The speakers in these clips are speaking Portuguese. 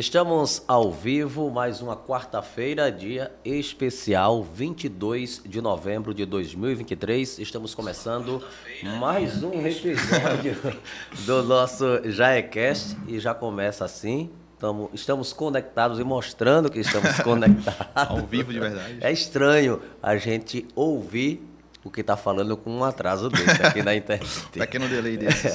Estamos ao vivo, mais uma quarta-feira, dia especial, 22 de novembro de 2023. Estamos começando mais um episódio do nosso Jaecast e já começa assim. Tamo, estamos conectados e mostrando que estamos conectados. ao vivo de verdade. É estranho a gente ouvir o que está falando com um atraso desse aqui na internet. Pequeno delay desse.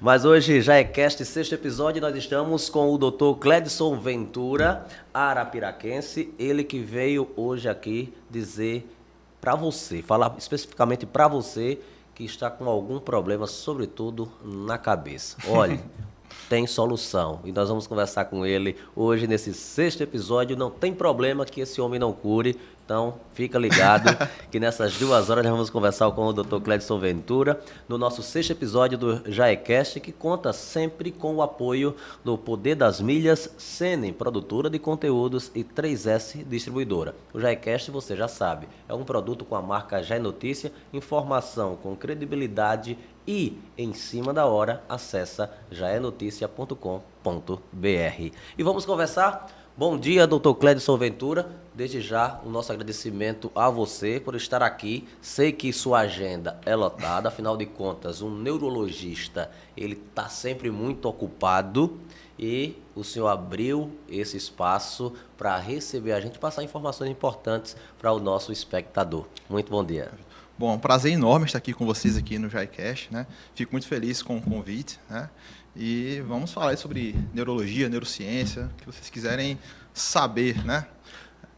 Mas hoje já é cast, sexto episódio, nós estamos com o Dr. Cledson Ventura, arapiraquense, ele que veio hoje aqui dizer para você, falar especificamente para você que está com algum problema, sobretudo na cabeça. Olha, tem solução. E nós vamos conversar com ele hoje nesse sexto episódio. Não tem problema que esse homem não cure. Então, fica ligado que nessas duas horas nós vamos conversar com o Dr. Cledson Ventura no nosso sexto episódio do Jaecast, que conta sempre com o apoio do Poder das Milhas, Senem, produtora de conteúdos e 3S Distribuidora. O Jaecast, você já sabe, é um produto com a marca Jae Notícia, informação com credibilidade e, em cima da hora, acessa jaenoticia.com.br. E vamos conversar Bom dia, doutor Clédson Ventura. Desde já, o nosso agradecimento a você por estar aqui. Sei que sua agenda é lotada, afinal de contas, um neurologista, ele está sempre muito ocupado e o senhor abriu esse espaço para receber a gente, passar informações importantes para o nosso espectador. Muito bom dia. Bom, prazer enorme estar aqui com vocês aqui no JaiCast, né? Fico muito feliz com o convite, né? E vamos falar sobre neurologia, neurociência, o que vocês quiserem saber, né?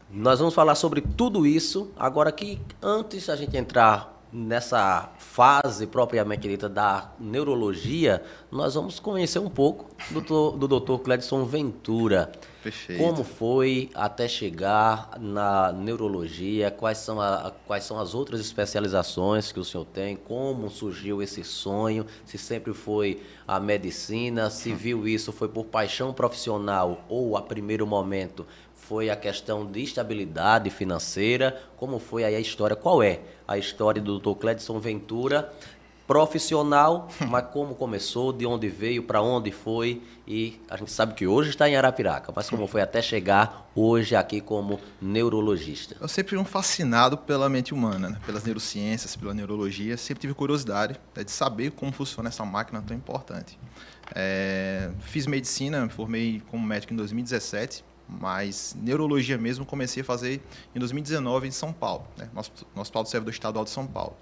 Nós vamos falar sobre tudo isso. Agora que antes a gente entrar nessa fase propriamente dita da neurologia, nós vamos conhecer um pouco do, do Dr. Cledson Ventura. Perfeito. Como foi até chegar na neurologia? Quais são, a, quais são as outras especializações que o senhor tem? Como surgiu esse sonho? Se sempre foi a medicina? Se viu isso foi por paixão profissional ou a primeiro momento foi a questão de estabilidade financeira? Como foi aí a história? Qual é a história do Dr. Cledson Ventura, profissional, mas como começou, de onde veio, para onde foi? E a gente sabe que hoje está em Arapiraca, mas como foi até chegar hoje aqui como neurologista? Eu sempre fui um fascinado pela mente humana, né? pelas neurociências, pela neurologia. Sempre tive curiosidade né, de saber como funciona essa máquina tão importante. É, fiz medicina, me formei como médico em 2017 mas neurologia mesmo comecei a fazer em 2019 em São Paulo, né? no, no Hospital do Servidor Estadual de São Paulo.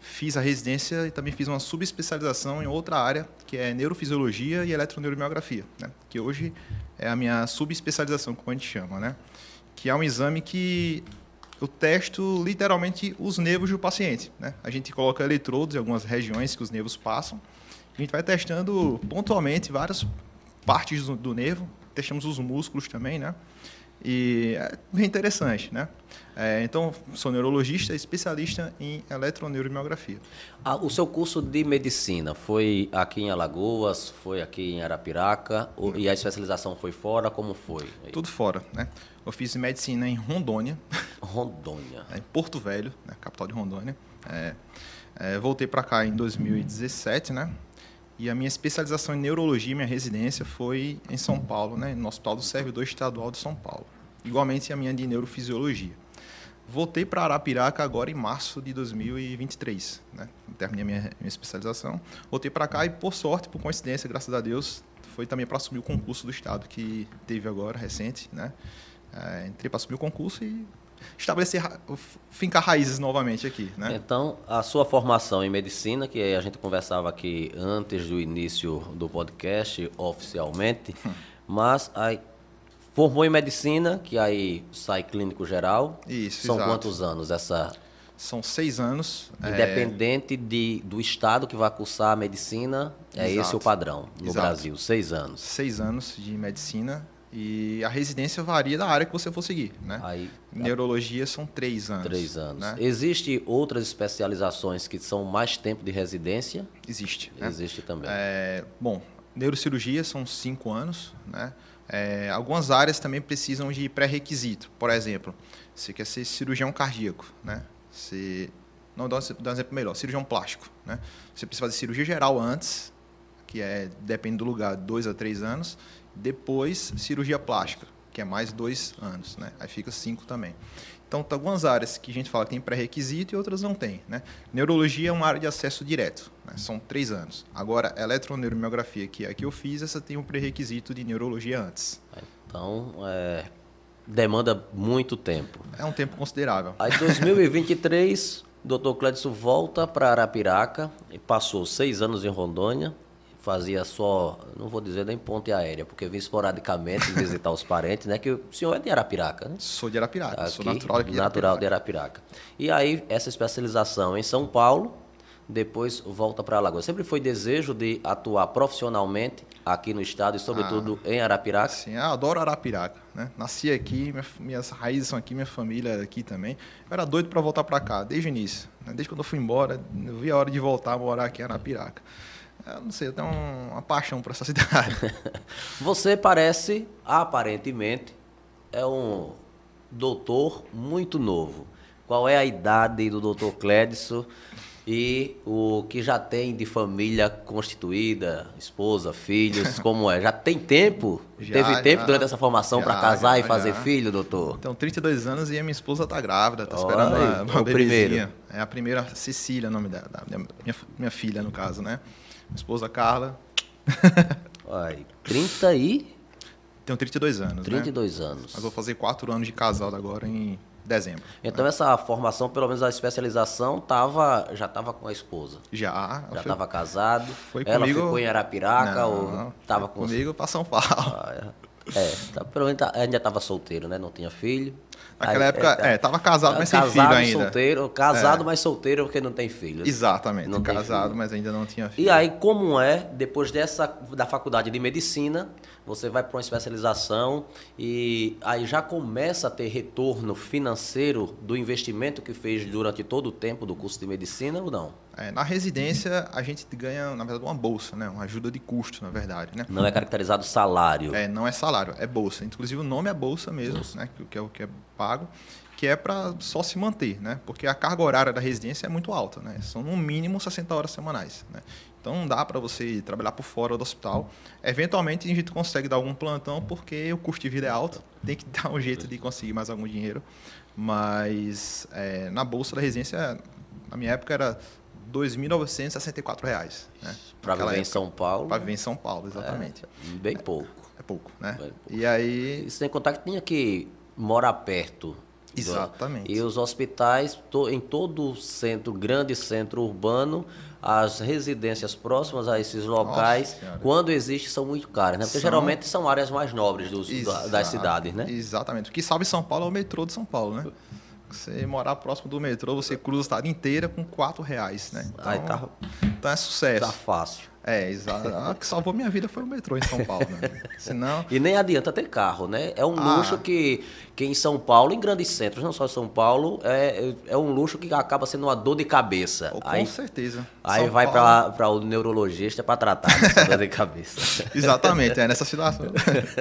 Fiz a residência e também fiz uma subespecialização em outra área, que é neurofisiologia e eletroneuromiografia, né? que hoje é a minha subespecialização, como a gente chama, né? que é um exame que eu testo literalmente os nervos do paciente. Né? A gente coloca eletrodos em algumas regiões que os nervos passam, a gente vai testando pontualmente várias partes do, do nervo, testamos os músculos também, né? E é bem interessante, né? É, então, sou neurologista, especialista em eletroneuromiografia. Ah, o seu curso de medicina foi aqui em Alagoas, foi aqui em Arapiraca, ou, e a especialização foi fora? Como foi? Tudo fora, né? Eu fiz medicina em Rondônia. Rondônia. É, em Porto Velho, né? capital de Rondônia. É, é voltei para cá em 2017, né? E a minha especialização em neurologia, minha residência, foi em São Paulo, né, no Hospital do Servidor Estadual de São Paulo. Igualmente a minha de neurofisiologia. Voltei para Arapiraca agora em março de 2023. Né? Terminei a minha, minha especialização. Voltei para cá e, por sorte, por coincidência, graças a Deus, foi também para assumir o concurso do Estado que teve agora, recente. Né? É, entrei para assumir o concurso e estabelecer, fincar raízes novamente aqui. Né? Então, a sua formação em medicina, que a gente conversava aqui antes do início do podcast, oficialmente, hum. mas aí formou em medicina, que aí sai clínico geral. Isso, São exato. quantos anos essa... São seis anos. Independente é... de, do estado que vai cursar a medicina, é Exato. esse o padrão no Exato. Brasil, seis anos. Seis anos de medicina e a residência varia da área que você for seguir, né? Aí, Neurologia são três anos. Três anos. Né? Existe outras especializações que são mais tempo de residência? Existe. Né? Existe também. É, bom, neurocirurgia são cinco anos, né? É, algumas áreas também precisam de pré-requisito. Por exemplo, você quer ser cirurgião cardíaco, né? Você, não dá um exemplo melhor, cirurgião plástico, né? Você precisa fazer cirurgia geral antes, que é depende do lugar, dois a três anos, Depois, cirurgia plástica, que é mais dois anos, né? Aí fica cinco também. Então, tem algumas áreas que a gente fala que tem pré-requisito e outras não tem. Né? Neurologia é uma área de acesso direto, né? são três anos. Agora, eletroneuromiografia, que é a que eu fiz, essa tem um pré-requisito de neurologia antes. Então, é, demanda muito tempo. É um tempo considerável. Aí, 2023, o doutor Clédson volta para Arapiraca e passou seis anos em Rondônia fazia só, não vou dizer nem ponte aérea, porque vim esporadicamente visitar os parentes, né? Que o senhor é de Arapiraca, né? Sou de Arapiraca, Aqui, sou natural aqui de natural Arapiraca. de Arapiraca. E aí, essa especialização em São Paulo, depois volta para Alagoas. Sempre foi desejo de atuar profissionalmente aqui no estado e, sobretudo, Ah. em Arapiraca? Sim, eu adoro Arapiraca, né? Nasci aqui, minha- minhas raízes são aqui, minha família é aqui também. Eu era doido para voltar para cá, desde o início. né? Desde quando eu fui embora, eu vi a hora de voltar a morar aqui em Arapiraca. Eu não sei, eu tenho um- uma paixão por essa cidade. Você parece, aparentemente, é um doutor muito novo. Qual é a idade do doutor Clédson e o que já tem de família constituída, esposa, filhos, como é? Já tem tempo? Já, Teve tempo já. durante essa formação para casar e já, fazer já. filho, doutor? Então, 32 anos e a minha esposa tá grávida, tá Olha esperando aí, uma, uma bebezinha. primeiro. É a primeira, Cecília, é o nome dela, da- minha, minha filha, no caso, né? Esposa Carla, Ai, 30 e tenho 32 anos, né? 32 anos. Mas vou fazer 4 anos de casado agora em dezembro. Então essa formação, pelo menos a especialização, tava, já estava com a esposa. Já. Já estava casado. foi Ela comigo- ficou em Arapiraca Não, ou estava com comigo para São Paulo. Ah, é, É, tá, pelo menos tá- ainda estava solteiro, né? Não tinha filho. Naquela Aí, época, tá- é, tava casado, mas sem casado, filho ainda. solteiro, casado, É. mas solteiro porque não tem filho. Exatamente, Não casado, mas ainda não tinha filho. E aí, como é, depois dessa da faculdade de medicina, você vai para uma especialização e aí já começa a ter retorno financeiro do investimento que fez durante todo o tempo do curso de medicina ou não? É, na residência, a gente ganha, na verdade, uma bolsa, né? Uma ajuda de custo, na verdade, né? Não é caracterizado salário. É, não é salário, é bolsa. Inclusive o nome é bolsa mesmo, né? Que, que é o que é pago, que é para só se manter, né? Porque a carga horária da residência é muito alta, né? São no mínimo 60 horas semanais, né? Então não dá para você trabalhar por fora do hospital. Eventualmente a gente consegue dar algum plantão porque o custo de vida é alto, tem que dar um jeito de conseguir mais algum dinheiro. Mas é, na bolsa da residência, na minha época era 2.964 reais, né? Para viver em época. São Paulo, Para viver em São Paulo, exatamente. bem pouco. É pouco, né? Bem pouco. E aí, sem contar que tinha que morar perto. do- Exatamente. E os hospitais, em todo o centro, grande centro urbano, as residências próximas a esses locais, quando existe, são muito caras, né? Porque São- geralmente são áreas mais nobres dos, Exato, das cidades, né? Exatamente. O que salve São Paulo é o metrô de São Paulo, né? Você morar próximo do metrô, você cruza a cidade inteira com quatro reais, né? Então, Aí tá, então é sucesso. tá fácil. É, exato. Ah, O que salvou minha vida foi o metrô em São Paulo, né? Senão, E nem adianta ter carro, né? É um Ah. luxo que, que em São Paulo, em grandes centros, não só em São Paulo, é, é um luxo que acaba sendo uma dor de cabeça. com Aí, certeza. aí São vai Paulo- para o neurologista para tratar dessa dor de cabeça. Exatamente, é nessa situação.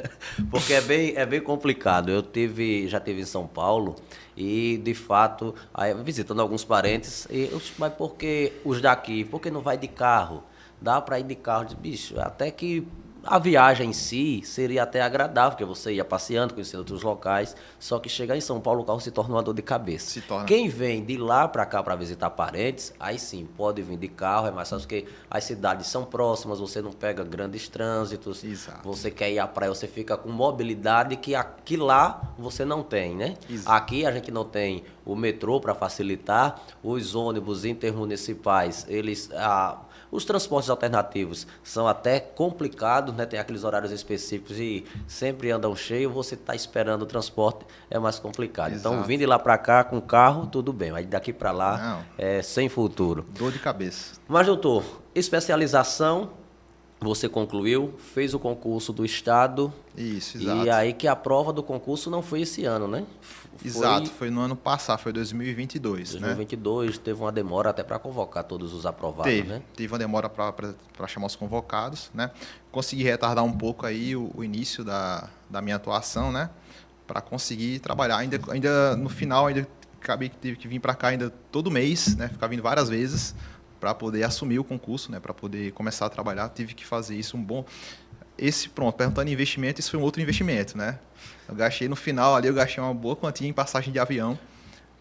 Porque é bem, é bem complicado. Eu tive, já tive em São Paulo e, de fato, aí, visitando alguns parentes, e, mas por que os daqui? Por que não vai de carro? Dá para ir de carro? Disse, bicho, até que a viagem em si seria até agradável, porque você ia passeando, conhecendo outros locais, só que chegar em São Paulo o carro se torna uma dor de cabeça. Se torna. Quem vem de lá para cá para visitar parentes, aí sim, pode vir de carro, é mais fácil porque as cidades são próximas, você não pega grandes trânsitos, Exato. você quer ir à praia, você fica com mobilidade que aqui lá você não tem, né? Exato. Aqui a gente não tem o metrô para facilitar, os ônibus intermunicipais, eles. Os transportes alternativos são até complicados, né? Tem aqueles horários específicos e sempre andam cheios, você está esperando o transporte, é mais complicado. Então, Exato. vindo de lá para cá com carro, tudo bem, mas daqui para lá Não. é sem futuro. Dor de cabeça. Mas, doutor, especialização, você concluiu, fez o concurso do Estado, Isso, exato. e aí que a prova do concurso não foi esse ano, né? Exato, Foi foi no ano passado, foi 2022, né? 2022, teve uma demora até para convocar todos os aprovados, Teve, né? teve uma demora para chamar os convocados, né? Consegui retardar um pouco aí o, o início da, da minha atuação, né? Para conseguir trabalhar. Ainda, ainda no final, ainda acabei que tive que vir para cá ainda todo mês, né? Ficar vindo várias vezes para poder assumir o concurso, né? Para poder começar a trabalhar, tive que fazer isso um bom. esse, pronto, perguntando investimento, isso foi um outro investimento, né? Eu gastei no final ali, eu gastei uma boa quantia em passagem de avião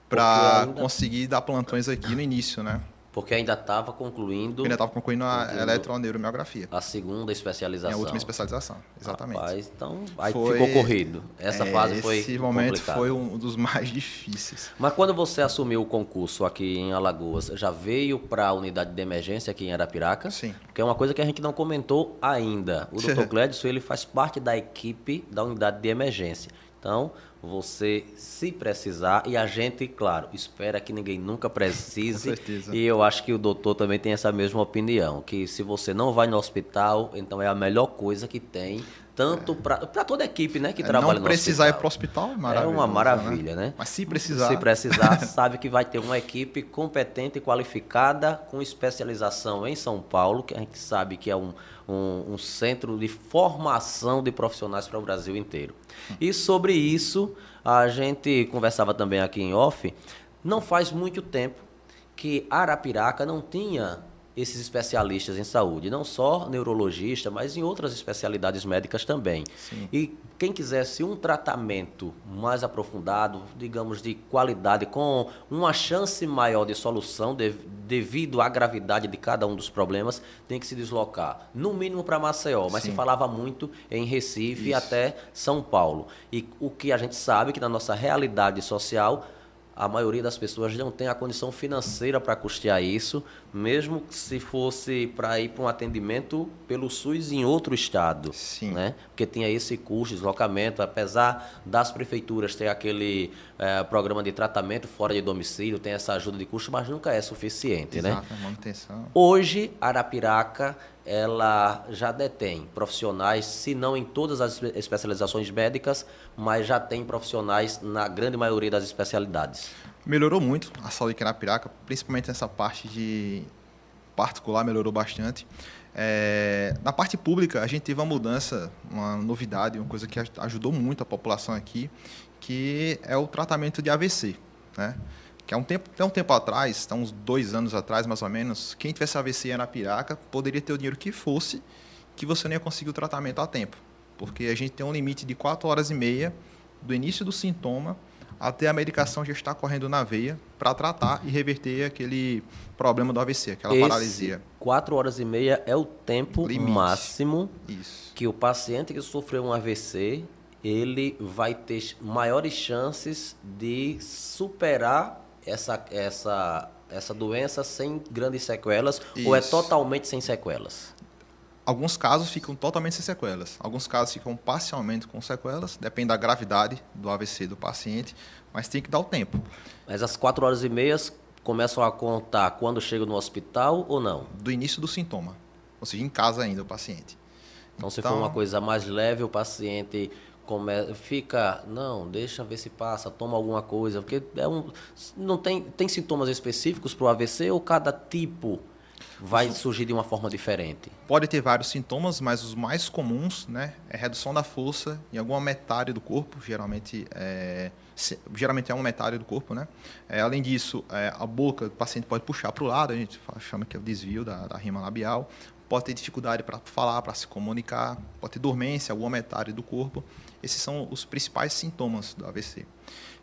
para ainda... conseguir dar plantões aqui no início, né? Porque ainda estava concluindo. Ainda estava concluindo a eletroneuromiografia. A segunda especialização. a última especialização, exatamente. Rapaz, então aí foi, ficou corrido. Essa é, fase foi. Esse momento complicado. foi um dos mais difíceis. Mas quando você assumiu o concurso aqui em Alagoas, já veio para a unidade de emergência aqui em Arapiraca? Sim. Que é uma coisa que a gente não comentou ainda. O Dr. Clédson, ele faz parte da equipe da unidade de emergência. Então, você se precisar e a gente, claro, espera que ninguém nunca precise. E eu acho que o doutor também tem essa mesma opinião, que se você não vai no hospital, então é a melhor coisa que tem, tanto é. para toda a equipe, né, que é, trabalha no hospital. Não precisar ir para o hospital é maravilhoso. É uma maravilha, né? né? Mas se precisar, se precisar, sabe que vai ter uma equipe competente e qualificada com especialização em São Paulo, que a gente sabe que é um um, um centro de formação de profissionais para o Brasil inteiro. E sobre isso, a gente conversava também aqui em off, não faz muito tempo que Arapiraca não tinha esses especialistas em saúde, não só neurologista, mas em outras especialidades médicas também. Sim. E quem quisesse um tratamento mais aprofundado, digamos de qualidade, com uma chance maior de solução de, devido à gravidade de cada um dos problemas, tem que se deslocar, no mínimo para Maceió, mas Sim. se falava muito em Recife e até São Paulo. E o que a gente sabe que na nossa realidade social a maioria das pessoas não tem a condição financeira para custear isso, mesmo se fosse para ir para um atendimento pelo SUS em outro estado. Sim. Né? Porque tinha esse custo, deslocamento, apesar das prefeituras ter aquele é, programa de tratamento fora de domicílio, tem essa ajuda de custo, mas nunca é suficiente. Exato, né? manutenção. Hoje, Arapiraca ela já detém profissionais, se não em todas as especializações médicas, mas já tem profissionais na grande maioria das especialidades. Melhorou muito a saúde aqui na Piraca, principalmente nessa parte de particular, melhorou bastante. É, na parte pública, a gente teve uma mudança, uma novidade, uma coisa que ajudou muito a população aqui, que é o tratamento de AVC. Né? Que há um tempo, até um tempo atrás, há uns dois anos atrás mais ou menos, quem tivesse AVC na piraca poderia ter o dinheiro que fosse, que você não ia conseguir o tratamento a tempo. Porque a gente tem um limite de quatro horas e meia do início do sintoma até a medicação já estar correndo na veia para tratar e reverter aquele problema do AVC, aquela Esse paralisia. Quatro horas e meia é o tempo Limite. máximo Isso. que o paciente que sofreu um AVC ele vai ter maiores chances de superar essa, essa, essa doença sem grandes sequelas Isso. ou é totalmente sem sequelas? Alguns casos ficam totalmente sem sequelas. Alguns casos ficam parcialmente com sequelas, depende da gravidade do AVC do paciente, mas tem que dar o tempo. Mas as quatro horas e meias começam a contar quando chega no hospital ou não? Do início do sintoma, ou seja, em casa ainda o paciente. Então, então se for então uma coisa mais leve, o paciente come, fica, não, deixa ver se passa, toma alguma coisa, porque é um, não tem, tem sintomas específicos para o AVC ou cada tipo vai surgir de uma forma diferente? Pode ter vários sintomas, mas os mais comuns, né, é redução da força em alguma metade do corpo, geralmente é, geralmente é uma metade do corpo, né? É, além disso, é, a boca do paciente pode puxar para o lado, a gente chama que é o desvio da, da rima labial, pode ter dificuldade para falar, para se comunicar, pode ter dormência, alguma metade do corpo. Esses são os principais sintomas do AVC.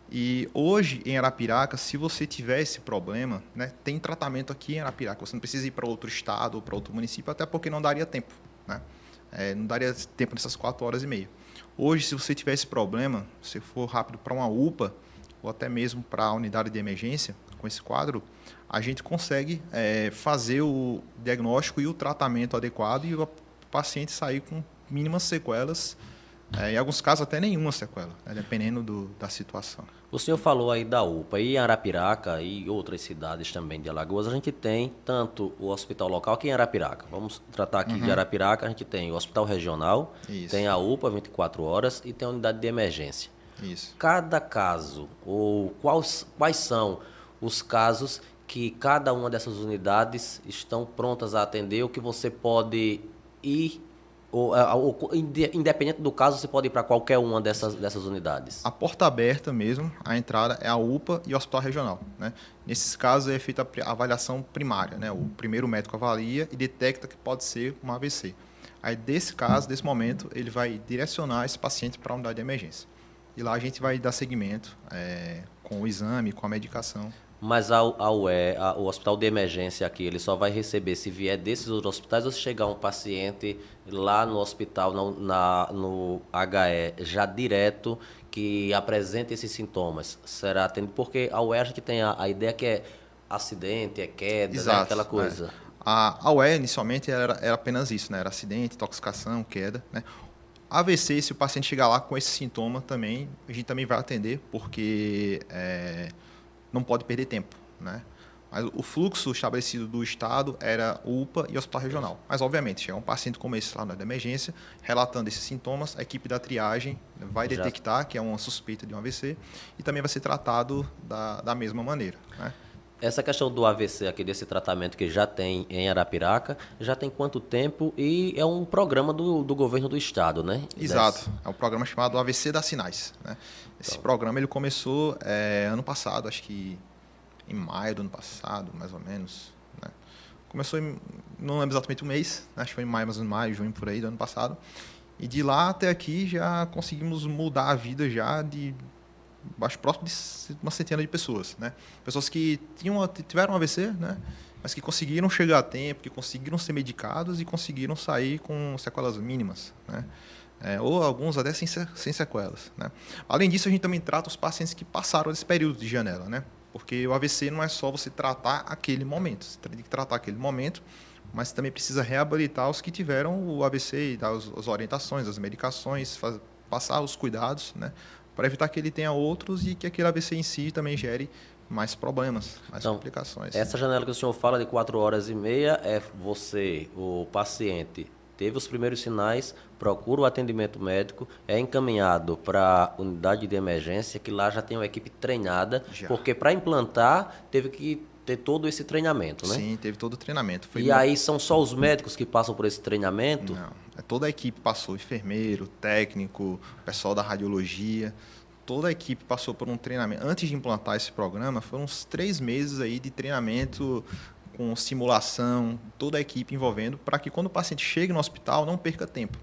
E hoje em Arapiraca, se você tiver esse problema, né, tem tratamento aqui em Arapiraca. Você não precisa ir para outro estado ou para outro município, até porque não daria tempo. Né? É, não daria tempo nessas quatro horas e meia. Hoje, se você tiver esse problema, se for rápido para uma UPA ou até mesmo para a unidade de emergência com esse quadro, a gente consegue é, fazer o diagnóstico e o tratamento adequado e o paciente sair com mínimas sequelas é, em alguns casos, até nenhuma sequela, né, dependendo do, da situação. O senhor falou aí da UPA e em Arapiraca e outras cidades também de Alagoas, a gente tem tanto o hospital local aqui em Arapiraca. Vamos tratar aqui uhum. de Arapiraca, a gente tem o hospital regional, Isso. tem a UPA 24 horas e tem a unidade de emergência. Isso. Cada caso, ou quais, quais são os casos que cada uma dessas unidades estão prontas a atender, o que você pode ir ou, ou, independente do caso, você pode ir para qualquer uma dessas, dessas unidades? A porta aberta mesmo, a entrada é a UPA e o hospital regional. Né? Nesses casos é feita a avaliação primária. Né? O primeiro médico avalia e detecta que pode ser um AVC. Aí, desse caso, desse momento, ele vai direcionar esse paciente para a unidade de emergência. E lá a gente vai dar seguimento é, com o exame, com a medicação. Mas a, a UE, a, o hospital de emergência aqui, ele só vai receber se vier desses outros hospitais ou se chegar um paciente lá no hospital, no, na, no HE, já direto, que apresente esses sintomas? Será atendido? Porque a UE a gente tem a, a ideia que é acidente, é queda, né? Exato, aquela coisa. né? A, a UE, inicialmente, era, era apenas isso, né? Era acidente, intoxicação, queda, né? AVC, se o paciente chegar lá com esse sintoma também, a gente também vai atender, porque é, não pode perder tempo, né? Mas o fluxo estabelecido do Estado era UPA e hospital regional. Mas, obviamente, chegar um paciente como esse lá na emergência, relatando esses sintomas, a equipe da triagem vai detectar que é uma suspeita de um AVC e também vai ser tratado da, da mesma maneira, né? Essa questão do AVC aqui, desse tratamento que já tem em Arapiraca, já tem quanto tempo? E é um programa do, do governo do estado, né? Exato. Desse- É um programa chamado AVC das Sinais. Né? Esse Então. programa ele começou é, ano passado, acho que em maio do ano passado, mais ou menos. né? Começou em, não lembro exatamente o mês, né? acho que foi em maio, mas em maio, junho, por aí do ano passado. E de lá até aqui já conseguimos mudar a vida já de acho próximo de uma centena de pessoas, né? Pessoas que tinham tiveram AVC, né? Mas que conseguiram chegar a tempo, que conseguiram ser medicados e conseguiram sair com sequelas mínimas, né? É, ou alguns até sem, se- sem sequelas, né? Além disso, a gente também trata os pacientes que passaram desse período de janela, né? Porque o AVC não é só você tratar aquele momento, você tem que tratar aquele momento, mas também precisa reabilitar os que tiveram o AVC e dar os- as orientações, as medicações, faz- passar os cuidados, né? Para evitar que ele tenha outros e que aquele AVC em si também gere mais problemas, mais Então, complicações. Essa janela que o senhor fala de 4 horas e meia é você, o paciente, teve os primeiros sinais, procura o atendimento médico, é encaminhado para a unidade de emergência, que lá já tem uma equipe treinada, Já. porque para implantar teve que ter todo esse treinamento, né? Sim, teve todo o treinamento. Foi E mu- aí são só os médicos que passam por esse treinamento? Não, é toda a equipe passou, enfermeiro, técnico, pessoal da radiologia, toda a equipe passou por um treinamento. Antes de implantar esse programa, foram uns três meses aí de treinamento com simulação, toda a equipe envolvendo, para que quando o paciente chegue no hospital não perca tempo.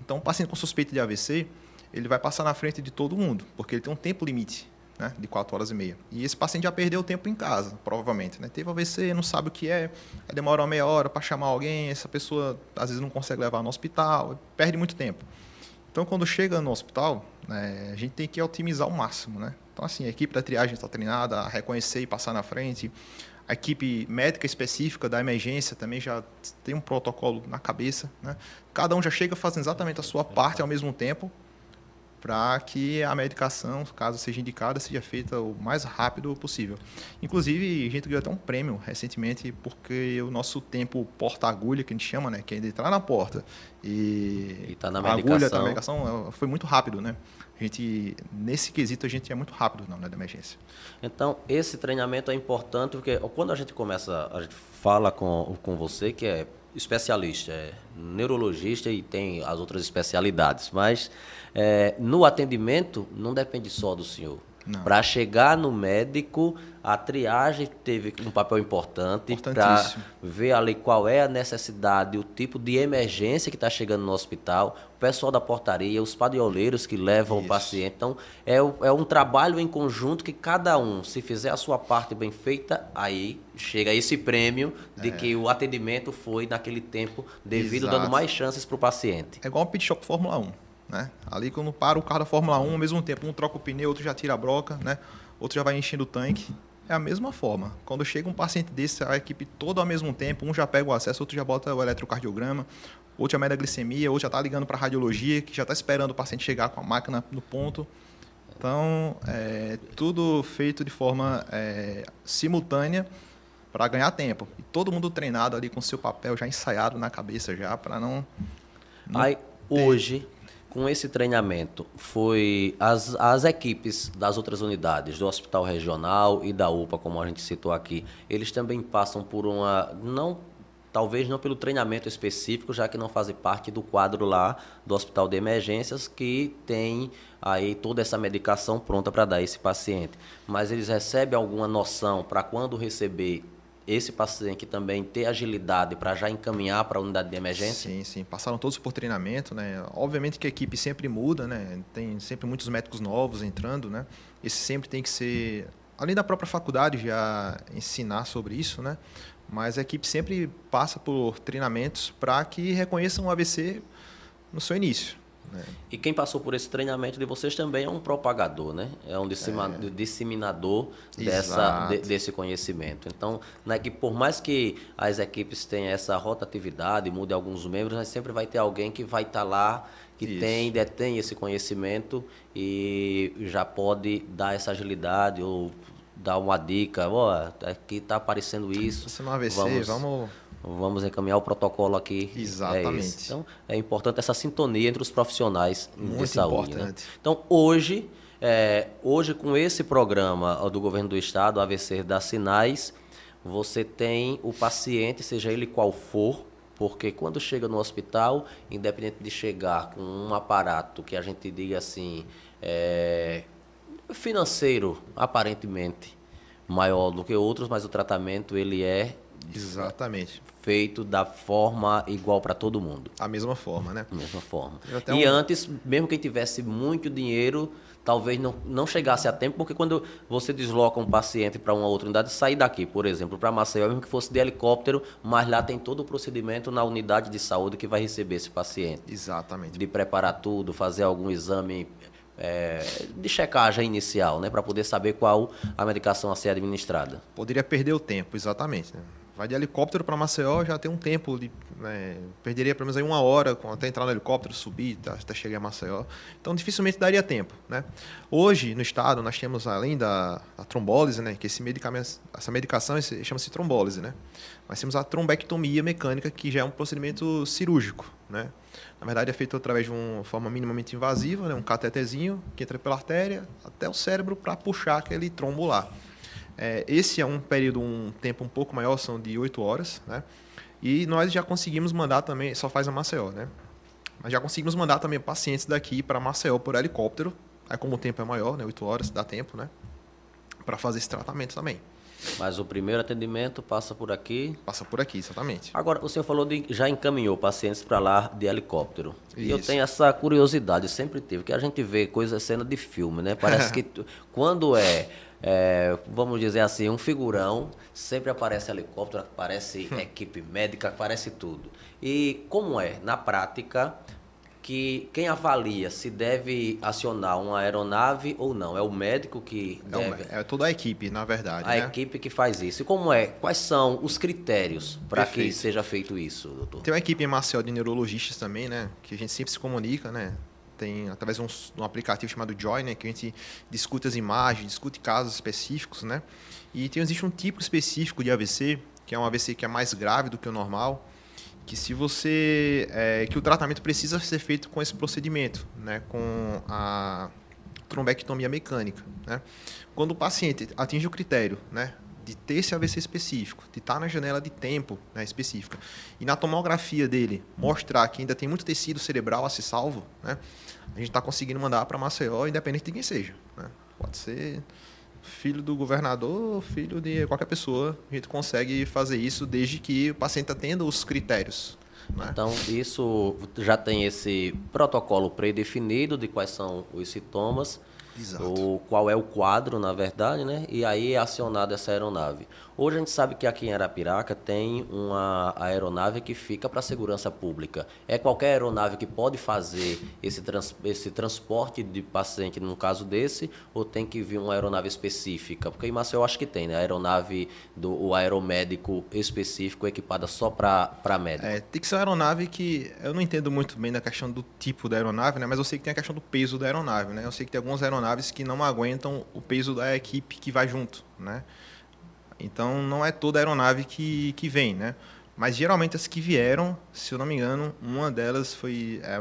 Então, o paciente com suspeita de AVC, ele vai passar na frente de todo mundo, porque ele tem um tempo limite né, de 4 horas e meia. E esse paciente já perdeu tempo em casa, provavelmente. Né? Teve AVC, não sabe o que é, demora uma meia hora para chamar alguém, essa pessoa às vezes não consegue levar no hospital, perde muito tempo. Então, quando chega no hospital, né, a gente tem que otimizar ao máximo. Né? Então, assim, a equipe da triagem está treinada a reconhecer e passar na frente. A equipe médica específica da emergência também já tem um protocolo na cabeça. Né? Cada um já chega fazendo exatamente a sua parte ao mesmo tempo para que a medicação, caso seja indicada, seja feita o mais rápido possível. Inclusive, a gente ganhou até um prêmio recentemente, porque o nosso tempo porta-agulha, que a gente chama, né, que é de entrar na porta e, E tá na a agulha medicação. da medicação, foi muito rápido, né? A gente, nesse quesito, a gente é muito rápido na hora da emergência. Então, esse treinamento é importante porque quando a gente começa, a gente fala com, com você, que é especialista, é neurologista e tem as outras especialidades, mas é, no atendimento não depende só do senhor. Para chegar no médico, a triagem teve um papel importante para ver ali qual é a necessidade, o tipo de emergência que está chegando no hospital, o pessoal da portaria, os padioleiros que levam o Isso. paciente. Então, é, o- é um trabalho em conjunto que cada um, se fizer a sua parte bem feita, aí chega esse prêmio de que o atendimento foi naquele tempo devido, É. Exato. dando mais chances para o paciente. É igual um pit stop Fórmula 1, né? Ali quando para o carro da Fórmula 1, ao mesmo tempo um troca o pneu, outro já tira a broca, né? Outro já vai enchendo o tanque. É a mesma forma. Quando chega um paciente desse, a equipe toda ao mesmo tempo, um já pega o acesso, outro já bota o eletrocardiograma, outro já mede a glicemia, outro já está ligando para a radiologia, que já está esperando o paciente chegar com a máquina no ponto. Então, é tudo feito de forma é, simultânea para ganhar tempo. E todo mundo treinado ali com seu papel já ensaiado na cabeça já para não não Aí, hoje, com esse treinamento, foi as, as equipes das outras unidades, do Hospital Regional e da UPA, como a gente citou aqui, eles também passam por uma. não Talvez não pelo treinamento específico, já que não fazem parte do quadro lá do Hospital de Emergências, que tem aí toda essa medicação pronta para dar esse paciente. Mas eles recebem alguma noção para quando receber esse paciente também ter agilidade para já encaminhar para a unidade de emergência? Sim, sim. Passaram todos por treinamento, né? Obviamente que a equipe sempre muda, né? Tem sempre muitos médicos novos entrando, né? Esse sempre tem que ser, além da própria faculdade já ensinar sobre isso, né? Mas a equipe sempre passa por treinamentos para que reconheçam o AVC no seu início. Né? E quem passou por esse treinamento de vocês também é um propagador, né? É um é. disseminador dessa, de, desse conhecimento. Então, né, que por mais que as equipes tenham essa rotatividade, mude alguns membros, mas sempre vai ter alguém que vai estar tá lá, que Isso. tem, detém esse conhecimento e já pode dar essa agilidade ou dar uma dica, ó, oh, aqui está aparecendo isso. Você não AVC, vamos, vamos vamos encaminhar o protocolo aqui. É Exatamente. É então, é importante essa sintonia entre os profissionais Muito de saúde. Né? Importante. Né? Então, hoje, é, hoje, com esse programa do governo do estado, AVC das Sinais, você tem o paciente, seja ele qual for, porque quando chega no hospital, independente de chegar com um aparato que a gente diga assim, é, financeiro, aparentemente maior do que outros, mas o tratamento ele é Exatamente feito da forma igual para todo mundo. A mesma forma, né? A mesma forma. E um... antes, mesmo quem tivesse muito dinheiro, talvez não, não chegasse a tempo, porque quando você desloca um paciente para uma outra unidade, sair daqui, por exemplo, para Maceió, mesmo que fosse de helicóptero, mas lá tem todo o procedimento na unidade de saúde que vai receber esse paciente. Exatamente. De preparar tudo, fazer algum exame é, de checagem inicial, né, para poder saber qual a medicação a ser administrada. Poderia perder o tempo, exatamente. Né? Vai de helicóptero para Maceió, já tem um tempo, de, né, perderia pelo menos aí uma hora até entrar no helicóptero, subir, tá, até chegar a Maceió. Então, dificilmente daria tempo. Né? Hoje, no estado, nós temos, além da, da trombólise, né, que esse medicamento, essa medicação chama-se trombólise, né? nós temos a trombectomia mecânica, que já é um procedimento cirúrgico. Né? Na verdade, é feito através de uma forma minimamente invasiva, né, um catetezinho que entra pela artéria até o cérebro para puxar aquele trombo lá. É, esse é um período, um tempo um pouco maior, são de 8 horas, né? E nós já conseguimos mandar também, só faz a Maceió, né? Mas já conseguimos mandar também pacientes daqui para Maceió por helicóptero. Aí como o tempo é maior, né? 8 horas, dá tempo, né? Para fazer esse tratamento também. Mas o primeiro atendimento passa por aqui? Passa por aqui, exatamente. Agora, o senhor falou de já encaminhou pacientes para lá de helicóptero. Isso. E eu tenho essa curiosidade, sempre tive, que a gente vê coisa cena de filme, né? Parece que quando é é, vamos dizer assim, um figurão, sempre aparece helicóptero, aparece equipe médica, aparece tudo. E como é, na prática, que quem avalia se deve acionar uma aeronave ou não? É o médico que é deve... É, toda a equipe, na verdade. A né? equipe que faz isso. E como é? Quais são os critérios para que seja feito isso, doutor? Tem uma equipe em Marcel de neurologistas também, né? Que a gente sempre se comunica, né? Tem através de um, um, aplicativo chamado Joy, né, que a gente discute as imagens, discute casos específicos, né? E tem, existe um tipo específico de AVC, que é um AVC que é mais grave do que o normal, que se você é, que o tratamento precisa ser feito com esse procedimento, né, com a trombectomia mecânica, né? Quando o paciente atinge o critério, né, de ter esse AVC específico, de estar na janela de tempo né, específica, e na tomografia dele mostrar que ainda tem muito tecido cerebral a ser salvo, né, a gente está conseguindo mandar para Maceió, independente de quem seja. Né? Pode ser filho do governador, filho de qualquer pessoa, a gente consegue fazer isso desde que o paciente tendo os critérios. Né? Então, isso já tem esse protocolo predefinido de quais são os sintomas Exato. O, qual é o quadro, na verdade, né? E aí é acionada essa aeronave. Hoje a gente sabe que aqui em Arapiraca tem uma aeronave que fica para segurança pública. É qualquer aeronave que pode fazer esse, trans, esse transporte de paciente num caso desse, ou tem que vir uma aeronave específica? Porque em Maceió eu acho que tem, né? A aeronave do o aeromédico específico equipada só para médico. É, tem que ser uma aeronave que eu não entendo muito bem da questão do tipo da aeronave, né? Mas eu sei que tem a questão do peso da aeronave, né? Eu sei que tem algumas aeronaves que não aguentam o peso da equipe que vai junto, né? Então não é toda aeronave que, que vem, né? Mas geralmente as que vieram, se eu não me engano, uma delas foi é,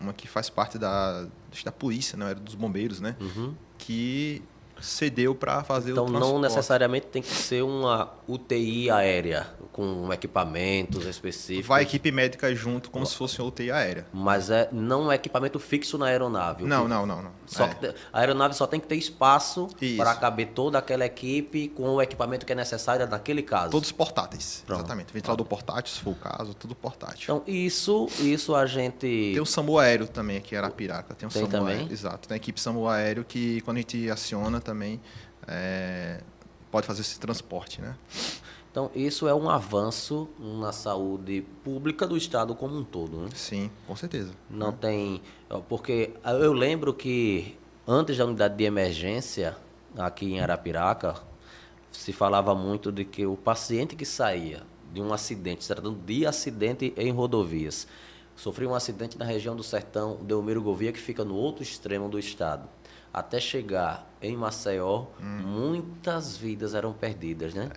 uma que faz parte da, da polícia, não era dos bombeiros, né? Uhum. Que cedeu para fazer então, o transporte. Então não necessariamente tem que ser uma UTI aérea. Com equipamentos específicos? Vai equipe médica junto, como se fosse uma UTI aérea. Mas é, não é equipamento fixo na aeronave. Não, não, não, não. Só É. te- a aeronave só tem que ter espaço para caber toda aquela equipe com o equipamento que é necessário naquele caso. Todos portáteis, Pronto. exatamente. Ventilador portátil, se for o caso, tudo portátil. Então, isso, isso a gente. Tem o SAMU aéreo também aqui em Arapiraca. Tem o Tem SAMU também? aéreo. Exato. Tem a equipe SAMU aéreo que quando a gente aciona também é, pode fazer esse transporte, né? Então, isso é um avanço na saúde pública do Estado como um todo. Né? Sim, com certeza. Não tem. ó, Porque eu lembro que antes da unidade de emergência, aqui em Arapiraca, se falava muito de que o paciente que saía de um acidente, se tratando de acidente em rodovias, sofreu um acidente na região do sertão de Elmiro Gouveia, que fica no outro extremo do estado. Até chegar em Maceió, muitas vidas eram perdidas, né?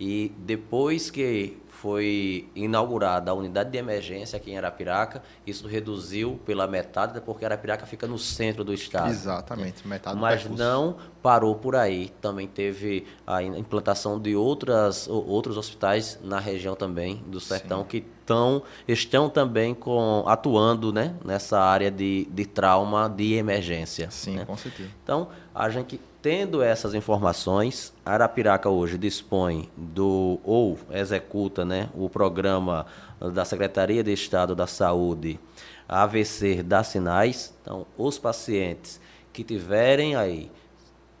E depois que foi inaugurada a unidade de emergência aqui em Arapiraca, isso reduziu pela metade, porque Arapiraca fica no centro do estado. Exatamente, metade do Mas percurso. não parou por aí. Também teve a implantação de outras, outros hospitais na região também do sertão que tão, estão também com, atuando né, nessa área de, de trauma de emergência. Sim, né? com certeza. Então, a gente tendo essas informações, Arapiraca hoje dispõe do ou executa, né, o programa da Secretaria de Estado da Saúde AVC dá sinais. Então, os pacientes que tiverem aí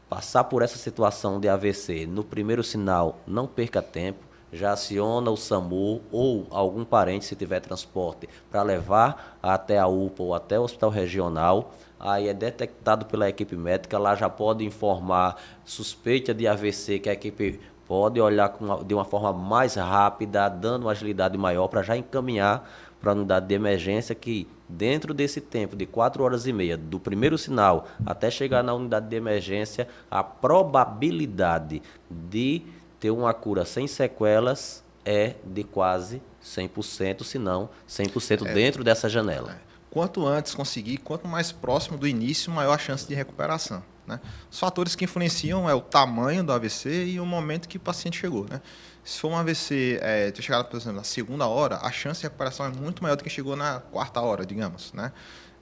passar por essa situação de AVC no primeiro sinal, não perca tempo, já aciona o SAMU ou algum parente, se tiver transporte, para levar até a UPA ou até o hospital regional. Aí é detectado pela equipe médica, lá já pode informar suspeita de AVC, que a equipe pode olhar uma- de uma forma mais rápida, dando uma agilidade maior para já encaminhar para a unidade de emergência que dentro desse tempo de 4 horas e meia do primeiro sinal até chegar na unidade de emergência, a probabilidade de ter uma cura sem sequelas é de quase 100%, se não 100% dentro dessa janela. Quanto antes conseguir, quanto mais próximo do início, maior a chance de recuperação. Né? Os fatores que influenciam é o tamanho do AVC e o momento que o paciente chegou. Né? Se for um AVC é, ter chegado, por exemplo, na segunda hora, a chance de recuperação é muito maior do que chegou na quarta hora, digamos. Né?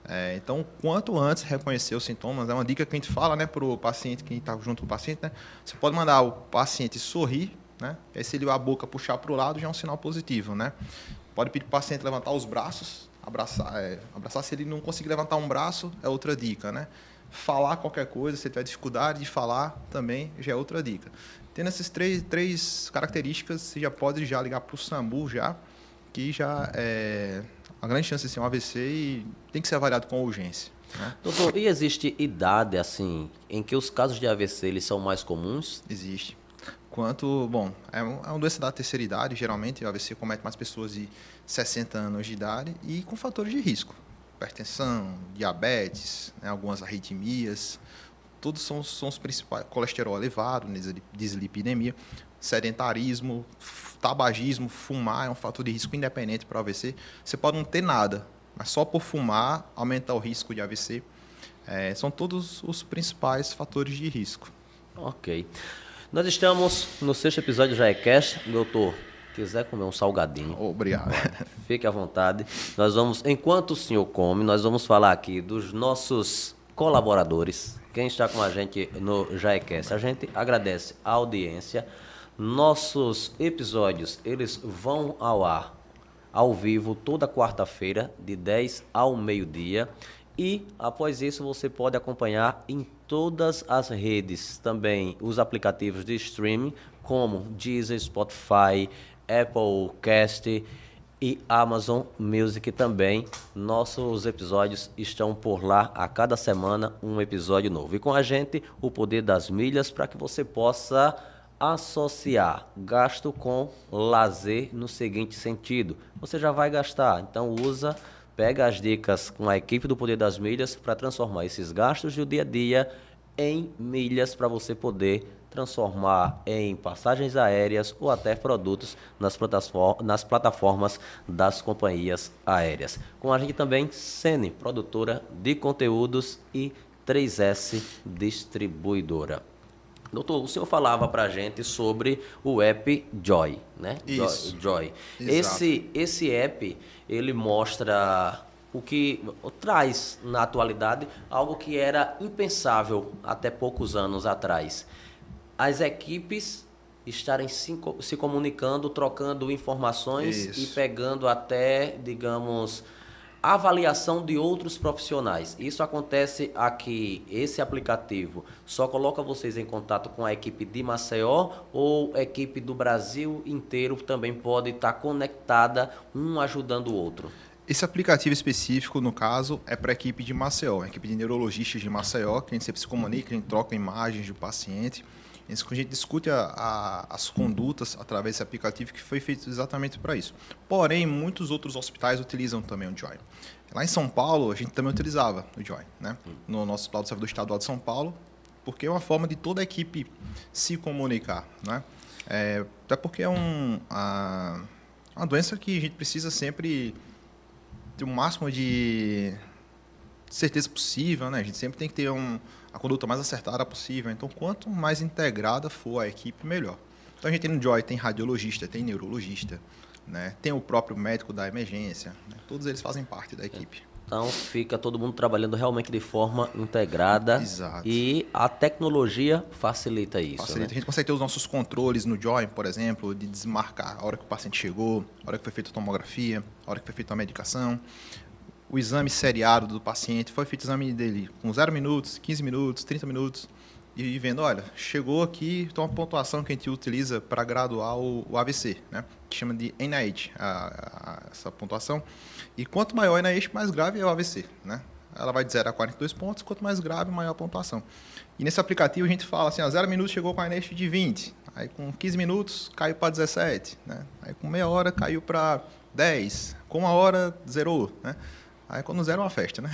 É, então, quanto antes reconhecer os sintomas, é uma dica que a gente fala né, para o paciente, quem está junto com o paciente, né? você pode mandar o paciente sorrir, né? aí se ele a boca puxar para o lado, já é um sinal positivo. Né? Pode pedir para o paciente levantar os braços, abraçar, é, abraçar se ele não conseguir levantar um braço, é outra dica. Né? Falar qualquer coisa, se ele tiver dificuldade de falar, também já é outra dica. Tendo essas três, três características, você já pode já ligar para o SAMU já, que já é a grande chance de ser um AVC e tem que ser avaliado com urgência. Né? Doutor, e existe idade assim em que os casos de AVC eles são mais comuns? Existe. Quanto, bom, é, um, é uma doença da terceira idade, geralmente o AVC comete mais pessoas de 60 anos de idade e com fatores de risco. Hipertensão, diabetes, né, algumas arritmias, todos são, são os principais. Colesterol elevado, dislipidemia, sedentarismo, tabagismo, fumar é um fator de risco independente para o AVC. Você pode não ter nada, mas só por fumar aumenta o risco de AVC. É, são todos os principais fatores de risco. Ok. Nós estamos no sexto episódio do Jaecast. Doutor, quiser comer um salgadinho, Obrigado. fique à vontade. Nós vamos, enquanto o senhor come, nós vamos falar aqui dos nossos colaboradores. Quem está com a gente no Jaecast. A gente agradece a audiência. Nossos episódios, eles vão ao ar ao vivo toda quarta-feira, de 10 ao meio-dia. E após isso você pode acompanhar em todas as redes também os aplicativos de streaming, como Deezer, Spotify, Apple Cast e Amazon Music também. Nossos episódios estão por lá a cada semana um episódio novo. E com a gente o poder das milhas para que você possa associar gasto com lazer no seguinte sentido. Você já vai gastar, então usa, pega as dicas com a equipe do Poder das Milhas para transformar esses gastos do dia a dia em milhas para você poder transformar em passagens aéreas ou até produtos nas, nas plataformas das companhias aéreas. Com a gente também, Sene, produtora de conteúdos e 3S Distribuidora. Doutor, o senhor falava para gente sobre o app Joy, né? Isso. Joy. Exato. Esse, esse app, ele mostra o que traz na atualidade algo que era impensável até poucos anos atrás. As equipes estarem se, se comunicando, trocando informações e Isso. pegando até, digamos, avaliação de outros profissionais. Isso acontece aqui, esse aplicativo só coloca vocês em contato com a equipe de Maceió ou a equipe do Brasil inteiro também pode estar conectada, um ajudando o outro. Esse aplicativo específico, no caso, é para a equipe de Maceió, a equipe de neurologistas de Maceió, que a gente sempre se comunica, a gente troca imagens do paciente. A gente discute a- a- as condutas através desse aplicativo que foi feito exatamente para isso. Porém, muitos outros hospitais utilizam também o Joy. Lá em São Paulo, a gente também utilizava o Joy, né? No nosso Hospital do Servidor Estadual de São Paulo, porque é uma forma de toda a equipe se comunicar, né? É, até porque é um, a- uma doença que a gente precisa sempre ter o máximo de certeza possível, né? A gente sempre tem que ter um, a conduta mais acertada possível. Então, quanto mais integrada for a equipe, melhor. Então, a gente tem no Joy, tem radiologista, tem neurologista, né? Tem o próprio médico da emergência. né? Todos eles fazem parte da equipe. Então fica todo mundo trabalhando realmente de forma integrada Exato. e a tecnologia facilita isso. Facilita. né? A gente consegue ter os nossos controles no Joy, por exemplo, de desmarcar a hora que o paciente chegou, a hora que foi feita a tomografia, a hora que foi feita a medicação. O exame seriado do paciente, foi feito o exame dele com 0 minutos, 15 minutos, 30 minutos. E vendo, olha, chegou aqui, então uma pontuação que a gente utiliza para graduar o, o AVC, né? Que chama de NIH, a- a- essa pontuação. E quanto maior o NIH, mais grave é o AVC, né? Ela vai de 0 a 42 pontos, quanto mais grave, maior a pontuação. E nesse aplicativo a gente fala assim, ó, 0 minutos chegou com a NIH de 20, aí com 15 minutos caiu para 17, né? Aí com meia hora caiu para 10, com uma hora zerou, né? Aí quando zero é uma festa, né?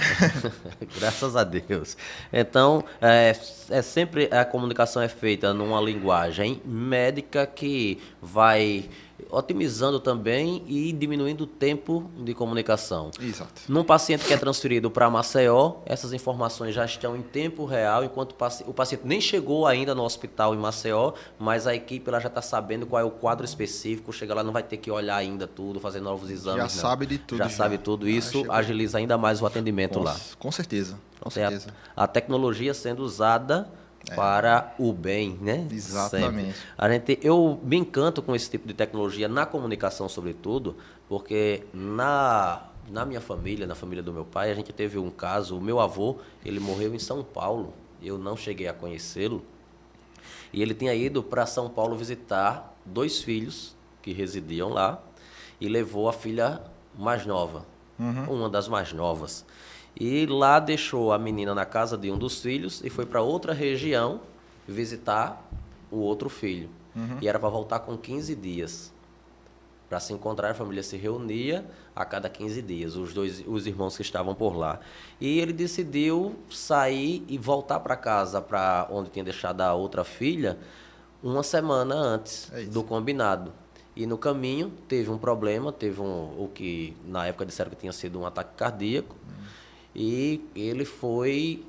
Graças a Deus. Então, é, é sempre a comunicação é feita numa linguagem médica que vai otimizando também e diminuindo o tempo de comunicação. Exato. Num paciente que é transferido para Maceió, essas informações já estão em tempo real, enquanto o paci- o paciente nem chegou ainda no hospital em Maceió, mas a equipe ela já está sabendo qual é o quadro específico, chega lá não vai ter que olhar ainda tudo, fazer novos exames. Já não. sabe de tudo Já, já. sabe tudo. Ah, Isso chegou. agiliza ainda mais o atendimento Com, lá. com certeza, com tem a- certeza. A, tecnologia sendo usada para o bem, né? Exatamente. Sempre. A gente, eu me encanto com esse tipo de tecnologia na comunicação, sobretudo, porque na, na minha família, na família do meu pai, a gente teve um caso. O meu avô, ele morreu em São Paulo. Eu não cheguei a conhecê-lo. E ele tinha ido para São Paulo visitar dois filhos que residiam lá e levou a filha mais nova, uma das mais novas. E lá deixou a menina na casa de um dos filhos e foi para outra região visitar o outro filho. E era para voltar com 15 dias. Para se encontrar, a família se reunia a cada 15 dias, os dois os irmãos que estavam por lá. E ele decidiu sair e voltar para casa, para onde tinha deixado a outra filha, uma semana antes É do combinado. E no caminho teve um problema, teve um, o que na época disseram que tinha sido um ataque cardíaco. E ele foi.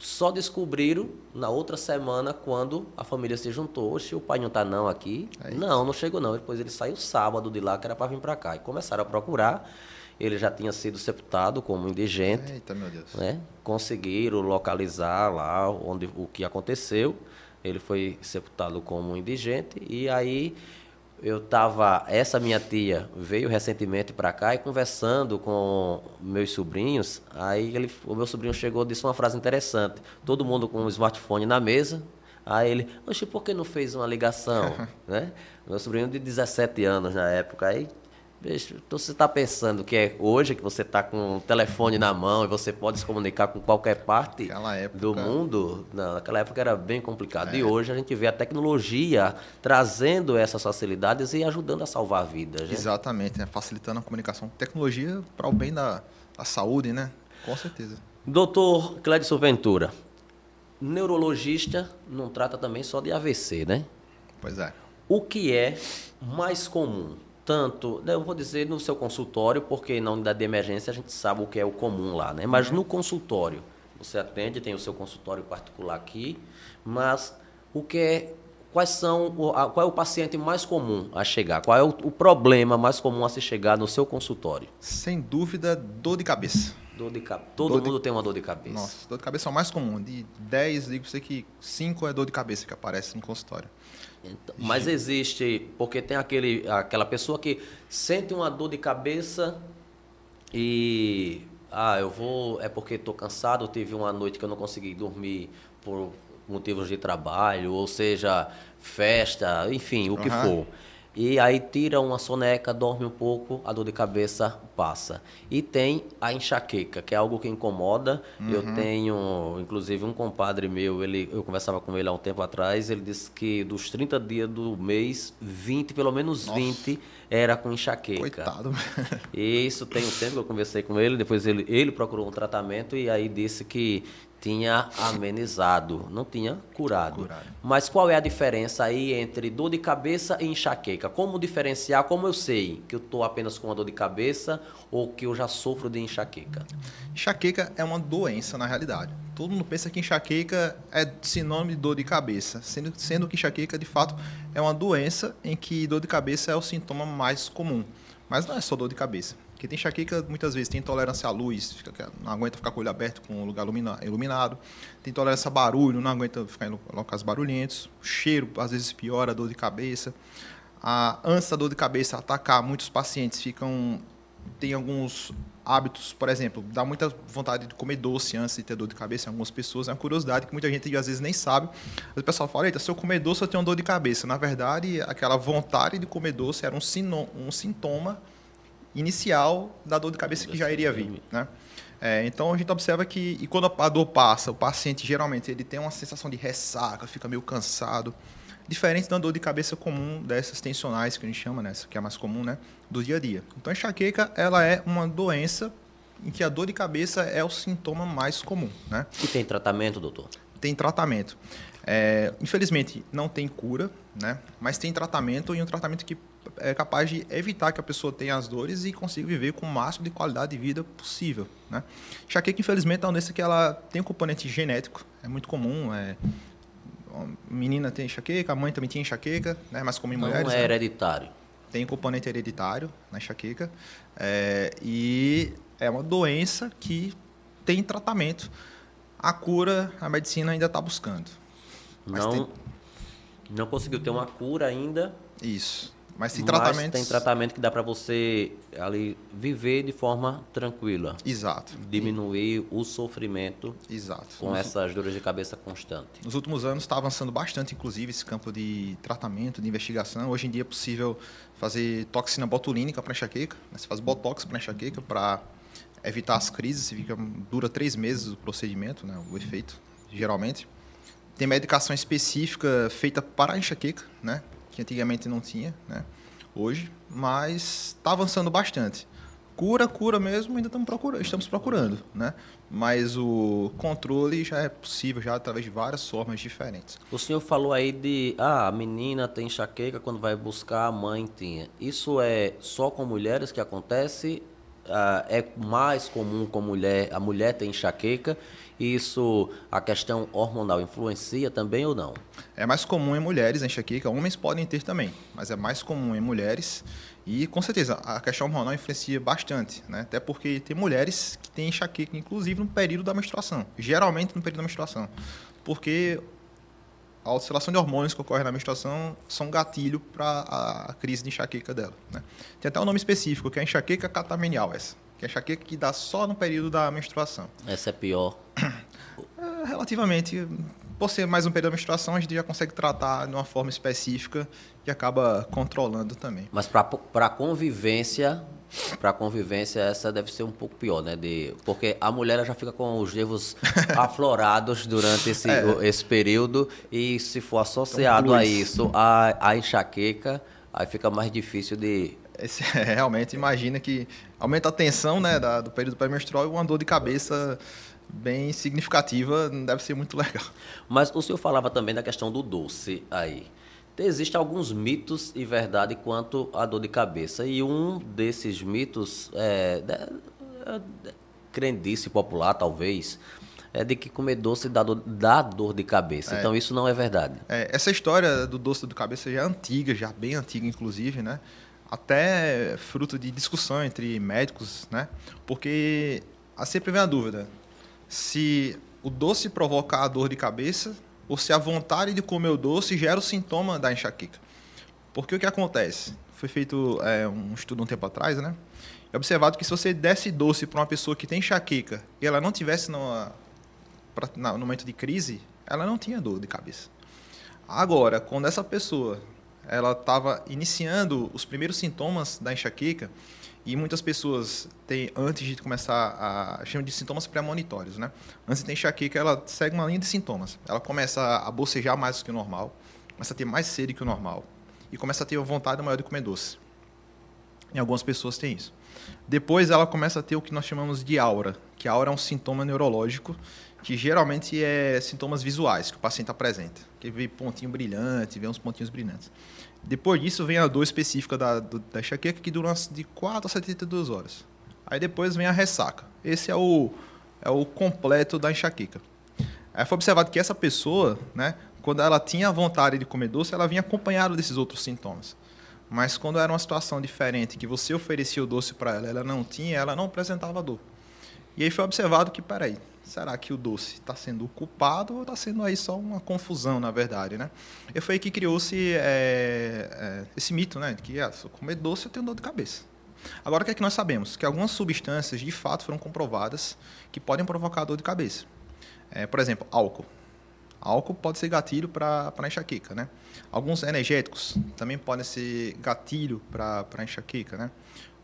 Só descobriram na outra semana quando a família se juntou. Oxe, o pai não tá não aqui. Isso. não, não chegou não. Depois ele saiu sábado de lá, que era para vir para cá. E começaram a procurar. Ele já tinha sido sepultado como indigente Eita, meu Deus. né? Conseguiram localizar lá onde o que aconteceu. Ele foi sepultado como indigente e aí eu tava, essa minha tia veio recentemente para cá e conversando com meus sobrinhos, aí ele, o meu sobrinho chegou e disse uma frase interessante. Todo mundo com um smartphone na mesa. Aí ele, oxe, por que não fez uma ligação? né? Meu sobrinho de 17 anos na época. Aí Bicho, então você está pensando que é hoje que você está com o telefone na mão e você pode se comunicar com qualquer parte época- do mundo? Não, naquela época era bem complicado. E hoje a gente vê a tecnologia trazendo essas facilidades e ajudando a salvar vidas. né? Exatamente, né? facilitando a comunicação. Tecnologia para o bem da, da saúde, né? Com certeza. Doutor Clédson Ventura, neurologista não trata também só de AVC, né? Pois é. O que é mais comum? Tanto, né, eu vou dizer no seu consultório, porque na unidade de emergência a gente sabe o que é o comum lá, né? Mas no consultório, você atende, tem o seu consultório particular aqui, mas o que é, quais são, qual é o paciente mais comum a chegar? Qual é o, o problema mais comum a se chegar no seu consultório? Sem dúvida, dor de cabeça. Dor de cabeça. Todo dor mundo de... tem uma dor de cabeça. Nossa, dor de cabeça é o mais comum. De 10, digo você que 5 é dor de cabeça que aparece no consultório. Então, mas existe, porque tem aquele, aquela pessoa que sente uma dor de cabeça e ah, eu vou, é porque estou cansado, tive uma noite que eu não consegui dormir por motivos de trabalho, ou seja, festa, enfim, o uhum. que for. E aí tira uma soneca, dorme um pouco, a dor de cabeça passa. E tem a enxaqueca, que é algo que incomoda. Uhum. Eu tenho, inclusive, um compadre meu, ele, eu conversava com ele há um tempo atrás, ele disse que dos 30 dias do mês, 20, pelo menos Nossa. 20, era com enxaqueca. Coitado. E isso tem um tempo que eu conversei com ele, depois ele, ele procurou um tratamento e aí disse que tinha amenizado, não tinha curado. curado. Mas qual é a diferença aí entre dor de cabeça e enxaqueca? Como diferenciar? Como eu sei que eu estou apenas com uma dor de cabeça ou que eu já sofro de enxaqueca? Enxaqueca é uma doença na realidade. Todo mundo pensa que enxaqueca é sinônimo de dor de cabeça, sendo, sendo que enxaqueca de fato é uma doença em que dor de cabeça é o sintoma mais comum. Mas não é só dor de cabeça. Porque tem enxaqueca, muitas vezes, tem intolerância à luz, fica, não aguenta ficar com o olho aberto com o lugar iluminado. Tem intolerância a barulho, não aguenta ficar em locais barulhentos. O cheiro, às vezes, piora a dor de cabeça. A, antes da dor de cabeça atacar, muitos pacientes ficam... Tem alguns hábitos, por exemplo, dá muita vontade de comer doce antes de ter dor de cabeça em algumas pessoas. É uma curiosidade que muita gente às vezes nem sabe. O pessoal fala, eita, se eu comer doce eu tenho dor de cabeça. Na verdade, aquela vontade de comer doce era um, sino, um sintoma inicial da dor de cabeça que já iria vir, né? É, então a gente observa que e quando a dor passa, o paciente geralmente ele tem uma sensação de ressaca, fica meio cansado, diferente da dor de cabeça comum dessas tensionais que a gente chama, né, que é mais comum, né, do dia a dia. Então a enxaqueca ela é uma doença em que a dor de cabeça é o sintoma mais comum, né? E tem tratamento, doutor? Tem tratamento. É, infelizmente não tem cura, né? Mas tem tratamento e um tratamento que é capaz de evitar que a pessoa tenha as dores e consiga viver com o máximo de qualidade de vida possível. Né? Enxaqueca, infelizmente, é uma doença que ela tem um componente genético, é muito comum. É, menina tem enxaqueca, a mãe também tinha enxaqueca, né? mas como em Não mulheres. é né? hereditário. Tem componente hereditário na enxaqueca. É, e é uma doença que tem tratamento. A cura, a medicina ainda está buscando. Não, tem... não conseguiu ter uma cura ainda. Isso. Mas tem tratamento. tem tratamento que dá para você ali viver de forma tranquila. Exato. Diminuir e... o sofrimento. Exato. Com Nos... essas dores de cabeça constante. Nos últimos anos está avançando bastante, inclusive, esse campo de tratamento, de investigação. Hoje em dia é possível fazer toxina botulínica para enxaqueca. Né? Você faz botox para enxaqueca para evitar as crises. Fica, dura três meses o procedimento, né? o efeito, geralmente. Tem medicação específica feita para a enxaqueca, né? Que antigamente não tinha, né? Hoje, mas está avançando bastante. Cura, cura mesmo, ainda estamos procurando, estamos procurando, né? Mas o controle já é possível já através de várias formas diferentes. O senhor falou aí de, ah, a menina tem enxaqueca quando vai buscar a mãe tinha. Isso é só com mulheres que acontece? Ah, é mais comum com mulher, a mulher tem enxaqueca isso, a questão hormonal influencia também ou não? É mais comum em mulheres a enxaqueca, homens podem ter também, mas é mais comum em mulheres e com certeza a questão hormonal influencia bastante, né? Até porque tem mulheres que têm enxaqueca, inclusive no período da menstruação, geralmente no período da menstruação, porque a oscilação de hormônios que ocorre na menstruação são gatilho para a crise de enxaqueca dela. Né? Tem até um nome específico, que é enxaqueca catamenial, essa que é enxaqueca que dá só no período da menstruação. Essa é pior? É, relativamente. Por ser mais um período da menstruação, a gente já consegue tratar de uma forma específica e acaba controlando também. Mas para convivência, para convivência essa deve ser um pouco pior, né? De, porque a mulher já fica com os nervos aflorados durante esse, é. esse período e se for associado então, a isso a, a enxaqueca, aí fica mais difícil de esse, é, realmente imagina que aumenta a tensão né, da, do período pré-menstrual e uma dor de cabeça bem significativa não deve ser muito legal. Mas o senhor falava também da questão do doce aí. Existem alguns mitos e verdade quanto à dor de cabeça. E um desses mitos é, é, crendice popular, talvez, é de que comer doce dá dor, dá dor de cabeça. É. Então isso não é verdade. É, essa história do doce de cabeça já é antiga, já bem antiga inclusive, né? Até fruto de discussão entre médicos, né? Porque sempre vem a dúvida se o doce provoca a dor de cabeça ou se a vontade de comer o doce gera o sintoma da enxaqueca. Porque o que acontece? Foi feito é, um estudo um tempo atrás, né? É observado que se você desse doce para uma pessoa que tem enxaqueca e ela não tivesse numa, pra, na, no momento de crise, ela não tinha dor de cabeça. Agora, quando essa pessoa ela estava iniciando os primeiros sintomas da enxaqueca, e muitas pessoas têm, antes de começar a. chamam de sintomas premonitórios, né? Antes de enxaqueca, ela segue uma linha de sintomas. Ela começa a bocejar mais do que o normal, começa a ter mais sede que o normal, e começa a ter uma vontade maior de comer doce. Em algumas pessoas tem isso. Depois ela começa a ter o que nós chamamos de aura, que a aura é um sintoma neurológico que geralmente é sintomas visuais que o paciente apresenta, que vê pontinho brilhante, vê uns pontinhos brilhantes. Depois disso vem a dor específica da, da enxaqueca, que dura de 4 a 72 horas. Aí depois vem a ressaca. Esse é o, é o completo da enxaqueca. Aí foi observado que essa pessoa, né, quando ela tinha vontade de comer doce, ela vinha acompanhada desses outros sintomas. Mas quando era uma situação diferente, que você oferecia o doce para ela, ela não tinha, ela não apresentava dor. E aí foi observado que, peraí, será que o doce está sendo o culpado ou está sendo aí só uma confusão, na verdade, né? E foi aí que criou-se é, é, esse mito, né? Que ah, se eu comer doce eu tenho dor de cabeça. Agora, o que é que nós sabemos? Que algumas substâncias, de fato, foram comprovadas que podem provocar dor de cabeça. É, por exemplo, álcool. Álcool pode ser gatilho para enxaqueca, né? Alguns energéticos também podem ser gatilho para enxaqueca, né?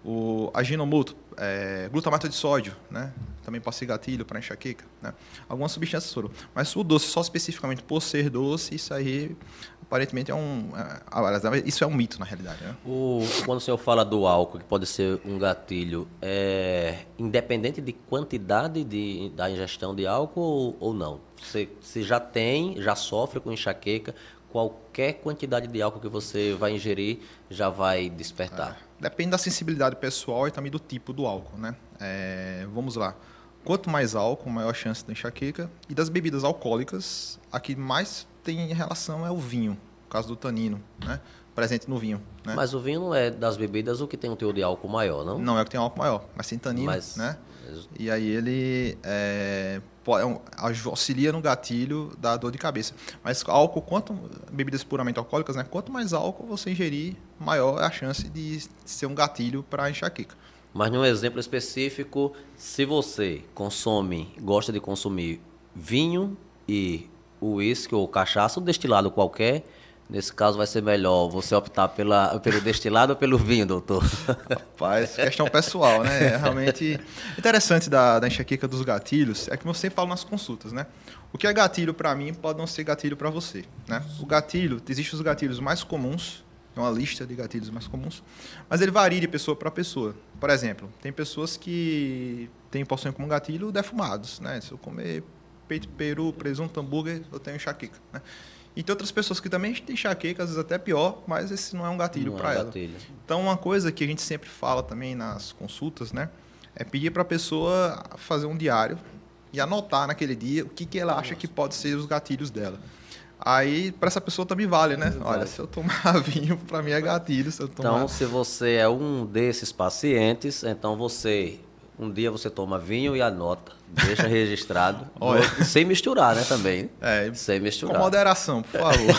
O aginomoto, é, glutamato de sódio, né? Também pode ser gatilho para enxaqueca, né? Algumas substâncias foram. Mas o doce, só especificamente por ser doce, isso aí aparentemente é um. É, isso é um mito, na realidade. Né? O, quando o senhor fala do álcool, que pode ser um gatilho, é independente de quantidade de, da ingestão de álcool ou, ou não? Você, você já tem, já sofre com enxaqueca, qualquer quantidade de álcool que você vai ingerir já vai despertar. É, depende da sensibilidade pessoal e também do tipo do álcool, né? É, vamos lá. Quanto mais álcool, maior a chance da enxaqueca. E das bebidas alcoólicas, a que mais tem relação é o vinho, no caso do tanino, né? Presente no vinho. Né? Mas o vinho não é das bebidas o que tem um teor de álcool maior, não? Não é o que tem álcool maior, mas tem tanino, mas... né? E aí ele é auxilia no gatilho da dor de cabeça. Mas álcool, quanto bebidas puramente alcoólicas, né? Quanto mais álcool você ingerir, maior é a chance de ser um gatilho para enxaqueca. Mas num exemplo específico, se você consome, gosta de consumir vinho e uísque ou cachaça, ou destilado qualquer, Nesse caso vai ser melhor você optar pela, pelo destilado ou pelo vinho, doutor? Rapaz, questão pessoal, né? É realmente interessante da, da enxaqueca dos gatilhos é que eu sempre falo nas consultas, né? O que é gatilho para mim pode não ser gatilho para você, né? O gatilho, existem os gatilhos mais comuns, é uma lista de gatilhos mais comuns, mas ele varia de pessoa para pessoa. Por exemplo, tem pessoas que têm possuem como gatilho defumados, né? Se eu comer peito peru, presunto, hambúrguer, eu tenho enxaqueca, né? E tem outras pessoas que também têm enxaqueca, às vezes até pior, mas esse não é um gatilho para é ela. Gatilho. Então, uma coisa que a gente sempre fala também nas consultas, né? É pedir para a pessoa fazer um diário e anotar naquele dia o que, que ela Nossa. acha que pode ser os gatilhos dela. Aí, para essa pessoa também vale, né? Olha, se eu tomar vinho, para mim é gatilho. Se tomar... Então, se você é um desses pacientes, então você, um dia você toma vinho e anota Deixa registrado. Sem misturar, né, também. É, sem misturar. Com moderação, por favor.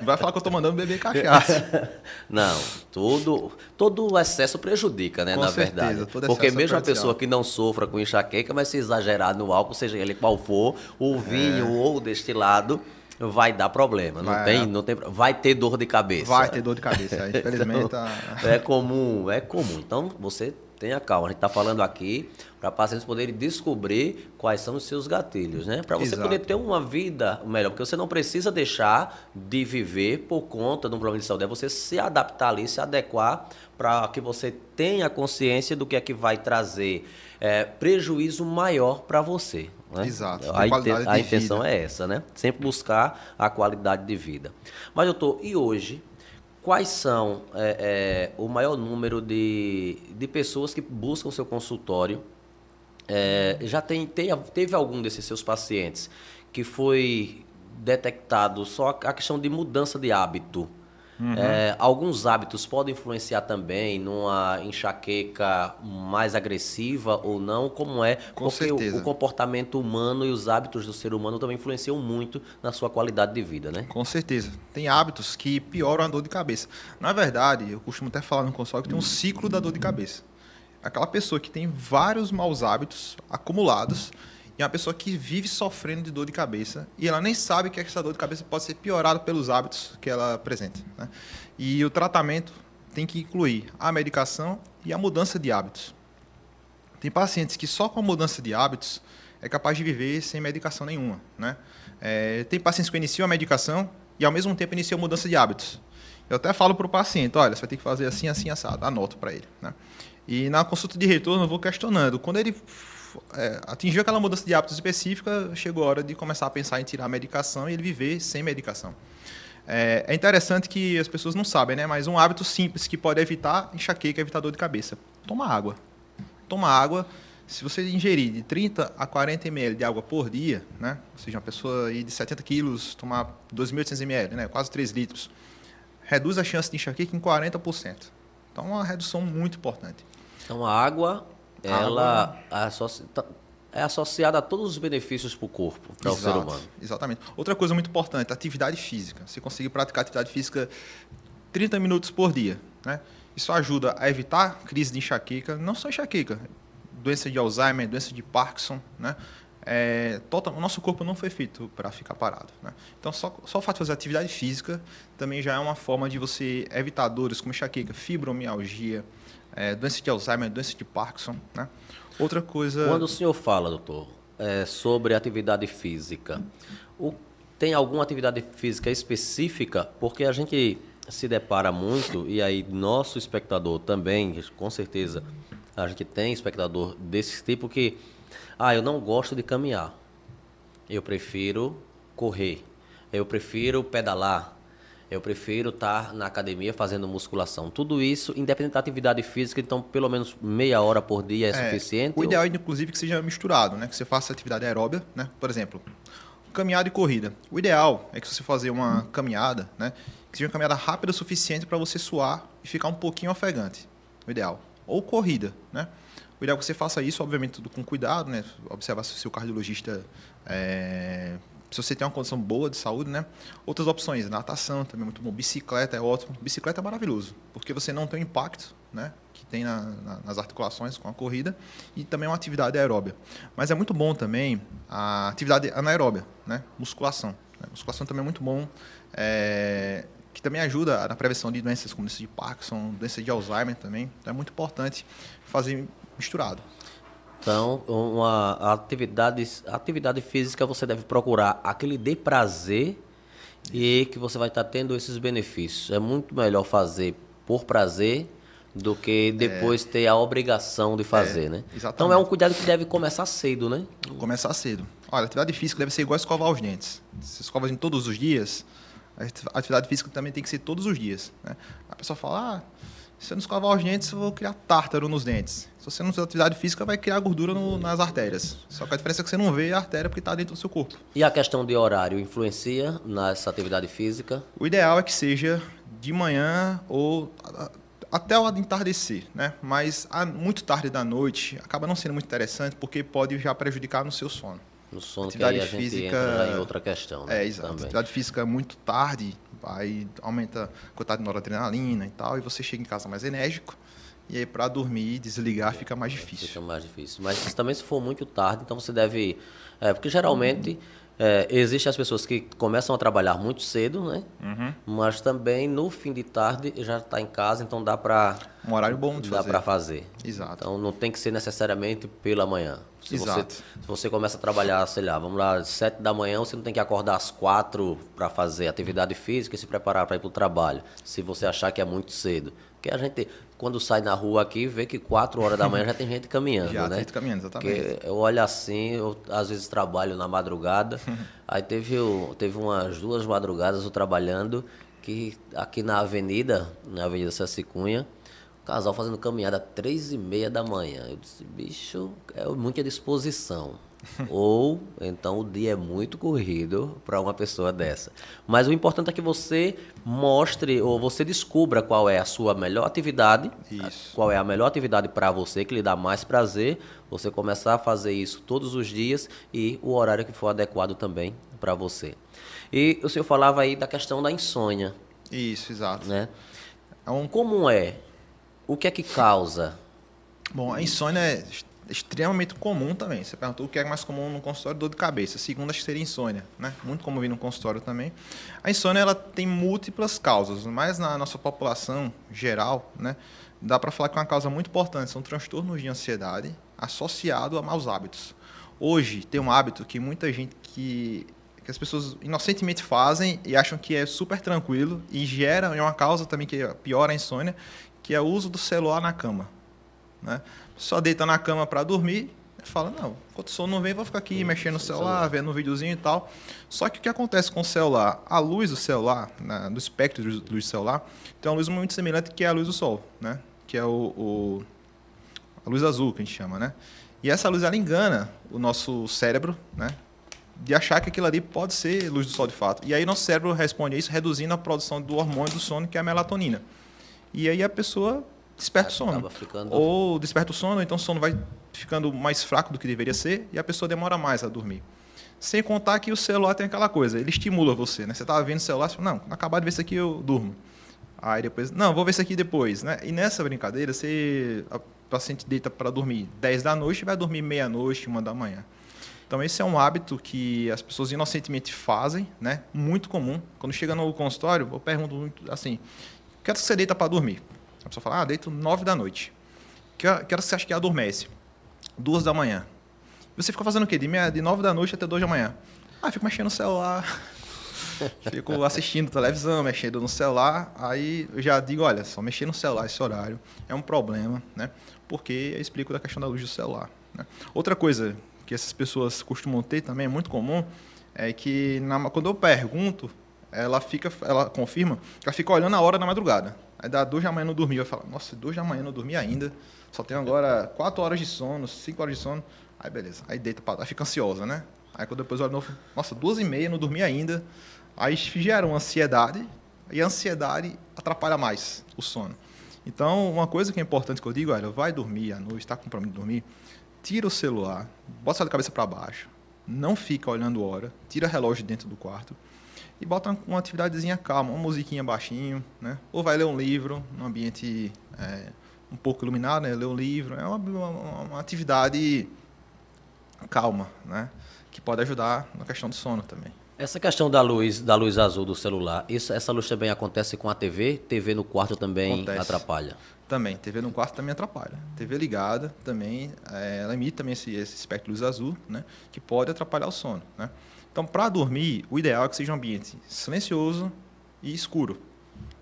Não vai falar que eu tô mandando beber cachaça. Não, tudo, todo excesso prejudica, né, com na certeza, verdade. Porque mesmo a pessoa que não sofra com enxaqueca, mas se exagerar no álcool, seja ele qual for, o vinho é. ou o destilado, vai dar problema. Não vai, tem, é. não tem, vai ter dor de cabeça. Vai ter dor de cabeça. Infelizmente. então. É comum, é comum. Então você tenha calma. A gente está falando aqui para pacientes poderem descobrir quais são os seus gatilhos, né? Para você Exato. poder ter uma vida melhor, porque você não precisa deixar de viver por conta de um problema de saúde, é você se adaptar ali, se adequar para que você tenha consciência do que é que vai trazer é, prejuízo maior para você. Né? Exato. A, a intenção vida. é essa, né? Sempre buscar a qualidade de vida. Mas, doutor, e hoje quais são é, é, o maior número de, de pessoas que buscam seu consultório É, já tem, tem, teve algum desses seus pacientes que foi detectado só a questão de mudança de hábito? Uhum. É, alguns hábitos podem influenciar também numa enxaqueca mais agressiva ou não, como é? Com porque. O, o, comportamento humano e os hábitos do ser humano também influenciam muito na sua qualidade de vida, né? Com certeza. Tem hábitos que pioram a dor de cabeça. Na verdade, eu costumo até falar no consultório que tem um ciclo da dor de cabeça. Aquela pessoa que tem vários maus hábitos acumulados e uma pessoa que vive sofrendo de dor de cabeça e ela nem sabe que essa dor de cabeça pode ser piorada pelos hábitos que ela apresenta. Né? E o tratamento tem que incluir a medicação e a mudança de hábitos. Tem pacientes que só com a mudança de hábitos é capaz de viver sem medicação nenhuma. Né? É, tem pacientes que iniciam a medicação e ao mesmo tempo iniciam a mudança de hábitos. Eu até falo para o paciente, olha, você vai ter que fazer assim, assim, assado. Anoto para ele. Né? E na consulta de retorno eu vou questionando. Quando ele é, atingiu aquela mudança de hábitos específica, chegou a hora de começar a pensar em tirar a medicação e ele viver sem medicação. É, é, interessante que as pessoas não sabem, né? Mas um hábito simples que pode evitar enxaqueca, evitar dor de cabeça. Toma água. Toma água. Se você ingerir de 30 a 40 ml de água por dia, né? Ou seja, uma pessoa de 70 quilos tomar 2.800 ml, né? Quase 3 litros. Reduz a chance de enxaqueca em 40%. Então, é uma redução muito importante. Então, a água ela associa, tá, é associada a todos os benefícios para o corpo, para o ser humano. Exatamente. Outra coisa muito importante, atividade física. Você conseguir praticar atividade física 30 minutos por dia. Né? Isso ajuda a evitar crise de enxaqueca, não só enxaqueca, doença de Alzheimer, doença de Parkinson. Né? É, total, o nosso corpo não foi feito para ficar parado. Né? Então, só, só o fato de fazer atividade física também já é uma forma de você evitar dores como enxaqueca, fibromialgia, é, doença de Alzheimer, doença de Parkinson. Né? Outra coisa. Quando o senhor fala, doutor, é, sobre atividade física, o, tem alguma atividade física específica? Porque a gente se depara muito, e aí nosso espectador também, com certeza, a gente tem espectador desse tipo que, ah, eu não gosto de caminhar, eu prefiro correr, eu prefiro pedalar, eu prefiro estar na academia fazendo musculação. Tudo isso, independente da atividade física, então pelo menos meia hora por dia é, é suficiente? O ideal é, inclusive, que seja misturado, né? Que você faça atividade aeróbia, né? Por exemplo, caminhada e corrida. O ideal é que você fazer uma caminhada, né? Que seja uma caminhada rápida o suficiente para você suar e ficar um pouquinho ofegante. O ideal. Ou corrida, né? O ideal é que você faça isso, obviamente, tudo com cuidado, né? Observar se o seu cardiologista é, se você tem uma condição boa de saúde, né? Outras opções, natação também é muito bom, bicicleta é ótimo. Bicicleta é maravilhoso, porque você não tem o impacto, né? Que tem na, na, nas articulações com a corrida e também é uma atividade aeróbia. Mas é muito bom também a atividade anaeróbia, né? Musculação. Né? Musculação também é muito bom, é, que também ajuda na prevenção de doenças como doença de Parkinson, doença de Alzheimer também. Então é muito importante fazer misturado. Então, uma atividade, atividade física você deve procurar aquele de prazer e que você vai estar tendo esses benefícios. É muito melhor fazer por prazer do que depois é. ter a obrigação de fazer, é, né? Exatamente. Então é um cuidado que deve começar cedo, né? Começar cedo. Olha, atividade física deve ser igual a escovar os dentes. Se escova em todos os dias, a atividade física também tem que ser todos os dias. Né? A pessoa fala, ah, se eu não escovar os dentes, eu vou criar tártaro nos dentes. Se você não fizer atividade física, vai criar gordura no, nas artérias. Só que a diferença é que você não vê a artéria porque está dentro do seu corpo. E a questão de horário influencia nessa atividade física? O ideal é que seja de manhã ou até o entardecer, né? Mas muito tarde da noite acaba não sendo muito interessante porque pode já prejudicar no seu sono. No sono atividade que aí a física gente entra em outra questão. Né? É, exato. Também. Atividade física muito tarde aí aumenta a quantidade de noradrenalina e tal, e você chega em casa mais enérgico. E aí, para dormir, desligar, fica mais difícil. Fica mais difícil. Mas também, se for muito tarde, então você deve. É, porque geralmente. É, Existem as pessoas que começam a trabalhar muito cedo, né? Uhum. Mas também no fim de tarde já está em casa, então dá para um horário bom de dá fazer. para fazer. Exato. Então não tem que ser necessariamente pela manhã. Se Exato. Você, se você começa a trabalhar, sei lá, vamos lá, às sete da manhã, você não tem que acordar às quatro para fazer atividade física e se preparar para ir para o trabalho. Se você achar que é muito cedo, porque a gente quando sai na rua aqui, vê que 4 horas da manhã já tem gente caminhando, já né? tem gente caminhando, exatamente. Porque eu olho assim, eu às vezes trabalho na madrugada, aí teve, teve umas duas madrugadas eu trabalhando, que aqui na avenida, na Avenida Cunha, casal fazendo caminhada três e meia da manhã. Eu disse, bicho, é muita disposição. Ou então o dia é muito corrido para uma pessoa dessa. Mas o importante é que você mostre ou você descubra qual é a sua melhor atividade, Isso. qual é a melhor atividade para você que lhe dá mais prazer. Você começar a fazer isso todos os dias e o horário que for adequado também para você. E o senhor falava aí da questão da insônia, Isso, exato. né? É um Como é? O que é que causa? Bom, a insônia é extremamente comum também. Você perguntou o que é mais comum no consultório, dor de cabeça. Que seria insônia, né? Muito comum vir no consultório também. A insônia, ela tem múltiplas causas, mas na nossa população geral, né? Dá para falar que é uma causa muito importante são transtornos de ansiedade associado a maus hábitos. Hoje, tem um hábito que muita gente que que as pessoas inocentemente fazem e acham que é super tranquilo e gera é uma causa também que piora a insônia, que é o uso do celular na cama. Né? Só deita na cama para dormir e fala, não, enquanto o sono não vem, vou ficar aqui mexendo no celular, vendo um videozinho e tal. Só que o que acontece com o celular? A luz do celular, né, do espectro de luz do celular, tem uma luz muito semelhante que é a luz do sol, né? que é o, o a luz azul que a gente chama, né? E essa luz ela engana o nosso cérebro, né? De achar que aquilo ali pode ser luz do sol de fato. E aí nosso cérebro responde a isso reduzindo a produção do hormônio do sono, que é a melatonina. E aí a pessoa desperta o sono. Ficando- Ou desperta o sono, então o sono vai ficando mais fraco do que deveria ser e a pessoa demora mais a dormir. Sem contar que o celular tem aquela coisa, ele estimula você, né? Você estava vendo o celular, você fala, não, acabar de ver isso aqui eu durmo. Aí depois, não, vou ver isso aqui depois, né? E nessa brincadeira, você, a paciente deita para dormir 10 da noite e vai dormir meia-noite, uma da manhã. Então esse é um hábito que as pessoas inocentemente fazem, né? Muito comum. Quando chega no consultório, eu pergunto muito assim, que horas você deita para dormir? A pessoa fala, ah, deito 9 da noite. Que hora que você acha que adormece? Duas da manhã. Você fica fazendo o quê? De, meia, de 9 da noite até 2 da manhã. Ah, fico mexendo no celular. fico assistindo televisão, mexendo no celular. Aí eu já digo, olha, só mexer no celular esse horário é um problema, né? Porque eu explico da questão da luz do celular. né? Outra coisa que essas pessoas costumam ter também, é muito comum, é que na- quando eu pergunto, ela fica, ela confirma ela fica olhando a hora da madrugada. Aí dá duas da manhã não dormi, eu falo, nossa, duas da manhã não dormi ainda. Só tenho agora quatro horas de sono, cinco horas de sono. Aí beleza, aí deita, pra- aí fica ansiosa, né? Aí quando depois olha novo, nossa, duas e meia, não dormi ainda. Aí gera uma ansiedade, e a ansiedade atrapalha mais o sono. Então, uma coisa que é importante que eu digo, olha, vai dormir à noite, está com problema de dormir, tira o celular, bota a cabeça para baixo, não fica olhando hora, tira o relógio de dentro do quarto e bota uma- atividadezinha calma, uma musiquinha baixinho, né? Ou vai ler um livro num ambiente é, um pouco iluminado, né? Ler um livro, é uma, uma- uma atividade calma, né? Que pode ajudar na questão do sono também. Essa questão da luz, da luz azul do celular, isso, essa luz também acontece com a TV? TV no quarto também Acontece. atrapalha. Também, TV no quarto também atrapalha. TV ligada também, eh, ela emite também esse, esse espectro de luz azul, né? Que pode atrapalhar o sono, né? Então, para dormir, o ideal é que seja um ambiente silencioso e escuro.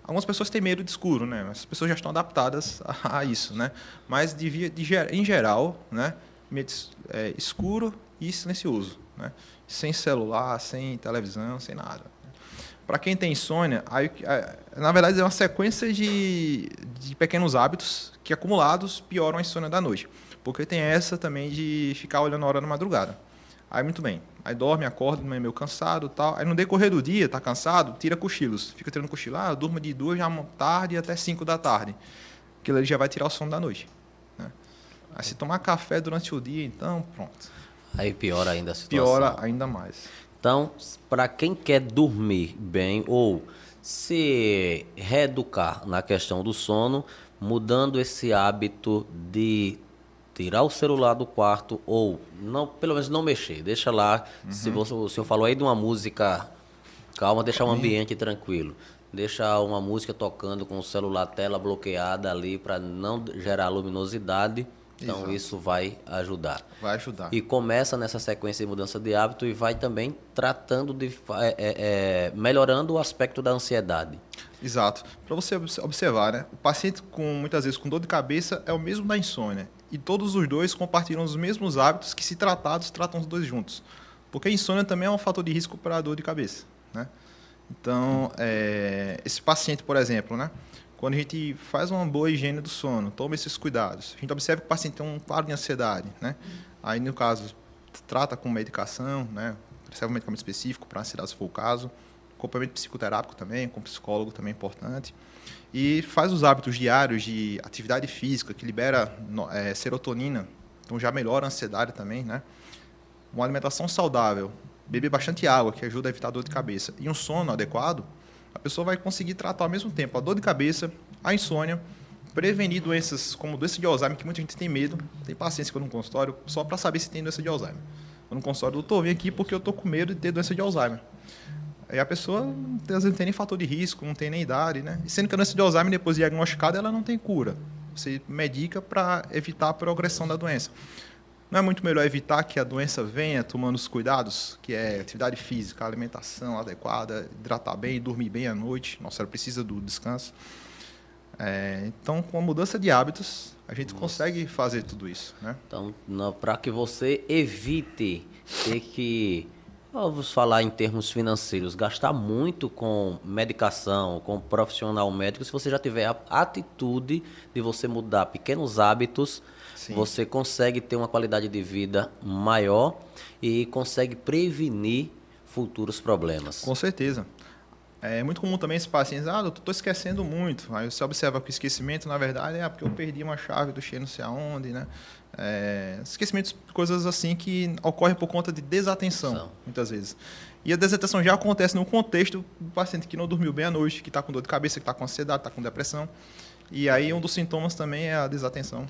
Algumas pessoas têm medo de escuro, né? As pessoas já estão adaptadas a, a isso, né? Mas de, via- de em geral, né? Eh, escuro e silencioso, né? Sem celular, sem televisão, sem nada. Para quem tem insônia, aí, na verdade é uma sequência de, de pequenos hábitos que acumulados pioram a insônia da noite. Porque tem essa também de ficar olhando a hora da madrugada. Aí muito bem. Aí dorme, acorda, manhã meio cansado tal. Aí no decorrer do dia, tá cansado, tira cochilos. Fica tirando cochilo. Ah, eu durmo de duas da tarde até cinco da tarde. Aquilo ali já vai tirar o sono da noite. né? Aí se tomar café durante o dia, então pronto. Aí piora ainda a situação. Piora ainda mais. Então, para quem quer dormir bem ou se reeducar na questão do sono, mudando esse hábito de tirar o celular do quarto ou não, pelo menos não mexer, deixa lá. Se você, o senhor falou aí de uma música calma, deixar um ambiente tranquilo. Deixa uma música tocando com o celular tela bloqueada ali para não gerar luminosidade. Então Exato. isso vai ajudar. Vai ajudar. E começa nessa sequência de mudança de hábito e vai também tratando de é, é, é, melhorando o aspecto da ansiedade. Exato. Para você obs- observar, né? O paciente com muitas vezes com dor de cabeça é o mesmo da insônia. E todos os dois compartilham os mesmos hábitos que, se tratados, tratam os dois juntos. Porque a insônia também é um fator de risco para dor de cabeça, né? Então, é, esse paciente, por exemplo, né? quando a gente faz uma boa higiene do sono, toma esses cuidados, a gente observa que o paciente tem um quadro de ansiedade, né? Aí, no caso, trata com medicação, né? Recebe um medicamento específico para ansiedade, se for o caso. Acompanhamento psicoterápico também, com psicólogo também é importante. E faz os hábitos diários de atividade física, que libera é, serotonina, então já melhora a ansiedade também, né? Uma alimentação saudável, beber bastante água, que ajuda a evitar dor de cabeça, e um sono adequado, a pessoa vai conseguir tratar ao mesmo tempo a dor de cabeça, a insônia, prevenir doenças como doença de Alzheimer, que muita gente tem medo, tem paciência com no consultório só para saber se tem doença de Alzheimer. Eu no consultório, doutor, vim aqui porque eu estou com medo de ter doença de Alzheimer. Aí a pessoa, às vezes, não tem nem fator de risco, não tem nem idade, né? E sendo que a doença de Alzheimer, depois diagnosticada, ela não tem cura. Você medica para evitar a progressão da doença. Não é muito melhor evitar que a doença venha tomando os cuidados, que é atividade física, alimentação adequada, hidratar bem, dormir bem à noite. Nossa, ela precisa do descanso. É, então, com a mudança de hábitos, a gente Nossa. consegue fazer tudo isso. Né? Então, para que você evite ter que, vamos falar em termos financeiros, gastar muito com medicação, com profissional médico, se você já tiver a atitude de você mudar pequenos hábitos Sim. você consegue ter uma qualidade de vida maior e consegue prevenir futuros problemas. Com certeza. É muito comum também esse paciente, ah, doutor, estou esquecendo muito. Aí você observa que o esquecimento, na verdade, é porque eu perdi uma chave do cheio não sei aonde, né? É, esquecimentos, coisas assim que ocorrem por conta de desatenção, São. muitas vezes. E a desatenção já acontece no contexto do paciente que não dormiu bem à noite, que está com dor de cabeça, que está com ansiedade, está com depressão. E aí um dos sintomas também é a desatenção.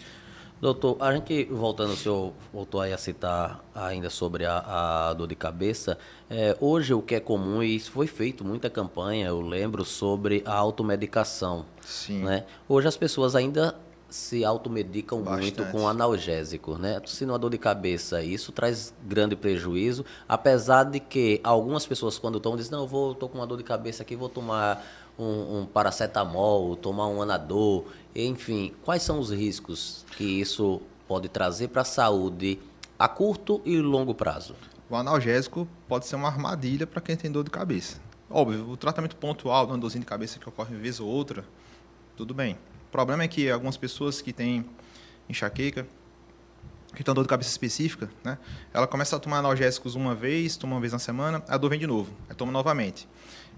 Doutor, a gente, voltando, o senhor voltou aí a citar ainda sobre a, a dor de cabeça. É, hoje o que é comum, e isso foi feito muita campanha, eu lembro, sobre a automedicação. Sim. Né? Hoje as pessoas ainda se automedicam Bastante. muito com analgésico, né? Se não a dor de cabeça, isso traz grande prejuízo, apesar de que algumas pessoas quando estão dizem, não, eu vou, tô com uma dor de cabeça aqui, vou tomar um, um paracetamol, tomar um anador, enfim, quais são os riscos que isso pode trazer para a saúde a curto e longo prazo? O analgésico pode ser uma armadilha para quem tem dor de cabeça. Óbvio, o tratamento pontual de uma dorzinha de cabeça que ocorre uma vez ou outra, tudo bem. Problema é que algumas pessoas que têm enxaqueca, que tem dor de cabeça específica, né? Ela começa a tomar analgésicos uma vez, toma uma vez na semana, a dor vem de novo, aí toma novamente.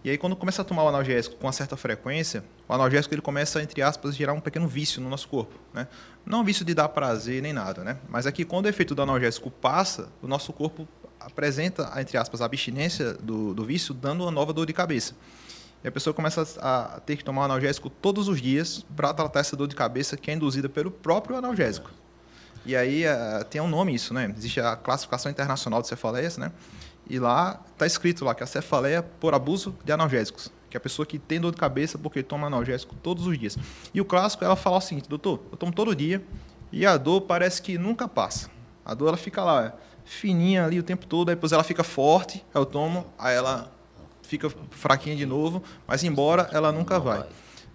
E aí, quando começa a tomar o analgésico com uma certa frequência, o analgésico ele começa, entre aspas, a gerar um pequeno vício no nosso corpo. Né? Não um vício de dar prazer nem nada, né? mas é que quando o efeito do analgésico passa, o nosso corpo apresenta, entre aspas, a abstinência do, do vício, dando uma nova dor de cabeça. E a pessoa começa a ter que tomar analgésico todos os dias para tratar essa dor de cabeça que é induzida pelo próprio analgésico. E aí uh, tem um nome isso, né? Existe a classificação internacional de cefaleias, né? E lá está escrito lá que a cefaleia por abuso de analgésicos. Que é a pessoa que tem dor de cabeça porque toma analgésico todos os dias. E o clássico, ela fala o seguinte, doutor, eu tomo todo dia e a dor parece que nunca passa. A dor ela fica lá, fininha ali o tempo todo, aí depois ela fica forte, eu tomo, aí ela fica fraquinha de novo, mas embora ela nunca vai.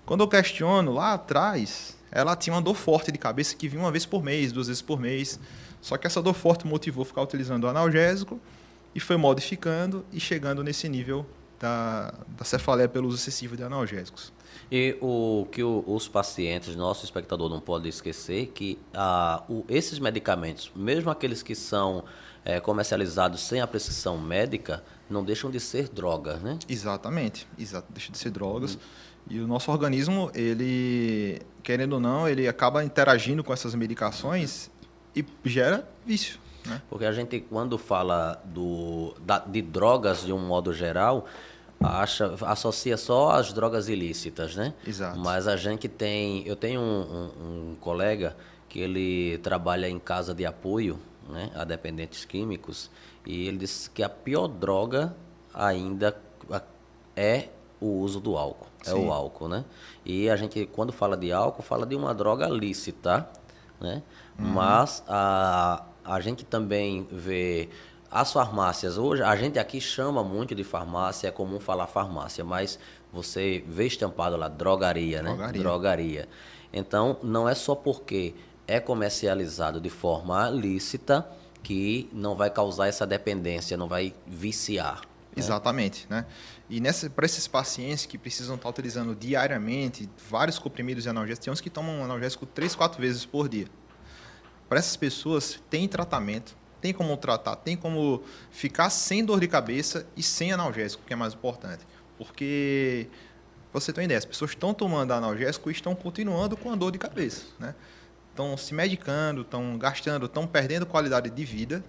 Quando eu questiono lá atrás, ela tinha uma dor forte de cabeça que vinha uma vez por mês, duas vezes por mês. Só que essa dor forte motivou ficar utilizando o analgésico e foi modificando e chegando nesse nível da, da cefaleia pelo uso excessivo de analgésicos. E o que o, os pacientes, nosso espectador não pode esquecer que ah, o, esses medicamentos, mesmo aqueles que são é, comercializados sem a prescrição médica, não deixam de ser drogas, né? Exatamente, exato, deixam de ser drogas. E o nosso organismo, ele, querendo ou não, ele acaba interagindo com essas medicações e gera vício. Né? Porque a gente, quando fala do, da, de drogas de um modo geral, acha, associa só as drogas ilícitas, né? Exato. Mas a gente tem. Eu tenho um, um, um colega que ele trabalha em casa de apoio né, a dependentes químicos e ele disse que a pior droga ainda é o uso do álcool. Sim. É o álcool, né? E a gente, quando fala de álcool, fala de uma droga lícita, né? Uhum. Mas a, a gente também vê as farmácias hoje, a gente aqui chama muito de farmácia, é comum falar farmácia, mas você vê estampado lá drogaria, né? Drogaria. drogaria. Então, não é só porque é comercializado de forma lícita que não vai causar essa dependência, não vai viciar. Exatamente, né? E para esses pacientes que precisam estar utilizando diariamente vários comprimidos de analgésicos, tem uns que tomam analgésico três, quatro vezes por dia. Para essas pessoas, tem tratamento, tem como tratar, tem como ficar sem dor de cabeça e sem analgésico, que é mais importante. Porque, você tem ideia, as pessoas estão tomando analgésico e estão continuando com a dor de cabeça, né? Estão se medicando, estão gastando, estão perdendo qualidade de vida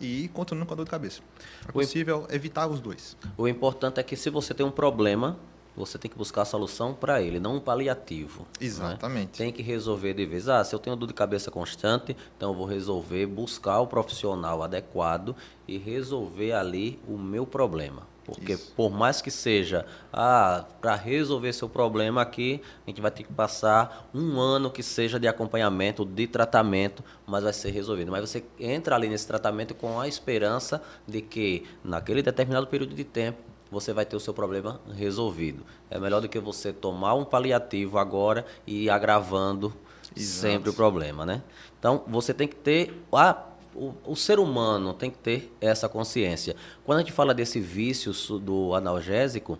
e continuando com a dor de cabeça. É possível evitar os dois. O importante é que se você tem um problema, você tem que buscar a solução para ele, não um paliativo. Né? Exatamente. Né? Tem que resolver de vez. Ah, se eu tenho dor de cabeça constante, então eu vou resolver, buscar o profissional adequado e resolver ali o meu problema. Porque Isso. por mais que seja, ah, para resolver seu problema aqui, a gente vai ter que passar um ano que seja de acompanhamento, de tratamento, mas vai ser resolvido. Mas você entra ali nesse tratamento com a esperança de que naquele determinado período de tempo você vai ter o seu problema resolvido. É melhor do que você tomar um paliativo agora e ir agravando Exato. sempre o problema, né? Então, você tem que ter a o, o, ser humano tem que ter essa consciência. Quando a gente fala desse vício do analgésico,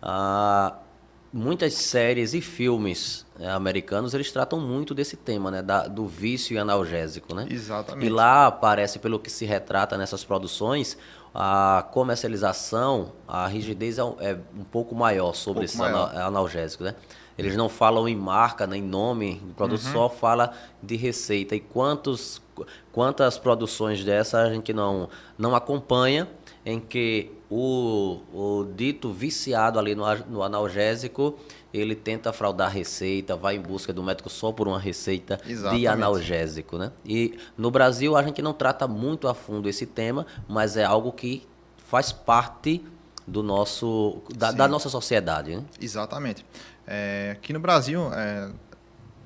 ah, muitas séries e filmes né, americanos eles tratam muito desse tema, né, da, do vício analgésico, né? Exatamente. E lá aparece, pelo que se retrata nessas produções, a comercialização, a rigidez é um, é um pouco maior sobre um pouco esse maior. analgésico, né? Eles não falam em marca, nem nome do produto, uhum. só fala de receita. E quantos, quantas produções dessa a gente não, não acompanha, em que o, o dito viciado ali no, no analgésico, ele tenta fraudar receita, vai em busca do médico só por uma receita Exatamente. de analgésico, né? E no Brasil a gente não trata muito a fundo esse tema, mas é algo que faz parte do nosso da, da nossa sociedade, né? Exatamente. É, aqui no Brasil, é,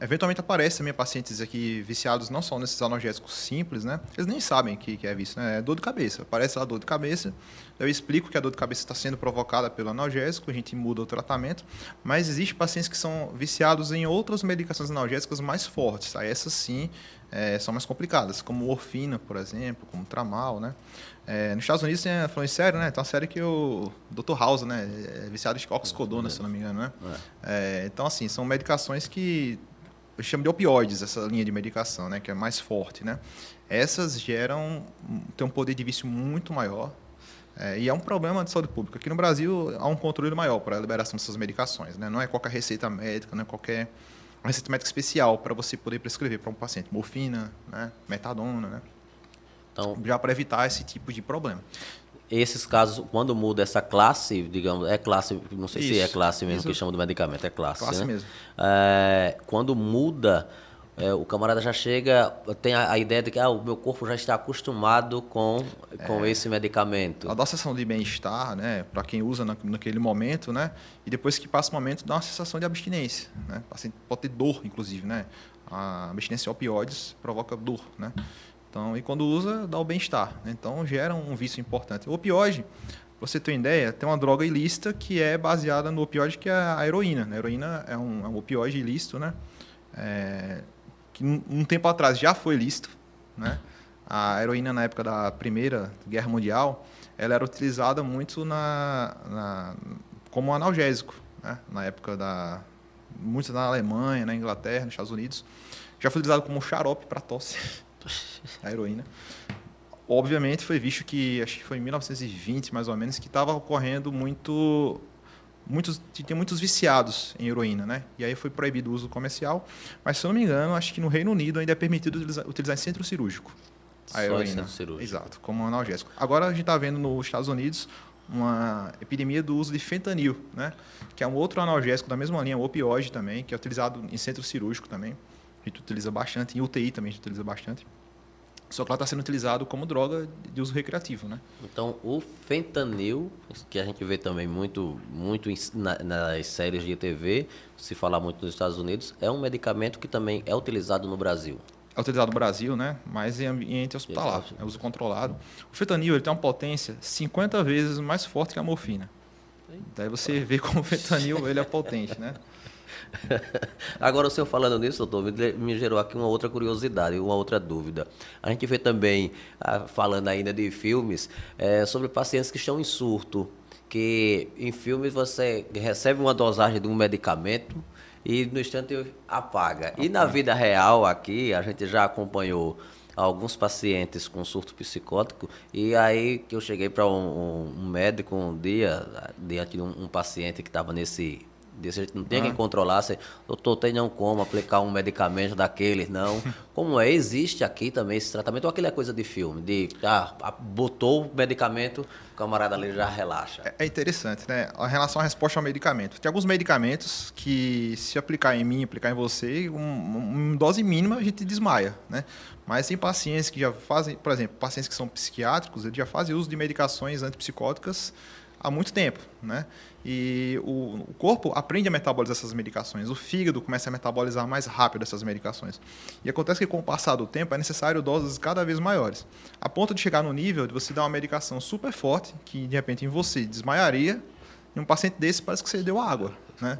eventualmente aparece também pacientes aqui viciados não só nesses analgésicos simples, né? Eles nem sabem o que, que é vício, né? É dor de cabeça. Aparece lá dor de cabeça. Eu explico que a dor de cabeça está sendo provocada pelo analgésico, a gente muda o tratamento, mas existem pacientes que são viciados em outras medicações analgésicas mais fortes. Aí essas sim é, são mais complicadas, como morfina, por exemplo, como tramal, né? É, nos Estados Unidos tem, falando em sério, né? Tem uma série que o Dr. House, né? É viciado em oxicodona, se não me engano, né? É. É, então, assim, são medicações que eu chamo de opioides, essa linha de medicação, né? Que é mais forte, né? Essas geram, tem um poder de vício muito maior, é, e é um problema de saúde pública. Aqui no Brasil há um controle maior para a liberação dessas medicações. Né? Não é qualquer receita médica, não é qualquer receita médica especial para você poder prescrever para um paciente morfina, né? metadona. Né? Então, já para evitar esse tipo de problema. Esses casos, quando muda essa classe, digamos, é classe, não sei isso, se é classe mesmo isso. que chama do medicamento, é classe. Classe né? mesmo. É, quando muda, é, o camarada já chega, tem a, a, ideia de que ah, o meu corpo já está acostumado com, com é, esse medicamento. A dá uma sensação de bem-estar, né, para quem usa na, naquele momento, né, e depois que passa o momento dá uma sensação de abstinência, né, pode ter dor, inclusive, né, a abstinência de opioides provoca dor, né. Então, e quando usa, dá o bem-estar. Né? Então, gera um vício importante. O opioide, você tem ideia, tem uma droga ilícita que é baseada no opioide, que é a heroína. Né? A heroína é um, é um opioide ilícito, né? É, que um tempo atrás já foi lícito. Né? A heroína, na época da Primeira Guerra Mundial, ela era utilizada muito na, na como analgésico. Né? Na época da... Muito na Alemanha, na Inglaterra, nos Estados Unidos. Já foi utilizado como xarope para tosse a heroína. Obviamente foi visto que, acho que foi em 1920 mais ou menos, que estava ocorrendo muito muitos tem muitos viciados em heroína, né? E aí foi proibido o uso comercial, mas se eu não me engano, acho que no Reino Unido ainda é permitido utilizar, utilizar em centro cirúrgico. A heroína. centro cirúrgico. Exato, como analgésico. Agora a gente está vendo nos Estados Unidos uma epidemia do uso de fentanil, né? Que é um outro analgésico da mesma linha, o opioide também, que é utilizado em centro cirúrgico também. A gente utiliza bastante, em UTI também a gente utiliza bastante. Só que ela está sendo utilizado como droga de uso recreativo, né? Então, o fentanil, que a gente vê também muito, muito nas séries de TV, se falar muito nos Estados Unidos, é um medicamento que também é utilizado no Brasil. É utilizado no Brasil, né? Mas em ambiente hospitalar, é uso controlado. O fentanil ele tem uma potência 50 vezes mais forte que a morfina. Daí você vê como o fentanil ele é potente, né? Agora, o senhor falando nisso, doutor, me gerou aqui uma outra curiosidade, uma outra dúvida. A gente vê também, ah, falando ainda de filmes, é, sobre pacientes que estão em surto, que em filmes você recebe uma dosagem de um medicamento e no instante apaga. E na vida real aqui, a gente já acompanhou alguns pacientes com surto psicótico e aí que eu cheguei para um, um, médico um dia diante de um, um paciente que estava nesse desse não tem ah. quem controlasse doutor tem não como aplicar um medicamento daqueles? Não. Como é existe aqui também esse tratamento ou aquilo é coisa de filme de ah, botou o medicamento o camarada ali já relaxa. É, é interessante né? A relação à resposta ao medicamento. Tem alguns medicamentos que se aplicar em mim aplicar em você um, uma dose mínima a gente desmaia né? Mas tem pacientes que já fazem, por exemplo, pacientes que são psiquiátricos, eles já fazem uso de medicações antipsicóticas há muito tempo, né? E o, o, corpo aprende a metabolizar essas medicações, o fígado começa a metabolizar mais rápido essas medicações. E acontece que com o passar do tempo é necessário doses cada vez maiores, a ponto de chegar no nível de você dar uma medicação super forte, que de repente em você desmaiaria, e um paciente desse parece que você deu água, né?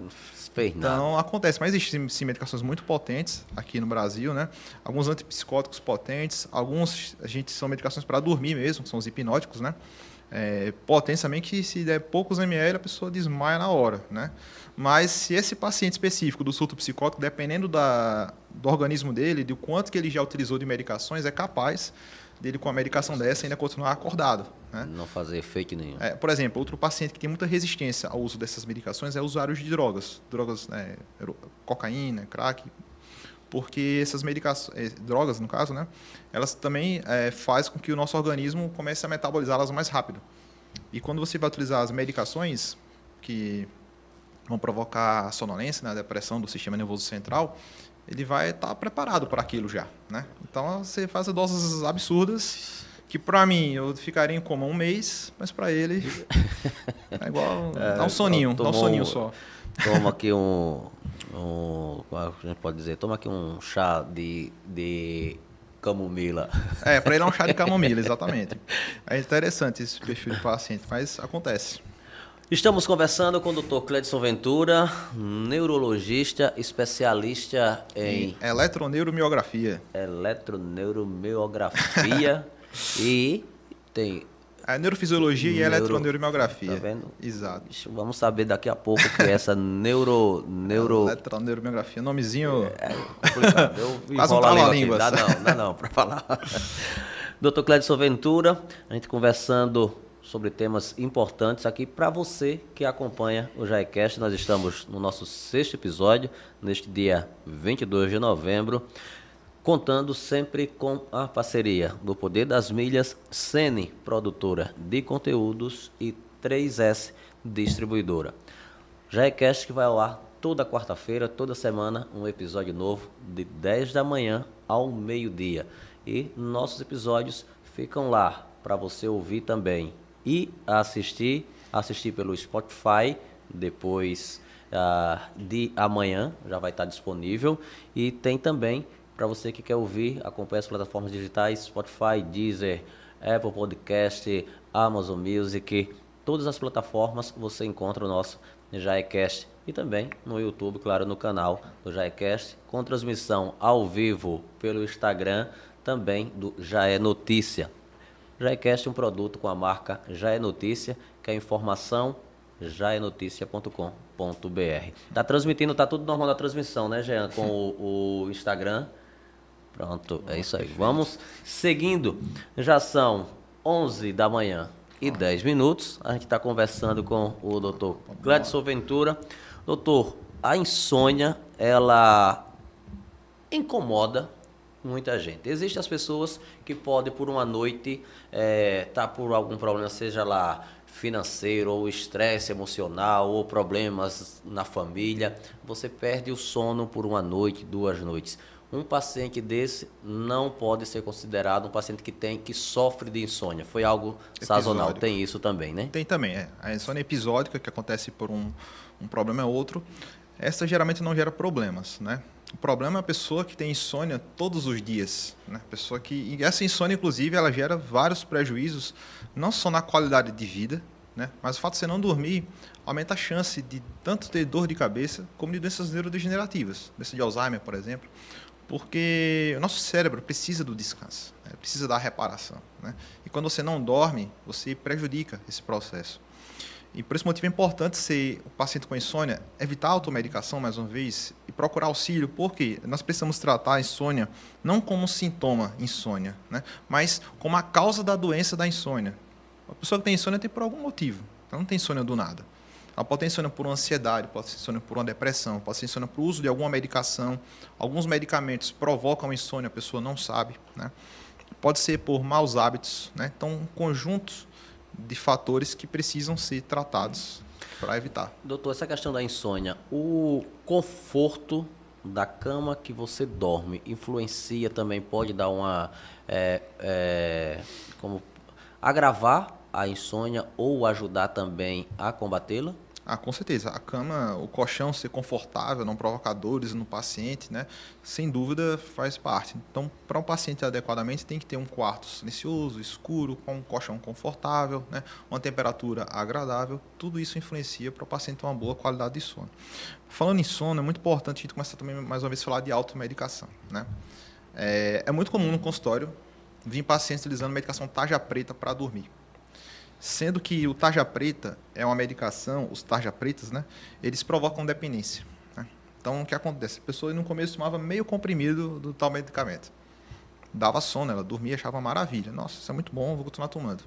Então acontece, mas existem sim, medicações muito potentes aqui no Brasil, né? Alguns antipsicóticos potentes, alguns a gente são medicações para dormir mesmo, são os hipnóticos, né? É, potentes também que se der poucos ml a pessoa desmaia na hora, né? Mas se esse paciente específico do surto psicótico, dependendo da, do organismo dele, do quanto que ele já utilizou de medicações, é capaz dele com a medicação dessa ainda continuar acordado. Né? Não fazer efeito nenhum. É, por exemplo, outro paciente que tem muita resistência ao uso dessas medicações é usuário de drogas, drogas, né, cocaína, crack, porque essas medicações, eh, drogas no caso, né, elas também é, faz com que o nosso organismo comece a metabolizá-las mais rápido. E quando você vai utilizar as medicações que vão provocar a sonolência, né, a depressão do sistema nervoso central, ele vai estar tá preparado para aquilo já, né? Então você faz doses absurdas que para mim eu ficaria em coma um mês, mas para ele é igual é, dá um soninho, dá um soninho só. Toma aqui um, um, como a gente pode dizer, toma aqui um chá de, de camomila. É, para ele é um chá de camomila, exatamente. É interessante esse perfil de paciente, mas acontece. Estamos conversando com o Dr. Cledson Ventura, neurologista, especialista em eletroneuromiografia. Eletroneuromiografia e tem a neurofisiologia neuro... e a eletroneuromiografia. Tá vendo? Exato. Vamos saber daqui a pouco que é essa neuro neuro eletroneuromiografia, nomezinho é complicado. Eu Quase um a língua. Dá não, dá não para falar. Dr. Cledson Ventura, a gente conversando sobre temas importantes aqui para você que acompanha o Jaicast. Nós estamos no nosso sexto episódio, neste dia 22 de novembro, contando sempre com a parceria do Poder das Milhas, Sene, produtora de conteúdos, e 3S, distribuidora. Jaicast que vai ao ar toda quarta-feira, toda semana, um episódio novo, de 10 da manhã ao meio-dia. E nossos episódios ficam lá para você ouvir também e assistir, assistir pelo Spotify, depois uh, de amanhã já vai estar disponível. E tem também, para você que quer ouvir, acompanhe as plataformas digitais, Spotify, Deezer, Apple Podcast, Amazon Music, todas as plataformas você encontra o nosso Jaecast e também no YouTube, claro, no canal do Jaecast, com transmissão ao vivo pelo Instagram, também do Já é Notícia. Jaecast é um produto com a marca Já é Notícia, que é informação jaenoticia.com.br. Tá transmitindo, tá tudo normal na transmissão, né, Jean? Com o, o Instagram. Pronto, é isso aí. Vamos seguindo. Já são 11 da manhã e 10 minutos. A gente está conversando com o doutor Gladson Ventura. Doutor, a insônia, ela incomoda muita gente. Existem as pessoas que podem, por uma noite, estar é, tá por algum problema, seja lá financeiro, ou estresse emocional, ou problemas na família, você perde o sono por uma noite, duas noites. Um paciente desse não pode ser considerado um paciente que tem que sofre de insônia. Foi algo Episódico. sazonal. Tem isso também, né? Tem também. É. A insônia episódica que acontece por um, um problema ou outro, essa geralmente não gera problemas, né? O problema é a pessoa que tem insônia todos os dias. Né? Pessoa que, e essa insônia, inclusive, ela gera vários prejuízos, não só na qualidade de vida, né? Mas o fato de você não dormir aumenta a chance de tanto ter dor de cabeça como de doenças neurodegenerativas, doença de Alzheimer, por exemplo, porque o nosso cérebro precisa do descanso, né? precisa da reparação. Né? E quando você não dorme, você prejudica esse processo. E por esse motivo é importante ser o paciente com insônia evitar a automedicação, mais uma vez, e procurar auxílio, porque nós precisamos tratar a insônia não como sintoma insônia, né? mas como a causa da doença da insônia. A pessoa que tem insônia tem por algum motivo, ela não tem insônia do nada. Ela pode ter insônia por uma ansiedade, pode ter insônia por uma depressão, pode ter insônia por uso de alguma medicação. Alguns medicamentos provocam insônia, a pessoa não sabe. Né? Pode ser por maus hábitos. Né? Então, um conjunto de fatores que precisam ser tratados para evitar. Doutor, essa questão da insônia, o conforto da cama que você dorme influencia também, pode dar uma. É, é, como agravar a insônia ou ajudar também a combatê-la? Ah, com certeza. A cama, o colchão ser confortável, não provocar dores no paciente, né? Sem dúvida faz parte. Então, para um paciente adequadamente, tem que ter um quarto silencioso, escuro, com um colchão confortável, né? Uma temperatura agradável. Tudo isso influencia para o paciente ter uma boa qualidade de sono. Falando em sono, é muito importante a gente começar também mais uma vez a falar de automedicação, né? É, é muito comum no consultório vir pacientes utilizando medicação tarja preta para dormir. Sendo que o tarja preta é uma medicação, os tarja pretas, né? Eles provocam dependência. Né? Então, o que acontece? A pessoa no começo tomava meio comprimido do tal medicamento. Dava sono, ela dormia, achava maravilha. Nossa, isso é muito bom, vou continuar tomando.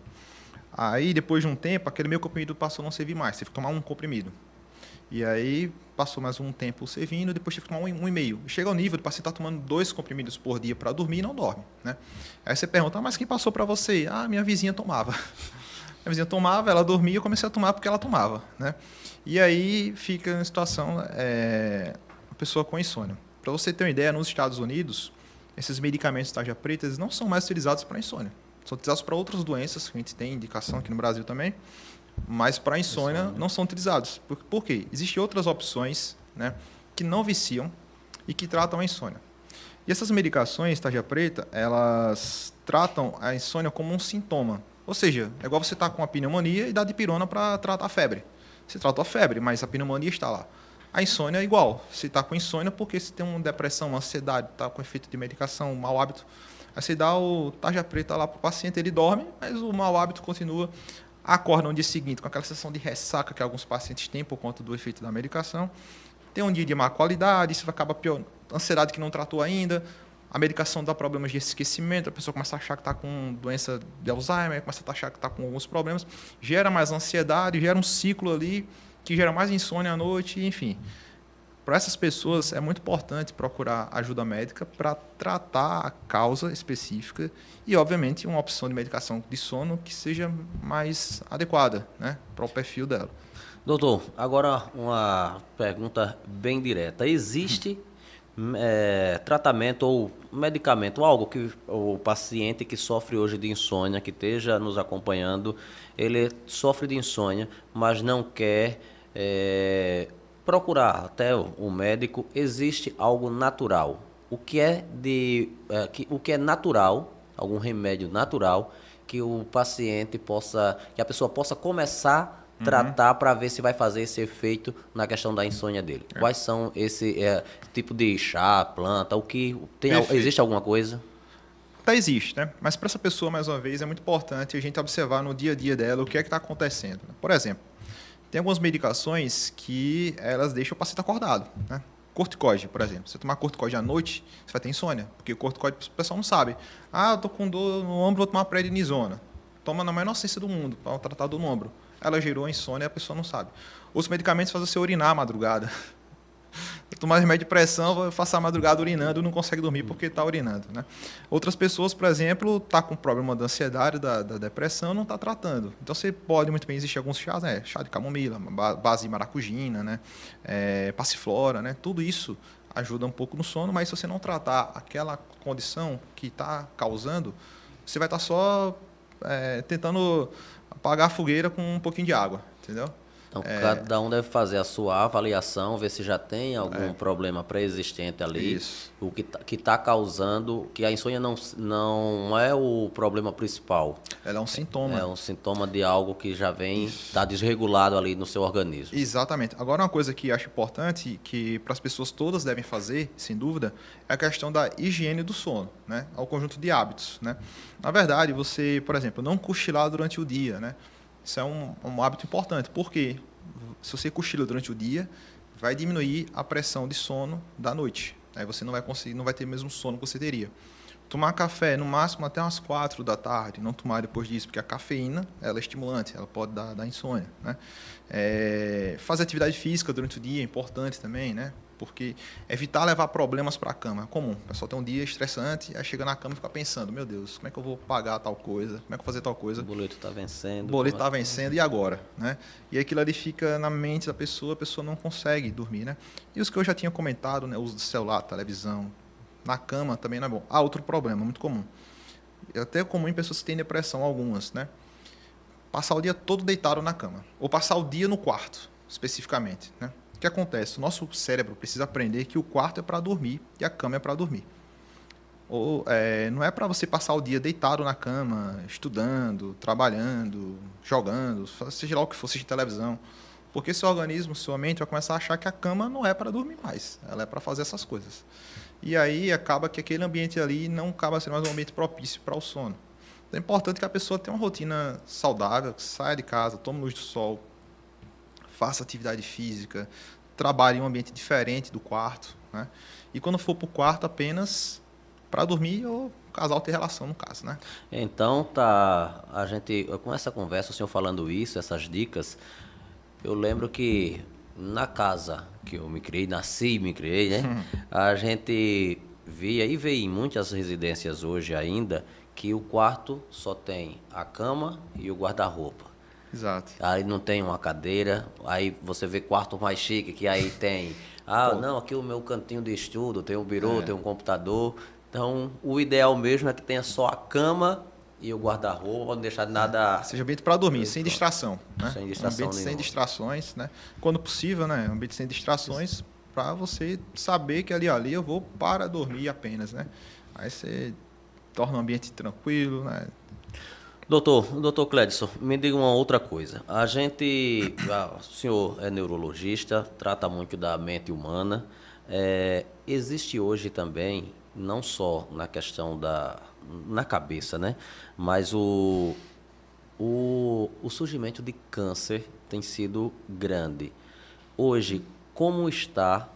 Aí, depois de um tempo, aquele meio comprimido passou a não servir mais. Teve que tomar um comprimido. E aí, passou mais um tempo servindo, depois tive que tomar um, um e meio. Chega ao nível de paciente estar tá tomando dois comprimidos por dia para dormir e não dorme. Né? Aí você pergunta, ah, mas quem passou para você? Ah, minha vizinha tomava. A vizinha tomava, ela dormia, eu comecei a tomar porque ela tomava, né? E aí fica a situação, é, a pessoa com insônia. Para você ter uma ideia, nos Estados Unidos, esses medicamentos tarja preta não são mais utilizados para insônia. São utilizados para outras doenças, que a gente tem indicação aqui no Brasil também, mas para insônia, insônia não são utilizados. Por, por quê? Existem outras opções né, que não viciam e que tratam a insônia. E essas medicações tarja preta, elas tratam a insônia como um sintoma. Ou seja, é igual você estar tá com a pneumonia e dar dipirona para tratar a febre. Você tratou a febre, mas a pneumonia está lá. A insônia é igual. Você está com insônia porque você tem uma depressão, uma ansiedade, está com efeito de medicação, um mau hábito. Aí você dá o tarja preta lá para o paciente, ele dorme, mas o mau hábito continua. Acorda no dia seguinte com aquela sensação de ressaca que alguns pacientes têm por conta do efeito da medicação. Tem um dia de má qualidade, isso acaba pior. Ansiedade que não tratou ainda, a medicação dá problemas de esquecimento, a pessoa começa a achar que está com doença de Alzheimer, começa a achar que está com alguns problemas, gera mais ansiedade, gera um ciclo ali que gera mais insônia à noite, enfim. Para essas pessoas é muito importante procurar ajuda médica para tratar a causa específica e, obviamente, uma opção de medicação de sono que seja mais adequada né, para o perfil dela. Doutor, agora uma pergunta bem direta. Existe é, tratamento ou medicamento, algo que o paciente que sofre hoje de insônia, que esteja nos acompanhando, ele sofre de insônia, mas não quer é, procurar até o médico, existe algo natural. O que é de, é, que, o que é natural, algum remédio natural que o paciente possa, que a pessoa possa começar uhum. tratar para ver se vai fazer esse efeito na questão da insônia dele. É. Quais são esse é, tipo de chá, planta, o que tem existe alguma coisa? Tá, existe, né? Mas para essa pessoa, mais uma vez, é muito importante a gente observar no dia a dia dela o que é que está acontecendo. Né? Por exemplo, tem algumas medicações que elas deixam o paciente acordado, né? Corticoide, por exemplo. Você tomar corticoide à noite, você vai ter insônia, porque corticoide o pessoal não sabe. Ah, eu tô com dor no ombro, vou tomar prednisona. Toma na menor ciência do mundo para tratar dor no ombro ela gerou insônia e a pessoa não sabe. Os medicamentos fazem você urinar à madrugada. Tomar remédio de pressão, vai passar a madrugada urinando não consegue dormir porque está urinando. Né? Outras pessoas, por exemplo, tá com problema da ansiedade, da, da depressão, não está tratando. Então você pode muito bem, existir alguns chás, né? chá de camomila, base de maracujina, né? É, passiflora, né? tudo isso ajuda um pouco no sono, mas se você não tratar aquela condição que está causando, você vai estar tá só é, tentando apagar a fogueira com um pouquinho de água, entendeu? Então, é... cada um deve fazer a sua avaliação, ver se já tem algum é. problema pré-existente ali. Isso. O que está tá causando, que a insônia não, não é o problema principal. Ela é um sintoma. É um sintoma de algo que já vem, está desregulado ali no seu organismo. Exatamente. Agora, uma coisa que acho importante, que para as pessoas todas devem fazer, sem dúvida, é a questão da higiene do sono, né? Ao conjunto de hábitos, né? Na verdade, você, por exemplo, não cochilar durante o dia, né? Isso é um, um hábito importante, porque se você cochila durante o dia, vai diminuir a pressão de sono da noite. Aí você não vai conseguir, não vai ter o mesmo sono que você teria. Tomar café no máximo até umas 4 da tarde, não tomar depois disso, porque a cafeína ela é estimulante, ela pode dar, dar insônia. Né? É, fazer atividade física durante o dia é importante também, né? Porque evitar levar problemas para a cama é comum. O pessoal tem um dia estressante, aí chega na cama e fica pensando: meu Deus, como é que eu vou pagar tal coisa? Como é que eu vou fazer tal coisa? O boleto está vencendo. O boleto está vencendo, e agora? Né? E aquilo ali fica na mente da pessoa, a pessoa não consegue dormir. Né? E os que eu já tinha comentado, né, o uso do celular, televisão, na cama também não é bom. Ah, outro problema, muito comum. É até comum em pessoas que têm depressão, algumas, né? Passar o dia todo deitado na cama. Ou passar o dia no quarto, especificamente, né? O que acontece? O nosso cérebro precisa aprender que o quarto é para dormir e a cama é para dormir. Ou, é, não é para você passar o dia deitado na cama, estudando, trabalhando, jogando, seja lá o que for, de televisão. Porque seu organismo, sua mente vai começar a achar que a cama não é para dormir mais, ela é para fazer essas coisas. E aí acaba que aquele ambiente ali não acaba sendo mais um ambiente propício para o sono. Então é importante que a pessoa tenha uma rotina saudável, que saia de casa, tome luz do sol, faça atividade física, trabalhe em um ambiente diferente do quarto. Né? E quando for para o quarto, apenas para dormir ou o casal ter relação, no caso. Né? Então, tá, a gente, com essa conversa, o senhor falando isso, essas dicas, eu lembro que na casa que eu me criei, nasci e me criei, né? Hum. A gente via e vê em muitas residências hoje ainda que o quarto só tem a cama e o guarda-roupa. Exato. Aí não tem uma cadeira, aí você vê quarto mais chique, que aí tem. Ah, Pô. não, aqui o meu cantinho de estudo, tem um birô, é. tem um computador. Então, o ideal mesmo é que tenha só a cama e o guarda-roupa, não deixar nada. É. Seja ambiente para dormir, sem distração. Né? Sem distração. Um ambiente sem distrações, né? Quando possível, né? Um ambiente sem distrações, para você saber que ali, ali eu vou para dormir apenas, né? Aí você torna o ambiente tranquilo, né? Doutor, doutor Cledson, me diga uma outra coisa. A gente, o senhor é neurologista, trata muito da mente humana. É, existe hoje também, não só na questão da na cabeça, né, mas o, o, o surgimento de câncer tem sido grande. Hoje, como está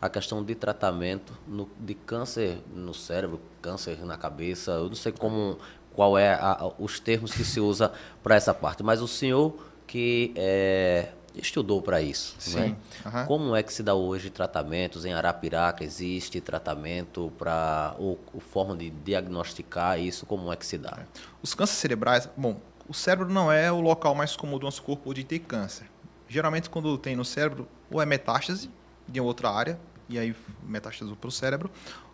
a questão de tratamento no, de câncer no cérebro, câncer na cabeça? Eu não sei como qual é a, os termos que se usa para essa parte. Mas o senhor que é, estudou para isso, Sim. Né? Uhum. Como é que se dá hoje tratamentos em Arapiraca? Existe tratamento para ou, ou, forma de diagnosticar isso? Como é que se dá? Os cânceres cerebrais, bom, o cérebro não é o local mais comum do nosso corpo de ter câncer. Geralmente quando tem no cérebro ou é metástase de outra área e aí metástase para o cérebro,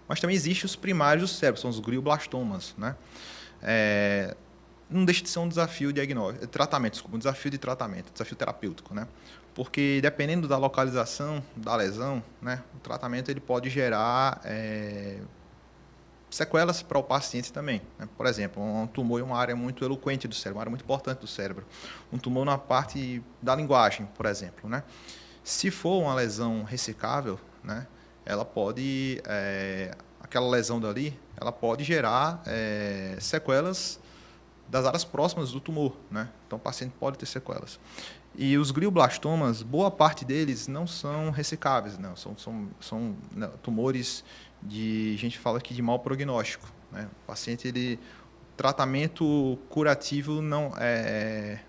mas também existem os primários do cérebro, são os glioblastomas, né? É, não deixa de ser um desafio diagnóstico, tratamento, desculpa, um desafio de tratamento, desafio terapêutico, né? Porque dependendo da localização da lesão, né, o tratamento ele pode gerar é, sequelas para o paciente também. Né? Por exemplo, um tumor em uma área muito eloquente do cérebro, uma área muito importante do cérebro. Um tumor na parte da linguagem, por exemplo, né? Se for uma lesão ressecável, né, ela pode é, aquela lesão dali, ela pode gerar é, sequelas das áreas próximas do tumor, né? Então o paciente pode ter sequelas. E os glioblastomas, boa parte deles não são ressecáveis, não. São, são, são né, tumores de, a gente fala aqui de mau prognóstico. Né? O paciente, ele, tratamento curativo não é,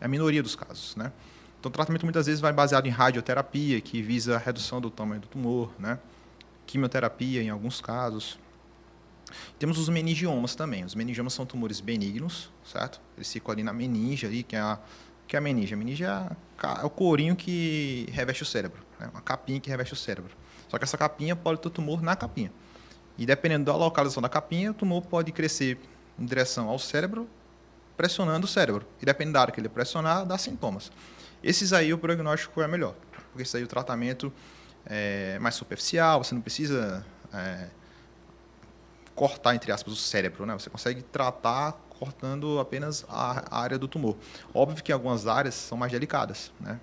é a minoria dos casos, né? Então o tratamento muitas vezes vai baseado em radioterapia, que visa a redução do tamanho do tumor, né? Quimioterapia em alguns casos. Temos os meningiomas também. Os meningiomas são tumores benignos, certo? Eles ficam ali na meninge, ali, que é a, que é a meninge. A meninge é, a, é o corinho que reveste o cérebro, né? uma capinha que reveste o cérebro. Só que essa capinha pode ter tumor na capinha. E dependendo da localização da capinha, o tumor pode crescer em direção ao cérebro, pressionando o cérebro. E dependendo da área que ele pressionar, dá sintomas. Esses aí o prognóstico é melhor, porque esse aí o tratamento é mais superficial, você não precisa é, cortar, entre aspas, o cérebro, né? Você consegue tratar cortando apenas a, área do tumor. Óbvio que algumas áreas são mais delicadas, né?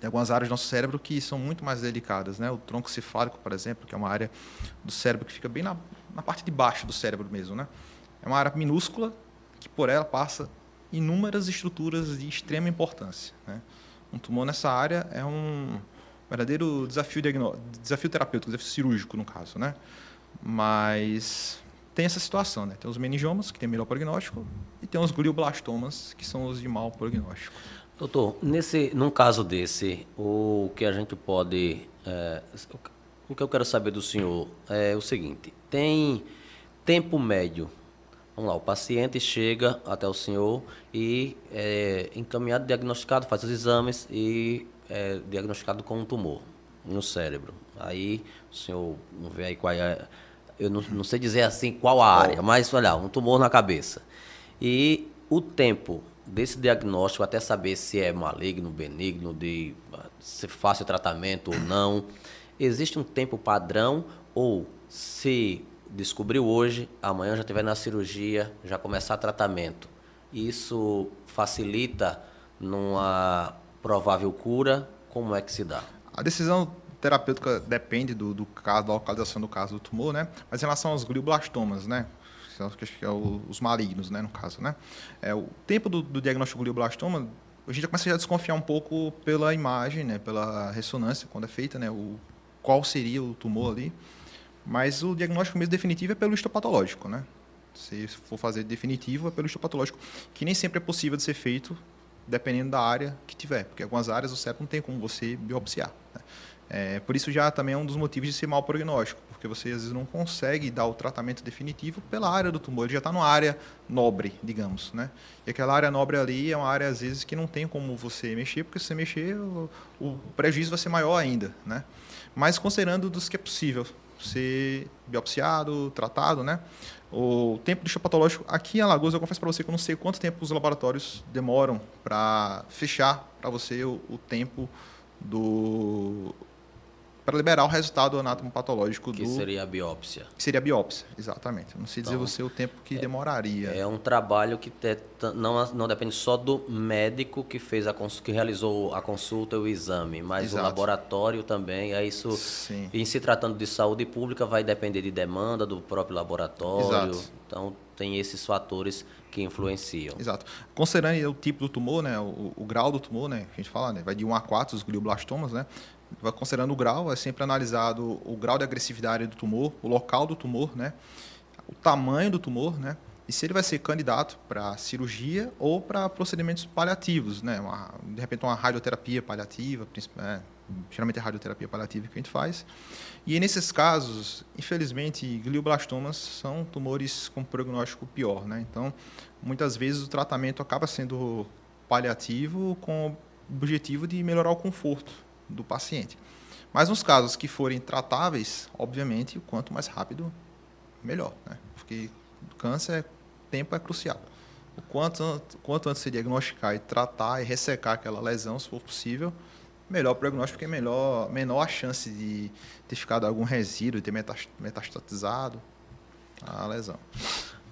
Tem algumas áreas do nosso cérebro que são muito mais delicadas, né? O tronco cefálico, por exemplo, que é uma área do cérebro que fica bem na, na parte de baixo do cérebro mesmo, né? É uma área minúscula que por ela passa inúmeras estruturas de extrema importância, né? Um tumor nessa área é um verdadeiro desafio, desafio terapêutico, desafio cirúrgico, no caso, né? Mas tem essa situação, né? Tem os meningiomas, que tem melhor prognóstico, e tem os glioblastomas, que são os de mau prognóstico. Doutor, nesse, num caso desse, o que a gente pode. É, o que eu quero saber do senhor é o seguinte: tem tempo médio. Vamos lá, o paciente chega até o senhor e é encaminhado, diagnosticado, faz os exames e é diagnosticado com um tumor no cérebro. Aí o senhor não vê aí qual é eu não, não sei dizer assim qual a área, mas olha, um tumor na cabeça. E o tempo desse diagnóstico até saber se é maligno, benigno, de se fácil tratamento ou não, existe um tempo padrão ou se descobriu hoje, amanhã já estiver na cirurgia, já começar tratamento. Isso facilita numa provável cura? Como é que se dá? A decisão terapêutica depende do, do caso, da localização do caso do tumor, né? Mas em relação aos glioblastomas, né? Que é os malignos, né, no caso, né? É, o tempo do, do diagnóstico do glioblastoma, a gente já começa a desconfiar um pouco pela imagem, né, pela ressonância quando é feita, né, o qual seria o tumor ali. Mas o diagnóstico mesmo definitivo é pelo histopatológico, né? Se for fazer definitivo, é pelo histopatológico, que nem sempre é possível de ser feito dependendo da área que tiver, porque algumas áreas o cérebro não tem como você biopsiar. Né? É, por isso já também é um dos motivos de ser mau prognóstico, porque você às vezes não consegue dar o tratamento definitivo pela área do tumor, ele já está numa área nobre, digamos, né? E aquela área nobre ali é uma área às vezes que não tem como você mexer, porque se você mexer o, o prejuízo vai ser maior ainda, né? Mas considerando dos que é possível ser biopsiado, tratado, né? O tempo do histopatológico aqui em Alagoas, eu confesso para você que eu não sei quanto tempo os laboratórios demoram para fechar para você o, o tempo do para liberar o resultado anatomopatológico que do... Que seria a biópsia. Que seria a biópsia, exatamente. Não sei então, dizer você o tempo que é, demoraria. É um trabalho que te, não, não depende só do médico que fez a que realizou a consulta e o exame, mas Exato. o laboratório também. É isso. Sim. Em se tratando de saúde pública, vai depender de demanda do próprio laboratório. Exato. Então, tem esses fatores que influenciam. Exato. Considerando o tipo do tumor, né, o, o, grau do tumor, né, a gente fala, né, vai de 1 a 4 os glioblastomas, né, considerando o grau, é sempre analisado o grau de agressividade do tumor, o local do tumor, né, o tamanho do tumor, né, e se ele vai ser candidato para cirurgia ou para procedimentos paliativos, né, uma, de repente uma radioterapia paliativa, é, geralmente é radioterapia paliativa que a gente faz. E nesses casos, infelizmente, glioblastomas são tumores com prognóstico pior, né? Então, muitas vezes o tratamento acaba sendo paliativo com o objetivo de melhorar o conforto do paciente. Mas nos casos que forem tratáveis, obviamente, o quanto mais rápido, melhor, né? Porque câncer, tempo é crucial. O quanto, quanto antes se diagnosticar e tratar e ressecar aquela lesão, se for possível, melhor o prognóstico, porque é melhor, menor a chance de ter ficado algum resíduo, de ter metastatizado a lesão.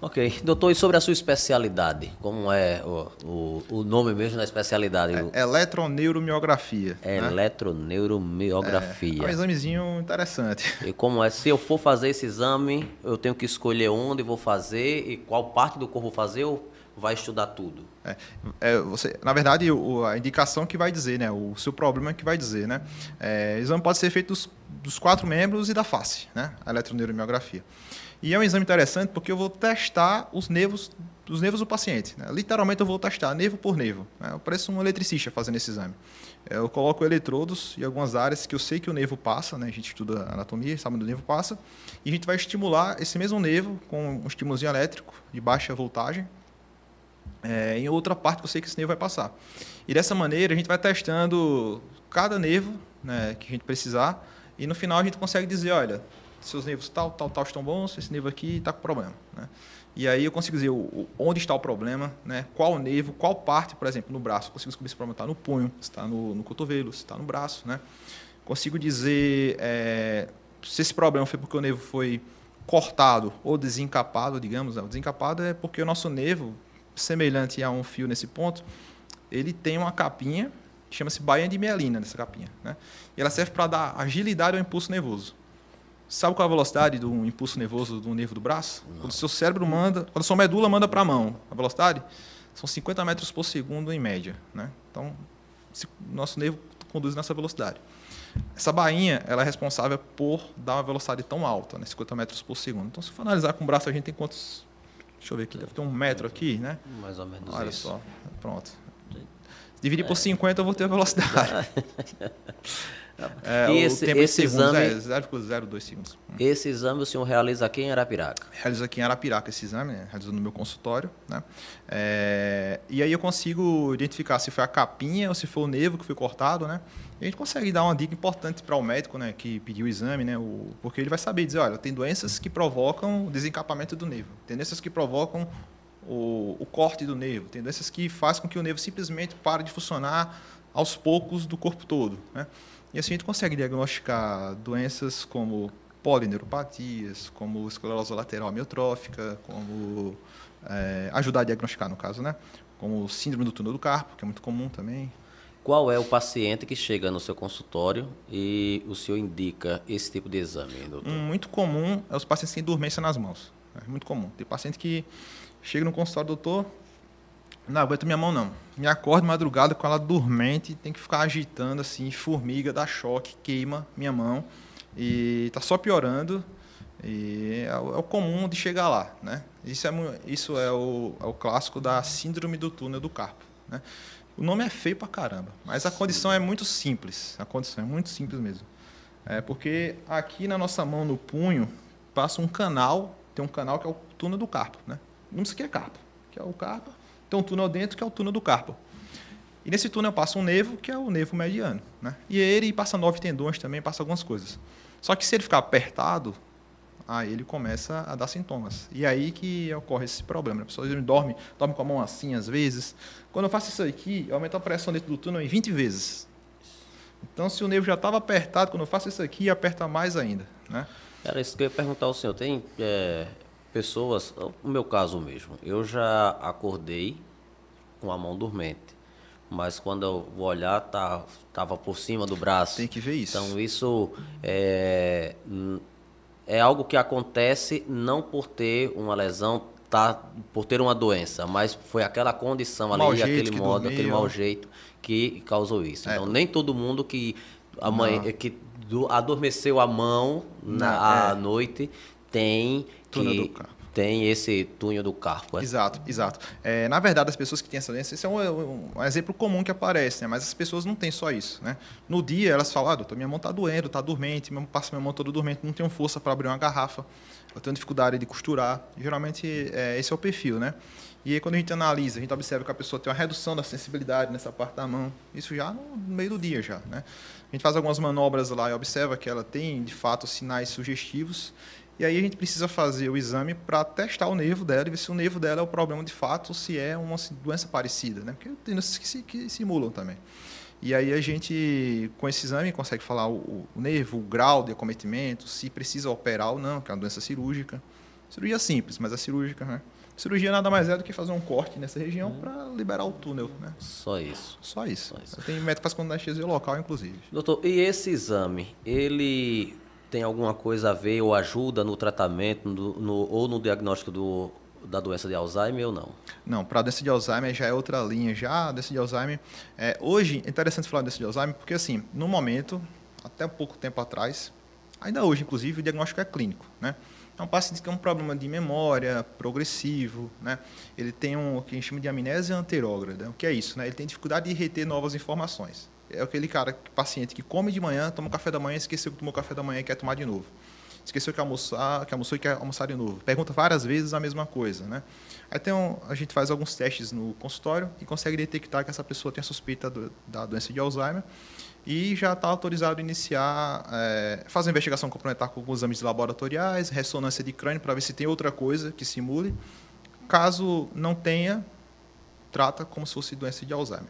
Ok. Doutor, e sobre a sua especialidade? Como é o, o, o nome mesmo da especialidade? É, eletroneuromiografia. É, né? Eletroneuromiografia. É, é um examezinho interessante. E como é? Se eu for fazer esse exame, eu tenho que escolher onde vou fazer e qual parte do corpo vou fazer ou vai estudar tudo? É, é, você, na verdade, o, a indicação que vai dizer, né? O seu problema que vai dizer, né? É, o exame pode ser feito dos, dos quatro membros e da face, né? A eletroneuromiografia. E é um exame interessante porque eu vou testar os nervos, os nervos do paciente. Né? Literalmente eu vou testar nervo por nervo. Né? Eu pareço um eletricista fazendo esse exame. Eu coloco eletrodos em algumas áreas que eu sei que o nervo passa, né? a gente estuda anatomia, sabe onde o nervo passa, e a gente vai estimular esse mesmo nervo com um estímulo elétrico de baixa voltagem, é, em outra parte que eu sei que esse nervo vai passar. E dessa maneira a gente vai testando cada nervo né, que a gente precisar, e no final a gente consegue dizer, olha, seus nervos tal, tal, tal estão bons, esse nervo aqui está com problema. Né? E aí eu consigo dizer o, onde está o problema, né? qual nervo, qual parte, por exemplo, no braço. Eu consigo descobrir se o problema está no punho, se está no, no cotovelo, se está no braço. Né? Consigo dizer é, se esse problema foi porque o nervo foi cortado ou desencapado, digamos. Né? O desencapado é porque o nosso nervo, semelhante a um fio nesse ponto, ele tem uma capinha, chama-se bainha de mielina nessa capinha. Né? E ela serve para dar agilidade ao impulso nervoso. Sabe qual é a velocidade do impulso nervoso do nervo do braço? Não. Quando o seu cérebro manda, quando a sua medula manda para a mão, a velocidade são 50 metros por segundo em média. Né? Então, nosso nervo conduz nessa velocidade. Essa bainha ela é responsável por dar uma velocidade tão alta, né? 50 metros por segundo. Então, se for analisar com o braço, a gente tem quantos. Deixa eu ver aqui, deve ter um metro aqui, né? Mais ou menos Olha isso. só, pronto. Dividir é. por 50, eu vou ter a velocidade. É, e esse, esse exame, é 0,02 segundos. Esse exame o senhor realiza aqui em Arapiraca? Realiza aqui em Arapiraca esse exame, né? realizo no meu consultório. Né? É, e aí eu consigo identificar se foi a capinha ou se foi o nervo que foi cortado. Né? E a gente consegue dar uma dica importante para o médico né, que pediu o exame, né, o, porque ele vai saber dizer, olha, tem doenças que provocam o desencapamento do nervo, tem doenças que provocam o, o corte do nervo, tem doenças que fazem com que o nervo simplesmente pare de funcionar aos poucos do corpo todo. Né? E assim a gente consegue diagnosticar doenças como polineuropatias, como esclerose lateral amiotrófica, como é, ajudar a diagnosticar no caso, né? Como síndrome do túnel do carpo, que é muito comum também. Qual é o paciente que chega no seu consultório e o senhor indica esse tipo de exame, doutor? Um muito comum é os pacientes que têm dormência nas mãos. É muito comum. Tem paciente que chega no consultório, doutor, não aguento minha mão, não. Me acordo madrugada com ela dormente, tem que ficar agitando assim, formiga, dá choque, queima minha mão. E tá só piorando. E é o, é o comum de chegar lá, né? Isso é, isso é, o, é o clássico da síndrome do túnel do carpo, né? O nome é feio pra caramba, mas a condição é muito simples. A condição é muito simples mesmo. É porque aqui na nossa mão, no punho, passa um canal, tem um canal que é o túnel do carpo, né? Não sei o que é carpo, que é o carpo tem um túnel dentro que é o túnel do carpo. E nesse túnel passa um nervo, que é o nervo mediano. Né? E ele passa nove tendões também, passa algumas coisas. Só que se ele ficar apertado, aí ele começa a dar sintomas. E aí que ocorre esse problema. A pessoa dorme, dorme com a mão assim às vezes. Quando eu faço isso aqui, eu aumento a pressão dentro do túnel em 20 vezes. Então, se o nervo já estava apertado, quando eu faço isso aqui, aperta mais ainda. Né? Era isso que eu ia perguntar ao senhor. Tem é, pessoas, o meu caso mesmo, eu já acordei com a mão dormente, mas quando eu vou olhar, tá, tava por cima do braço. Tem que ver isso. Então isso é, é algo que acontece não por ter uma lesão, tá, por ter uma doença, mas foi aquela condição ali, aquele modo, aquele mau jeito que causou isso. É. Então nem todo mundo que a mãe que adormeceu a mão na, à é. noite tem que tem esse túnel do carpo. É? Exato, exato. É, na verdade, as pessoas que têm essa doença, esse é um, um, exemplo comum que aparece, né? mas as pessoas não têm só isso. Né? No dia, elas falam, ah, doutor, minha mão está doendo, está dormente, meu, passa minha mão toda dormente, não tenho força para abrir uma garrafa, eu tenho dificuldade de costurar. Geralmente, é, esse é o perfil, né? E aí, quando a gente analisa, a gente observa que a pessoa tem uma redução da sensibilidade nessa parte da mão. Isso já no meio do dia, já, né? A gente faz algumas manobras lá e observa que ela tem, de fato, sinais sugestivos e aí a gente precisa fazer o exame para testar o nervo dela e ver se o nervo dela é o problema de fato ou se é uma doença parecida, né? Porque tem doenças que, se, que simulam também. E aí a gente, com esse exame, consegue falar o, o, nervo, o grau de acometimento, se precisa operar ou não, que é uma doença cirúrgica. Cirurgia simples, mas é cirúrgica, né? Cirurgia nada mais é do que fazer um corte nessa região hum. para liberar o túnel, né? Só isso. Só isso. Só isso. Tem que faz com anestesia local, inclusive. Doutor, e esse exame, ele tem alguma coisa a ver ou ajuda no tratamento no, no, ou no diagnóstico do, da doença de Alzheimer ou não? Não, para a doença de Alzheimer já é outra linha. Já a doença de Alzheimer, é, hoje é interessante falar da doença de Alzheimer porque, assim, no momento, até pouco tempo atrás, ainda hoje, inclusive, o diagnóstico é clínico, né? É um paciente que tem um problema de memória progressivo, né? Ele tem um o que a gente chama de amnésia anterógrada. O que é isso, né? Ele tem dificuldade de reter novas informações é aquele cara, paciente que come de manhã, toma café da manhã, esqueceu que tomou café da manhã e quer tomar de novo. Esqueceu que, almoçar, que almoçou e quer almoçar de novo. Pergunta várias vezes a mesma coisa. Né? Aí tem um, a gente faz alguns testes no consultório e consegue detectar que essa pessoa tem a suspeita do, da doença de Alzheimer. e já está autorizado a iniciar, é, fazer investigação complementar com alguns exames laboratoriais, ressonância de crânio para ver se tem outra coisa que simule. Caso não tenha, trata como se fosse doença de Alzheimer.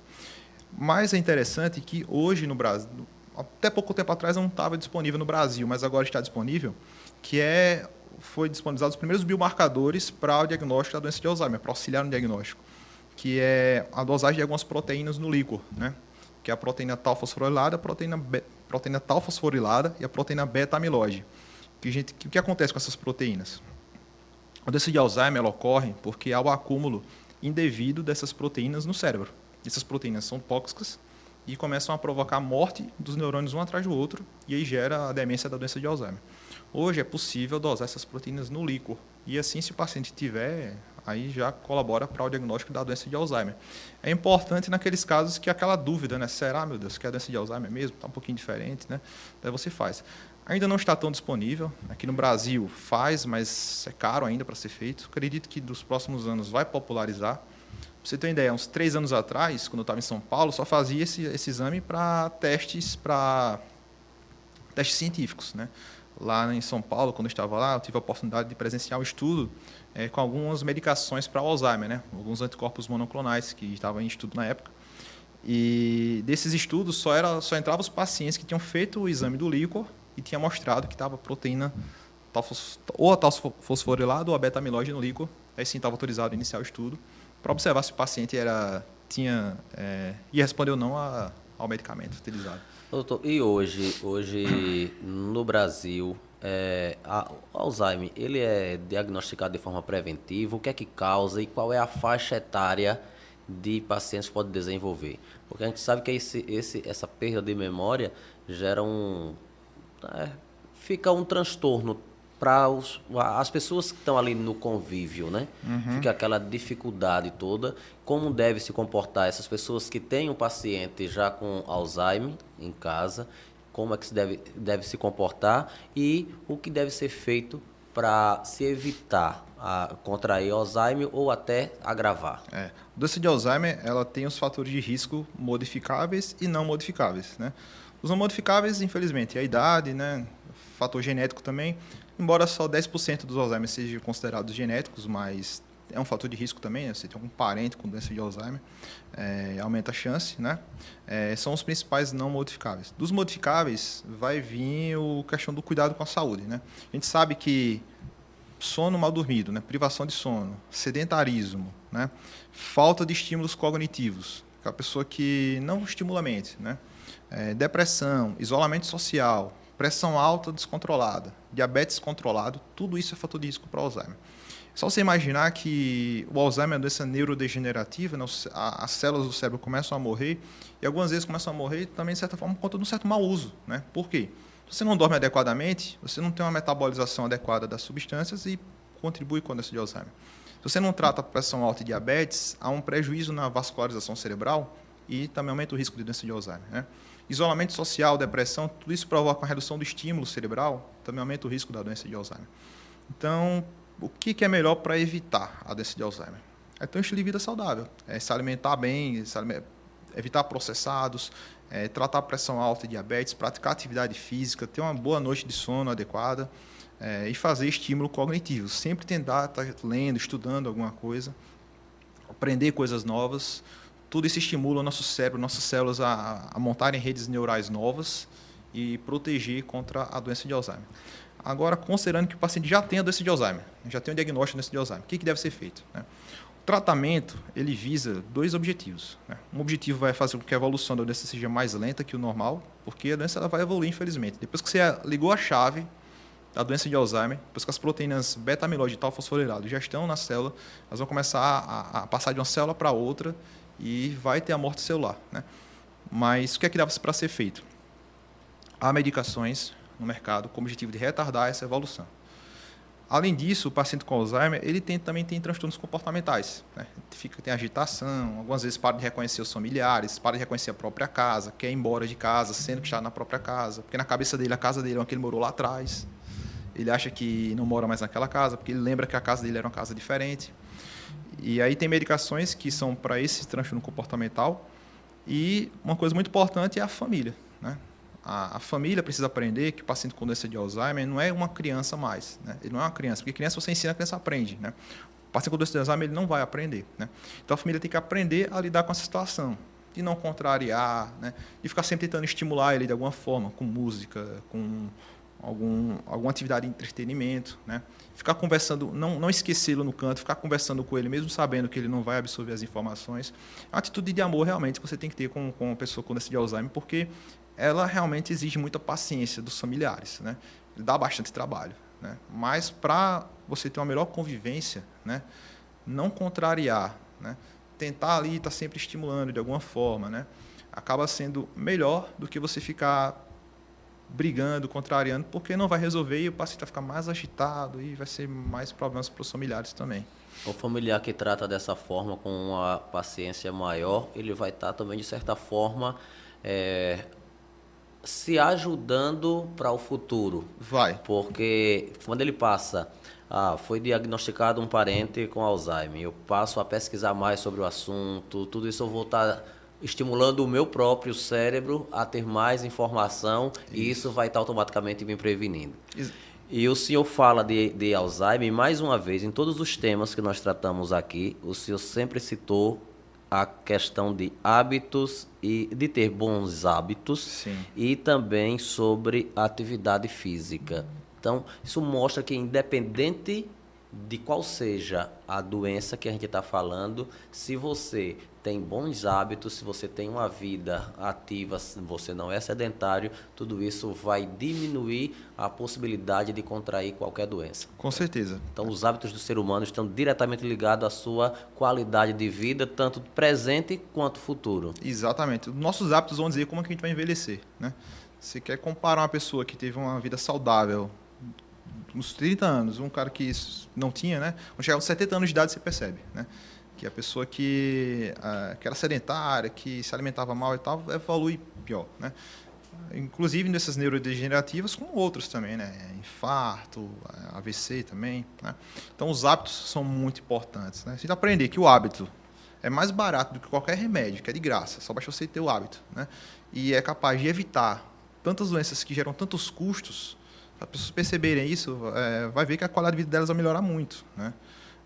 Mas é interessante que hoje no Brasil, até pouco tempo atrás não estava disponível no Brasil, mas agora está disponível, que é foi disponibilizado os primeiros biomarcadores para o diagnóstico da doença de Alzheimer, para auxiliar no diagnóstico, que é a dosagem de algumas proteínas no líquor, né? que é a proteína tal fosforilada, a proteína, proteína tal fosforilada e a proteína beta-amiloide. Que, gente, que, o que acontece com essas proteínas? A doença de Alzheimer ocorre porque há o acúmulo indevido dessas proteínas no cérebro. Essas proteínas são tóxicas e começam a provocar a morte dos neurônios um atrás do outro e aí gera a demência da doença de Alzheimer. Hoje é possível dosar essas proteínas no líquor e assim se o paciente tiver aí já colabora para o diagnóstico da doença de Alzheimer. É importante naqueles casos que aquela dúvida, né? Será, meu Deus, que é a doença de Alzheimer mesmo? Está um pouquinho diferente, né? Daí você faz. Ainda não está tão disponível. Aqui no Brasil faz, mas é caro ainda para ser feito. Acredito que nos próximos anos vai popularizar. Você ter uma ideia, uns três anos atrás, quando eu estava em São Paulo, só fazia esse, esse exame para testes, para testes científicos, né? Lá em São Paulo, quando eu estava lá, eu tive a oportunidade de presenciar um estudo é, com algumas medicações para Alzheimer, né? alguns anticorpos monoclonais que estavam em estudo na época. E desses estudos só, era, só entravam os pacientes que tinham feito o exame do líquor e tinha mostrado que estava proteína ou a tal ou a beta-amiloide no líquor. Aí sim estava autorizado a iniciar o estudo para observar se o paciente era, tinha, é, ia responder ou não a, ao medicamento utilizado. Doutor, e hoje, hoje no Brasil, é, a, o Alzheimer, ele é diagnosticado de forma preventiva? O que é que causa e qual é a faixa etária de pacientes que pode desenvolver? Porque a gente sabe que esse, esse, essa perda de memória gera um... É, fica um transtorno para as pessoas que estão ali no convívio, né? Uhum. Fica aquela dificuldade toda. Como deve se comportar essas pessoas que têm um paciente já com Alzheimer em casa como é que se deve, deve se comportar e o que deve ser feito para se evitar a contrair Alzheimer ou até agravar. É. A doença de Alzheimer ela tem os fatores de risco modificáveis e não modificáveis. Né? Os não modificáveis, infelizmente, é a idade, né? fator genético também, embora só 10% dos Alzheimer sejam considerados genéticos, mas é um fator de risco também, né? você tem algum parente com doença de Alzheimer, é, aumenta a chance, né? É, são os principais não modificáveis. Dos modificáveis, vai vir o questão do cuidado com a saúde, né? A gente sabe que sono mal dormido, né? privação de sono, sedentarismo, né? falta de estímulos cognitivos, aquela pessoa que não estimula a mente, né? É, depressão, isolamento social, pressão alta descontrolada, diabetes controlado, tudo isso é fator de risco para Alzheimer. Só você imaginar que o Alzheimer é uma doença neurodegenerativa, né? as células do cérebro começam a morrer, e algumas vezes começam a morrer também, de certa forma, por conta de um certo mau uso. Né? Por quê? Se você não dorme adequadamente, você não tem uma metabolização adequada das substâncias e contribui com a doença de Alzheimer. Se você não trata a pressão alta e diabetes, há um prejuízo na vascularização cerebral e também aumenta o risco de doença de Alzheimer. Né? Isolamento social, depressão, tudo isso provoca uma redução do estímulo cerebral, também aumenta o risco da doença de Alzheimer. Então, o que, é melhor para evitar a doença de Alzheimer? É ter um estilo de vida saudável, é se alimentar bem, se alimentar, evitar processados, é, tratar pressão alta e diabetes, praticar atividade física, ter uma boa noite de sono adequada é, e fazer estímulo cognitivo. Sempre tentar estar tá lendo, estudando alguma coisa, aprender coisas novas. Tudo isso estimula o nosso cérebro, nossas células a, a montarem redes neurais novas e proteger contra a doença de Alzheimer. Agora, considerando que o paciente já tem a doença de Alzheimer, já tem o diagnóstico da doença de Alzheimer, o que, que deve ser feito? Né? O tratamento ele visa dois objetivos. Né? Um objetivo vai fazer com que a evolução da doença seja mais lenta que o normal, porque a doença ela vai evoluir, infelizmente. Depois que você ligou a chave da doença de Alzheimer, depois que as proteínas beta-amiloide e tal fosforilado já estão na célula, elas vão começar a, a passar de uma célula para outra e vai ter a morte celular. Né? Mas o que é que deve para ser feito? Há medicações no mercado com o objetivo de retardar essa evolução. Além disso, o paciente com Alzheimer ele tem, também tem transtornos comportamentais. Né? Fica, tem agitação, algumas vezes para de reconhecer os familiares, para de reconhecer a própria casa, quer ir embora de casa, sendo que está na própria casa, porque na cabeça dele a casa dele é uma que ele morou lá atrás. Ele acha que não mora mais naquela casa, porque ele lembra que a casa dele era uma casa diferente. E aí tem medicações que são para esse transtorno comportamental. E uma coisa muito importante é a família. Né? A, a, família precisa aprender que o paciente com doença de Alzheimer não é uma criança mais. Né? Ele não é uma criança, porque criança você ensina, a criança aprende. Né? O paciente com doença de Alzheimer ele não vai aprender. Né? Então a família tem que aprender a lidar com essa situação, de não contrariar, né? de ficar sempre tentando estimular ele de alguma forma, com música, com algum, alguma atividade de entretenimento, né? Ficar conversando, não, não esquecê-lo no canto, ficar conversando com ele, mesmo sabendo que ele não vai absorver as informações. Uma atitude de amor, realmente, que você tem que ter com, com uma pessoa com doença de Alzheimer, porque ela realmente exige muita paciência dos familiares, né? Dá bastante trabalho, né? Mas para você ter uma melhor convivência, né? Não contrariar, né? Tentar ali estar tá sempre estimulando de alguma forma, né? Acaba sendo melhor do que você ficar brigando, contrariando, porque não vai resolver e o paciente vai ficar mais agitado e vai ser mais problemas para os familiares também. O familiar que trata dessa forma, com uma paciência maior, ele vai estar também, de certa forma, é, se ajudando para o futuro. Vai. Porque quando ele passa, ah, foi diagnosticado um parente com Alzheimer, eu passo a pesquisar mais sobre o assunto, tudo isso eu vou estar estimulando o meu próprio cérebro a ter mais informação isso. e isso vai estar automaticamente me prevenindo. Isso. E o senhor fala de, de Alzheimer, mais uma vez, em todos os temas que nós tratamos aqui, o senhor sempre citou a questão de hábitos e de ter bons hábitos Sim. e também sobre atividade física. Então, isso mostra que independente de qual seja a doença que a gente está falando, se você tem bons hábitos, se você tem uma vida ativa, se você não é sedentário, tudo isso vai diminuir a possibilidade de contrair qualquer doença. Com certeza. Então, os hábitos do ser humano estão diretamente ligados à sua qualidade de vida, tanto presente quanto futuro. Exatamente. Nossos hábitos vão dizer como é que a gente vai envelhecer, né? Você quer comparar uma pessoa que teve uma vida saudável, uns 30 anos, um cara que não tinha, né? Quando chegar aos 70 anos de idade, você percebe, né? Que a pessoa que, que era sedentária, que se alimentava mal e tal, evolui pior, né? Inclusive nessas neurodegenerativas, como outros também, né? Infarto, AVC também, né? Então, os hábitos são muito importantes, né? Tem que aprender que o hábito é mais barato do que qualquer remédio, que é de graça, só basta você ter o hábito, né? E é capaz de evitar tantas doenças que geram tantos custos, as pessoas perceberem isso, é, vai ver que a qualidade de vida delas vai melhorar muito. Né?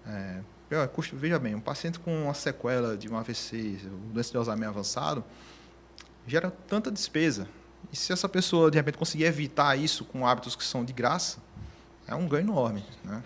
É, custo, veja bem, um paciente com uma sequela de um AVC, doença de Alzheimer avançado, gera tanta despesa. E se essa pessoa, de repente, conseguir evitar isso com hábitos que são de graça, é um ganho enorme. Né?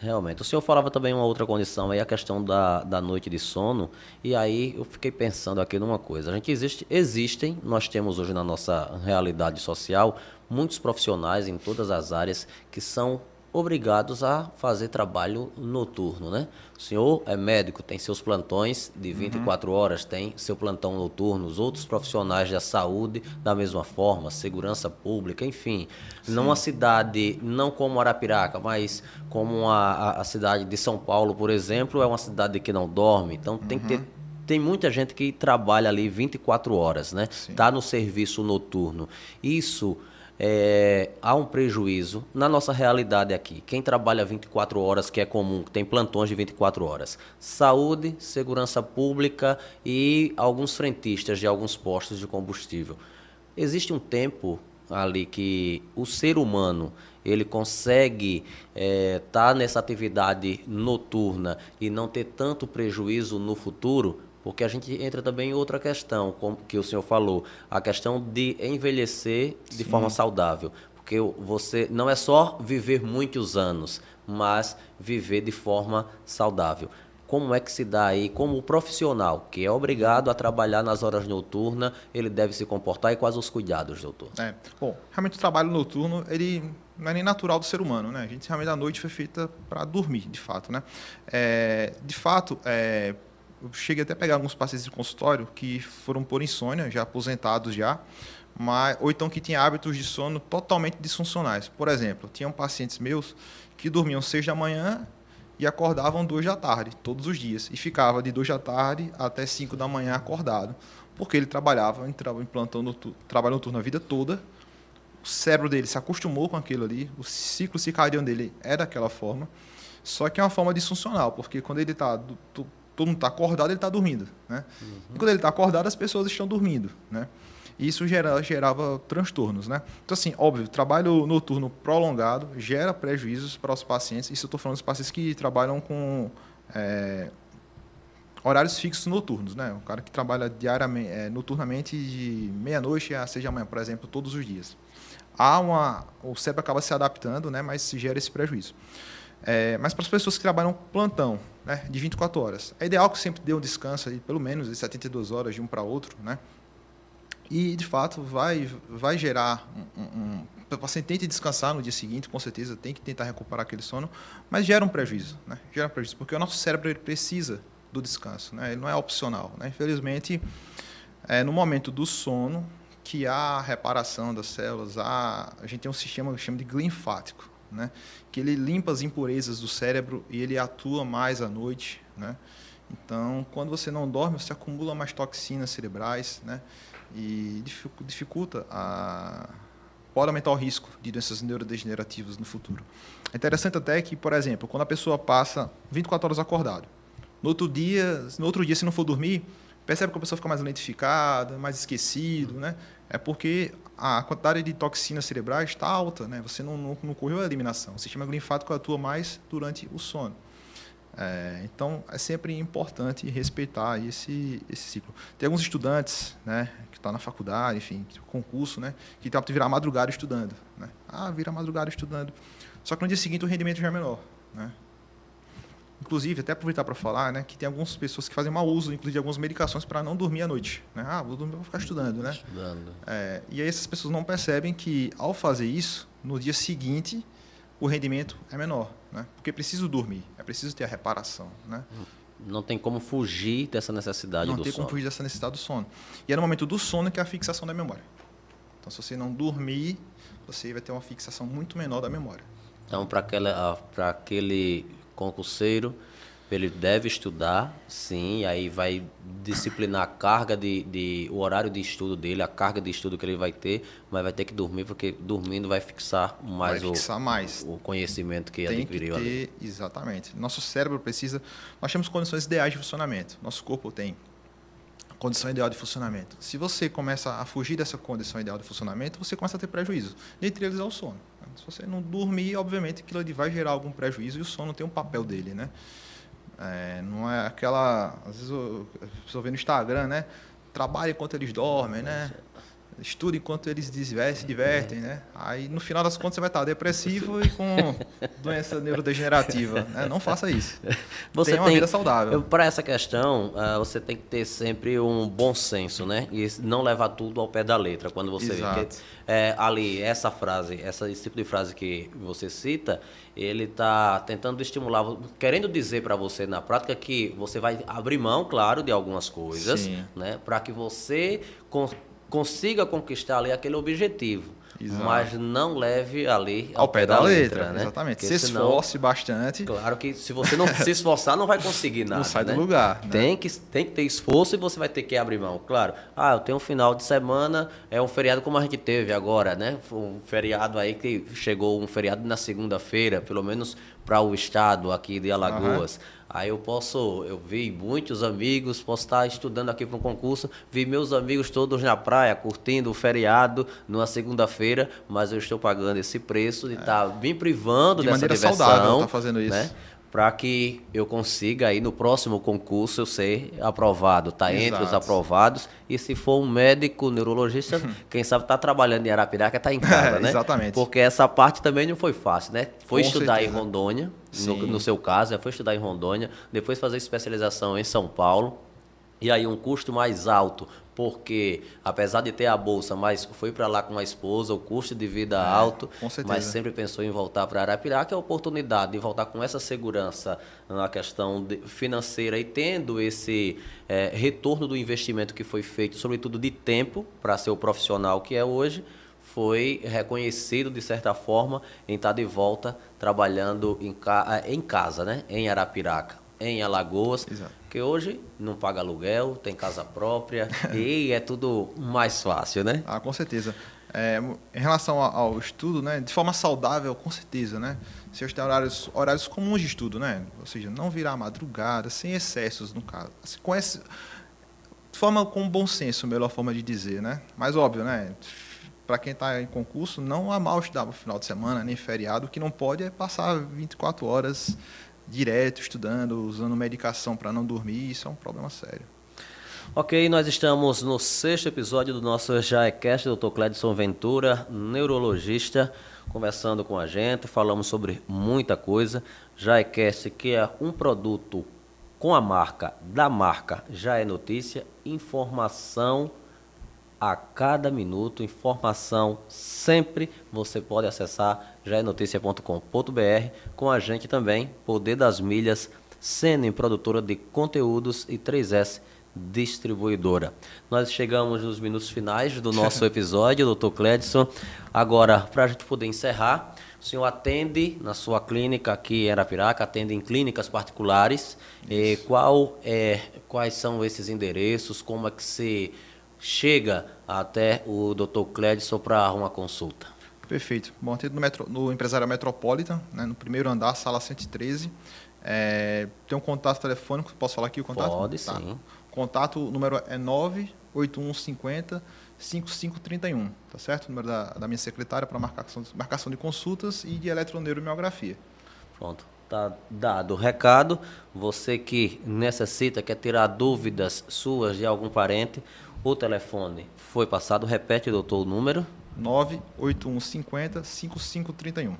Realmente. O senhor falava também uma outra condição aí, a questão da, da noite de sono. E aí eu fiquei pensando aqui numa coisa. A gente existe, existem, nós temos hoje na nossa realidade social, muitos profissionais em todas as áreas que são obrigados a fazer trabalho noturno, né? O senhor é médico, tem seus plantões de 24 uhum. horas, tem seu plantão noturno, os outros profissionais da saúde da mesma forma, segurança pública, enfim. Sim. Numa cidade, não como Arapiraca, mas como a, a, cidade de São Paulo, por exemplo, é uma cidade que não dorme, então uhum. tem que ter uhum. tem muita gente que trabalha ali 24 horas, né? Está no serviço noturno. Isso é, há um prejuízo na nossa realidade aqui. Quem trabalha 24 horas, que é comum, tem plantões de 24 horas. Saúde, segurança pública e alguns frentistas de alguns postos de combustível. Existe um tempo ali que o ser humano ele consegue estar é, tá nessa atividade noturna e não ter tanto prejuízo no futuro porque a gente entra também em outra questão, como que o senhor falou, a questão de envelhecer de Sim. forma saudável. Porque você não é só viver muitos anos, mas viver de forma saudável como é que se dá aí, como o profissional que é obrigado a trabalhar nas horas noturnas, ele deve se comportar e quais os cuidados, doutor? É, bom, realmente o trabalho noturno, ele não é nem natural do ser humano, né? A gente realmente a noite foi feita para dormir, de fato, né? É, de fato, é, eu cheguei até a pegar alguns pacientes de consultório que foram por insônia, já aposentados já, mas, ou então que tinham hábitos de sono totalmente disfuncionais. Por exemplo, tinham pacientes meus que dormiam seis da manhã e acordavam duas da tarde, todos os dias. E ficava de duas da tarde até cinco da manhã acordado, porque ele trabalhava, entrava noturno, trabalho noturno a vida toda, o cérebro dele se acostumou com aquilo ali, o ciclo circadiano dele é daquela forma, só que é uma forma disfuncional, porque quando ele está todo mundo está acordado, ele está dormindo. Né? Uhum. E quando ele está acordado, as pessoas estão dormindo. Né? E isso gera, gerava transtornos, né? Então, assim, óbvio, trabalho noturno prolongado gera prejuízos para os pacientes. Isso eu estou falando dos pacientes que trabalham com é, horários fixos noturnos, né? O cara que trabalha diariamente, é, noturnamente de meia-noite a seis da manhã, por exemplo, todos os dias. Há uma, o cérebro acaba se adaptando, né? Mas gera esse prejuízo. É, mas para as pessoas que trabalham plantão, né, de 24 horas, é ideal que sempre dê um descanso, aí, pelo menos de 72 horas de um para outro, né? E, de fato, vai, vai gerar um, um, o paciente tente descansar no dia seguinte, com certeza, tem que tentar recuperar aquele sono, mas gera um prejuízo, né? Gera um prejuízo, porque o nosso cérebro ele precisa do descanso, né? Ele não é opcional, né? Infelizmente, é no momento do sono que há reparação das células, há, a gente tem um sistema que chama de glinfático, né? Que ele limpa as impurezas do cérebro e ele atua mais à noite, né? Então, quando você não dorme, você acumula mais toxinas cerebrais, né? E dificulta a pode aumentar o risco de doenças neurodegenerativas no futuro. É interessante até que, por exemplo, quando a pessoa passa 24 horas acordado, no outro dia, no outro dia se não for dormir, percebe que a pessoa fica mais lentificada, mais esquecido, né? É porque a quantidade de toxinas cerebrais está alta, né? Você não, não, não correu a eliminação. O sistema linfático atua mais durante o sono. É, então, é sempre importante respeitar esse, esse ciclo. Tem alguns estudantes, né, que estão tá na faculdade, enfim, concurso, né, que tentam virar madrugada estudando. Né? Ah, vira madrugada estudando. Só que no dia seguinte o rendimento já é menor. Né? Inclusive, até aproveitar para falar, né, que tem algumas pessoas que fazem mau uso, inclusive, de algumas medicações para não dormir à noite. Né? Ah, vou dormir, vou ficar estudando, né? Estudando. É, e aí essas pessoas não percebem que, ao fazer isso, no dia seguinte, o rendimento é menor, né? Porque é preciso dormir, é preciso ter a reparação, né? Não tem como fugir dessa necessidade não do sono. Não tem como fugir dessa necessidade do sono. E é no momento do sono que é a fixação da memória. Então, se você não dormir, você vai ter uma fixação muito menor da memória. Então, para aquele concurseiro ele deve estudar, sim, aí vai disciplinar a carga de, de, o horário de estudo dele, a carga de estudo que ele vai ter, mas vai ter que dormir porque dormindo vai fixar mais, vai fixar o, mais. o conhecimento que Tem adquiriu que ter, ali. Exatamente. Nosso cérebro precisa, nós temos condições ideais de funcionamento. Nosso corpo tem condição ideal de funcionamento. Se você começa a fugir dessa condição ideal de funcionamento, você começa a ter prejuízo. Dentre eles é o sono. Se você não dormir, obviamente aquilo vai gerar algum prejuízo e o sono tem um papel dele, né? É, não é aquela. Às vezes eu, eu vê no Instagram, né? Trabalha enquanto eles dormem, né? Estuda enquanto eles se divertem, né? Aí no final das contas você vai estar depressivo e com doença neurodegenerativa. Né? Não faça isso. Você Tenha uma vida saudável. Para essa questão, uh, você tem que ter sempre um bom senso, né? E não levar tudo ao pé da letra. Quando você Exato. vê que, é, ali, essa frase, essa, esse tipo de frase que você cita, ele está tentando estimular, querendo dizer para você na prática que você vai abrir mão, claro, de algumas coisas, Sim. né? Para que você consiga conquistar ali aquele objetivo. Exato. Mas não leve ali ao, ao pé, pé, da, letra, letra né? Exatamente. Porque se senão, esforce bastante. Claro que se você não se esforçar, não vai conseguir nada. Não sai né? do lugar. Né? Tem, que, tem que ter esforço e você vai ter que abrir mão. Claro. Ah, eu tenho um final de semana, é um feriado como a gente teve agora, né? Um feriado aí que chegou um feriado na segunda-feira, pelo menos para o estado aqui de Alagoas. Uhum. Aí eu posso, eu vi muitos amigos, posso estar estudando aqui para um concurso, vi meus amigos todos na praia, curtindo o feriado numa segunda-feira, mas eu estou pagando esse preço de estar é. me privando de dessa maneira diversão. saudável tá fazendo isso. Né? Para que eu consiga aí no próximo concurso eu ser aprovado, tá Exato. entre os aprovados. E se for um médico neurologista, quem sabe tá trabalhando em Arapiraca, tá em casa, é, né? Exatamente. Porque essa parte também não foi fácil, né? Foi Com estudar certeza. em Rondônia, no, no, seu caso, foi estudar em Rondônia, depois fazer especialização em São Paulo. E aí um custo mais alto porque apesar de ter a bolsa, mas foi para lá com a esposa, o custo de vida é, alto, mas sempre pensou em voltar para Arapiraca, é a oportunidade de voltar com essa segurança na questão financeira e tendo esse é, retorno do investimento que foi feito, sobretudo de tempo, para ser o profissional que é hoje, foi reconhecido de certa forma em estar de volta trabalhando em, ca em casa, né? em Arapiraca em Alagoas, Exato. Que hoje não paga aluguel, tem casa própria e é tudo mais fácil, né? Ah, com certeza. É, em relação ao estudo, né, de forma saudável, com certeza, né? Se eu horários, horários comuns de estudo, né? Ou seja, não virar madrugada, sem excessos, no caso. Assim, com esse, de forma com bom senso, melhor forma de dizer, né? Mas óbvio, né? Para quem está em concurso, não há mal estudar no final de semana, nem feriado. O que não pode é passar 24 horas direto estudando, usando medicação para não dormir. Isso é um problema sério. Ok, nós estamos no sexto episódio do nosso Jaecast, Dr. Cledson Ventura, neurologista, conversando com a gente, falamos sobre muita coisa. Jaecast, que é um produto com a marca da marca Já é Notícia, informação a cada minuto, informação sempre você pode acessar jaenoticia.com.br com a gente também, Poder das Milhas, sendo produtora de conteúdos e 3S distribuidora. Nós chegamos nos minutos finais do nosso episódio, doutor Cledson. Agora, para a gente poder encerrar, o senhor atende na sua clínica aqui em Arapiraca, atende em clínicas particulares. E qual é, quais são esses endereços? Como é que se chega até o Dr. Cledson para uma consulta? Perfeito. Bom, atendo no, metro, no Empresário Metropolitan, né, no primeiro andar, sala 113. É, tem um contato telefônico, posso falar aqui o contato? Pode, tá. sim. Contato, o número é 98150 5531, tá certo? O número da, da minha secretária para marcação, marcação de consultas e de eletroneuromiografia. Pronto, tá dado o recado. Você que necessita, quer tirar dúvidas suas de algum parente, o telefone foi passado. Repete, doutor, o número. 98150 5531.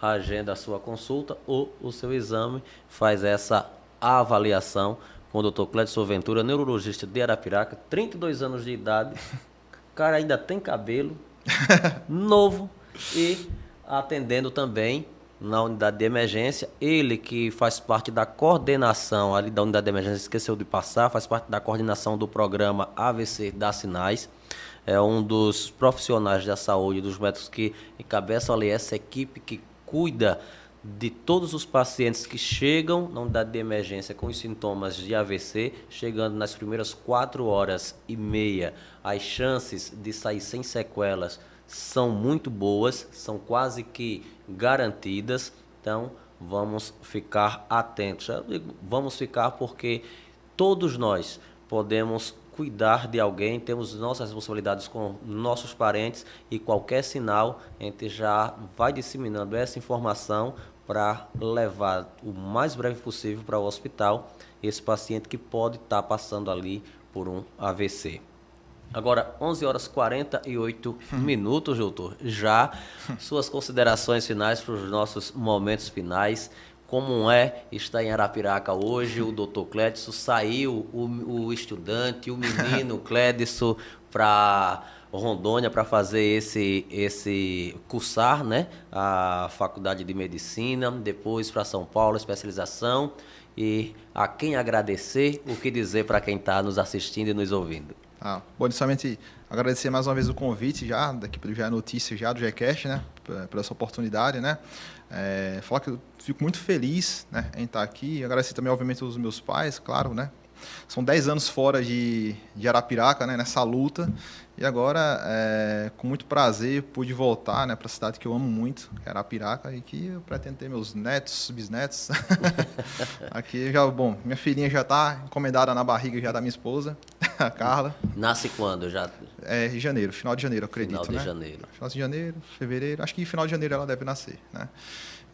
Agenda a sua consulta ou o seu exame, faz essa avaliação com o Dr. Clédio Ventura, neurologista de Arapiraca, 32 anos de idade, cara ainda tem cabelo, novo e atendendo também na unidade de emergência. Ele que faz parte da coordenação ali da unidade de emergência, esqueceu de passar, faz parte da coordenação do programa AVC da Sinais. É um dos profissionais da saúde, dos médicos que encabeçam ali essa equipe que cuida de todos os pacientes que chegam na unidade de emergência com os sintomas de AVC, chegando nas primeiras quatro horas e meia, as chances de sair sem sequelas são muito boas, são quase que garantidas. Então, vamos ficar atentos. Vamos ficar porque todos nós podemos cuidar de alguém, temos nossas responsabilidades com nossos parentes e qualquer sinal a gente já vai disseminando essa informação para levar o mais breve possível para o hospital esse paciente que pode estar tá passando ali por um AVC. Agora, 11 horas 48 hum. minutos, doutor. Já suas considerações finais para os nossos momentos finais como é estar em Arapiraca hoje. O doutor Clédiso saiu, o, o estudante, o menino Clédiso, para Rondônia para fazer esse, esse cursar né? a faculdade de medicina, depois para São Paulo, especialização. E a quem agradecer, o que dizer para quem está nos assistindo e nos ouvindo. Ah, bom, inicialmente agradecer mais uma vez o convite já, da equipe do Já Notícia, já do GCast, né, por essa oportunidade, né. É, falar que eu fico muito feliz, né, em estar aqui. Agradecer também, obviamente, aos meus pais, claro, né. São 10 anos fora de, de Arapiraca, né, nessa luta. E agora, é, com muito prazer, pude voltar né, para a cidade que eu amo muito, que é Arapiraca, e que eu pretendo ter meus netos, bisnetos. Aqui já, bom, minha filhinha já está encomendada na barriga já da minha esposa, a Carla. Nasce quando? Já? É em janeiro, final de janeiro, acredito. Final de né? janeiro. Final de janeiro, fevereiro, acho que final de janeiro ela deve nascer, né?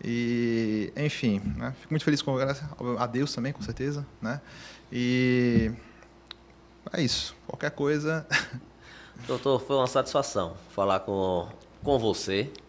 E, enfim, né? fico muito feliz com a Deus também, com certeza, né? E é isso. Qualquer coisa. Doutor, foi uma satisfação falar com, com você.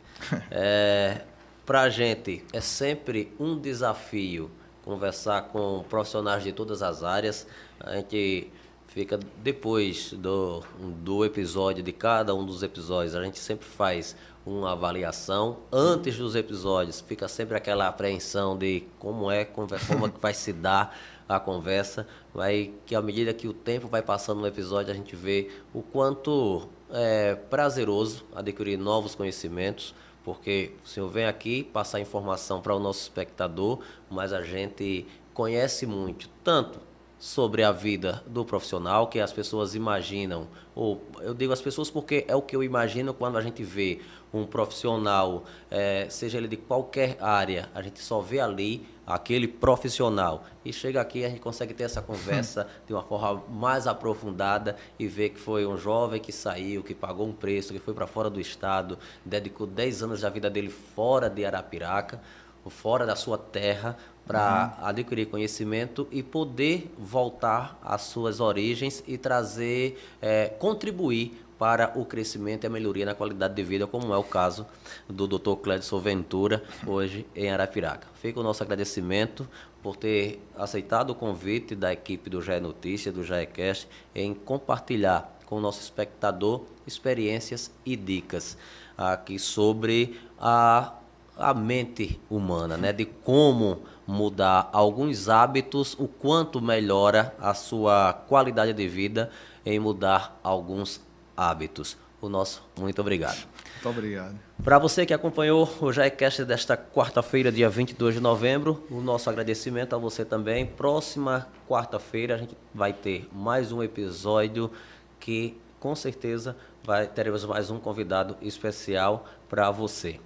É, Para a gente é sempre um desafio conversar com profissionais de todas as áreas. A gente fica depois do, do episódio, de cada um dos episódios, a gente sempre faz uma avaliação. Antes dos episódios, fica sempre aquela apreensão de como é, como é que vai se dar a conversa, vai que à medida que o tempo vai passando no episódio a gente vê o quanto é prazeroso adquirir novos conhecimentos, porque o senhor vem aqui passar informação para o nosso espectador, mas a gente conhece muito, tanto sobre a vida do profissional que as pessoas imaginam, ou eu digo as pessoas porque é o que eu imagino quando a gente vê um profissional, é, seja ele de qualquer área, a gente só vê ali aquele profissional. E chega aqui a gente consegue ter essa conversa de uma forma mais aprofundada e ver que foi um jovem que saiu, que pagou um preço, que foi para fora do estado, dedicou 10 anos da vida dele fora de Arapiraca, fora da sua terra, para uhum. adquirir conhecimento e poder voltar às suas origens e trazer, é, contribuir para o crescimento e a melhoria na qualidade de vida, como é o caso do Dr. Clédson Ventura, hoje em Arapiraca. Fica o nosso agradecimento por ter aceitado o convite da equipe do GE Notícias, do GECast, em compartilhar com o nosso espectador experiências e dicas aqui sobre a, a mente humana, né? de como mudar alguns hábitos, o quanto melhora a sua qualidade de vida em mudar alguns hábitos. O nosso muito obrigado. Muito obrigado. Para você que acompanhou o Jaecast desta quarta-feira, dia 22 de novembro, o nosso agradecimento a você também. Próxima quarta-feira a gente vai ter mais um episódio que com certeza vai, teremos mais um convidado especial para você.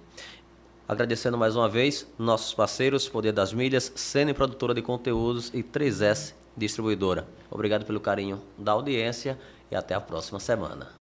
Agradecendo mais uma vez nossos parceiros, Poder das Milhas, Sene Produtora de Conteúdos e 3S Distribuidora. Obrigado pelo carinho da audiência e até a próxima semana.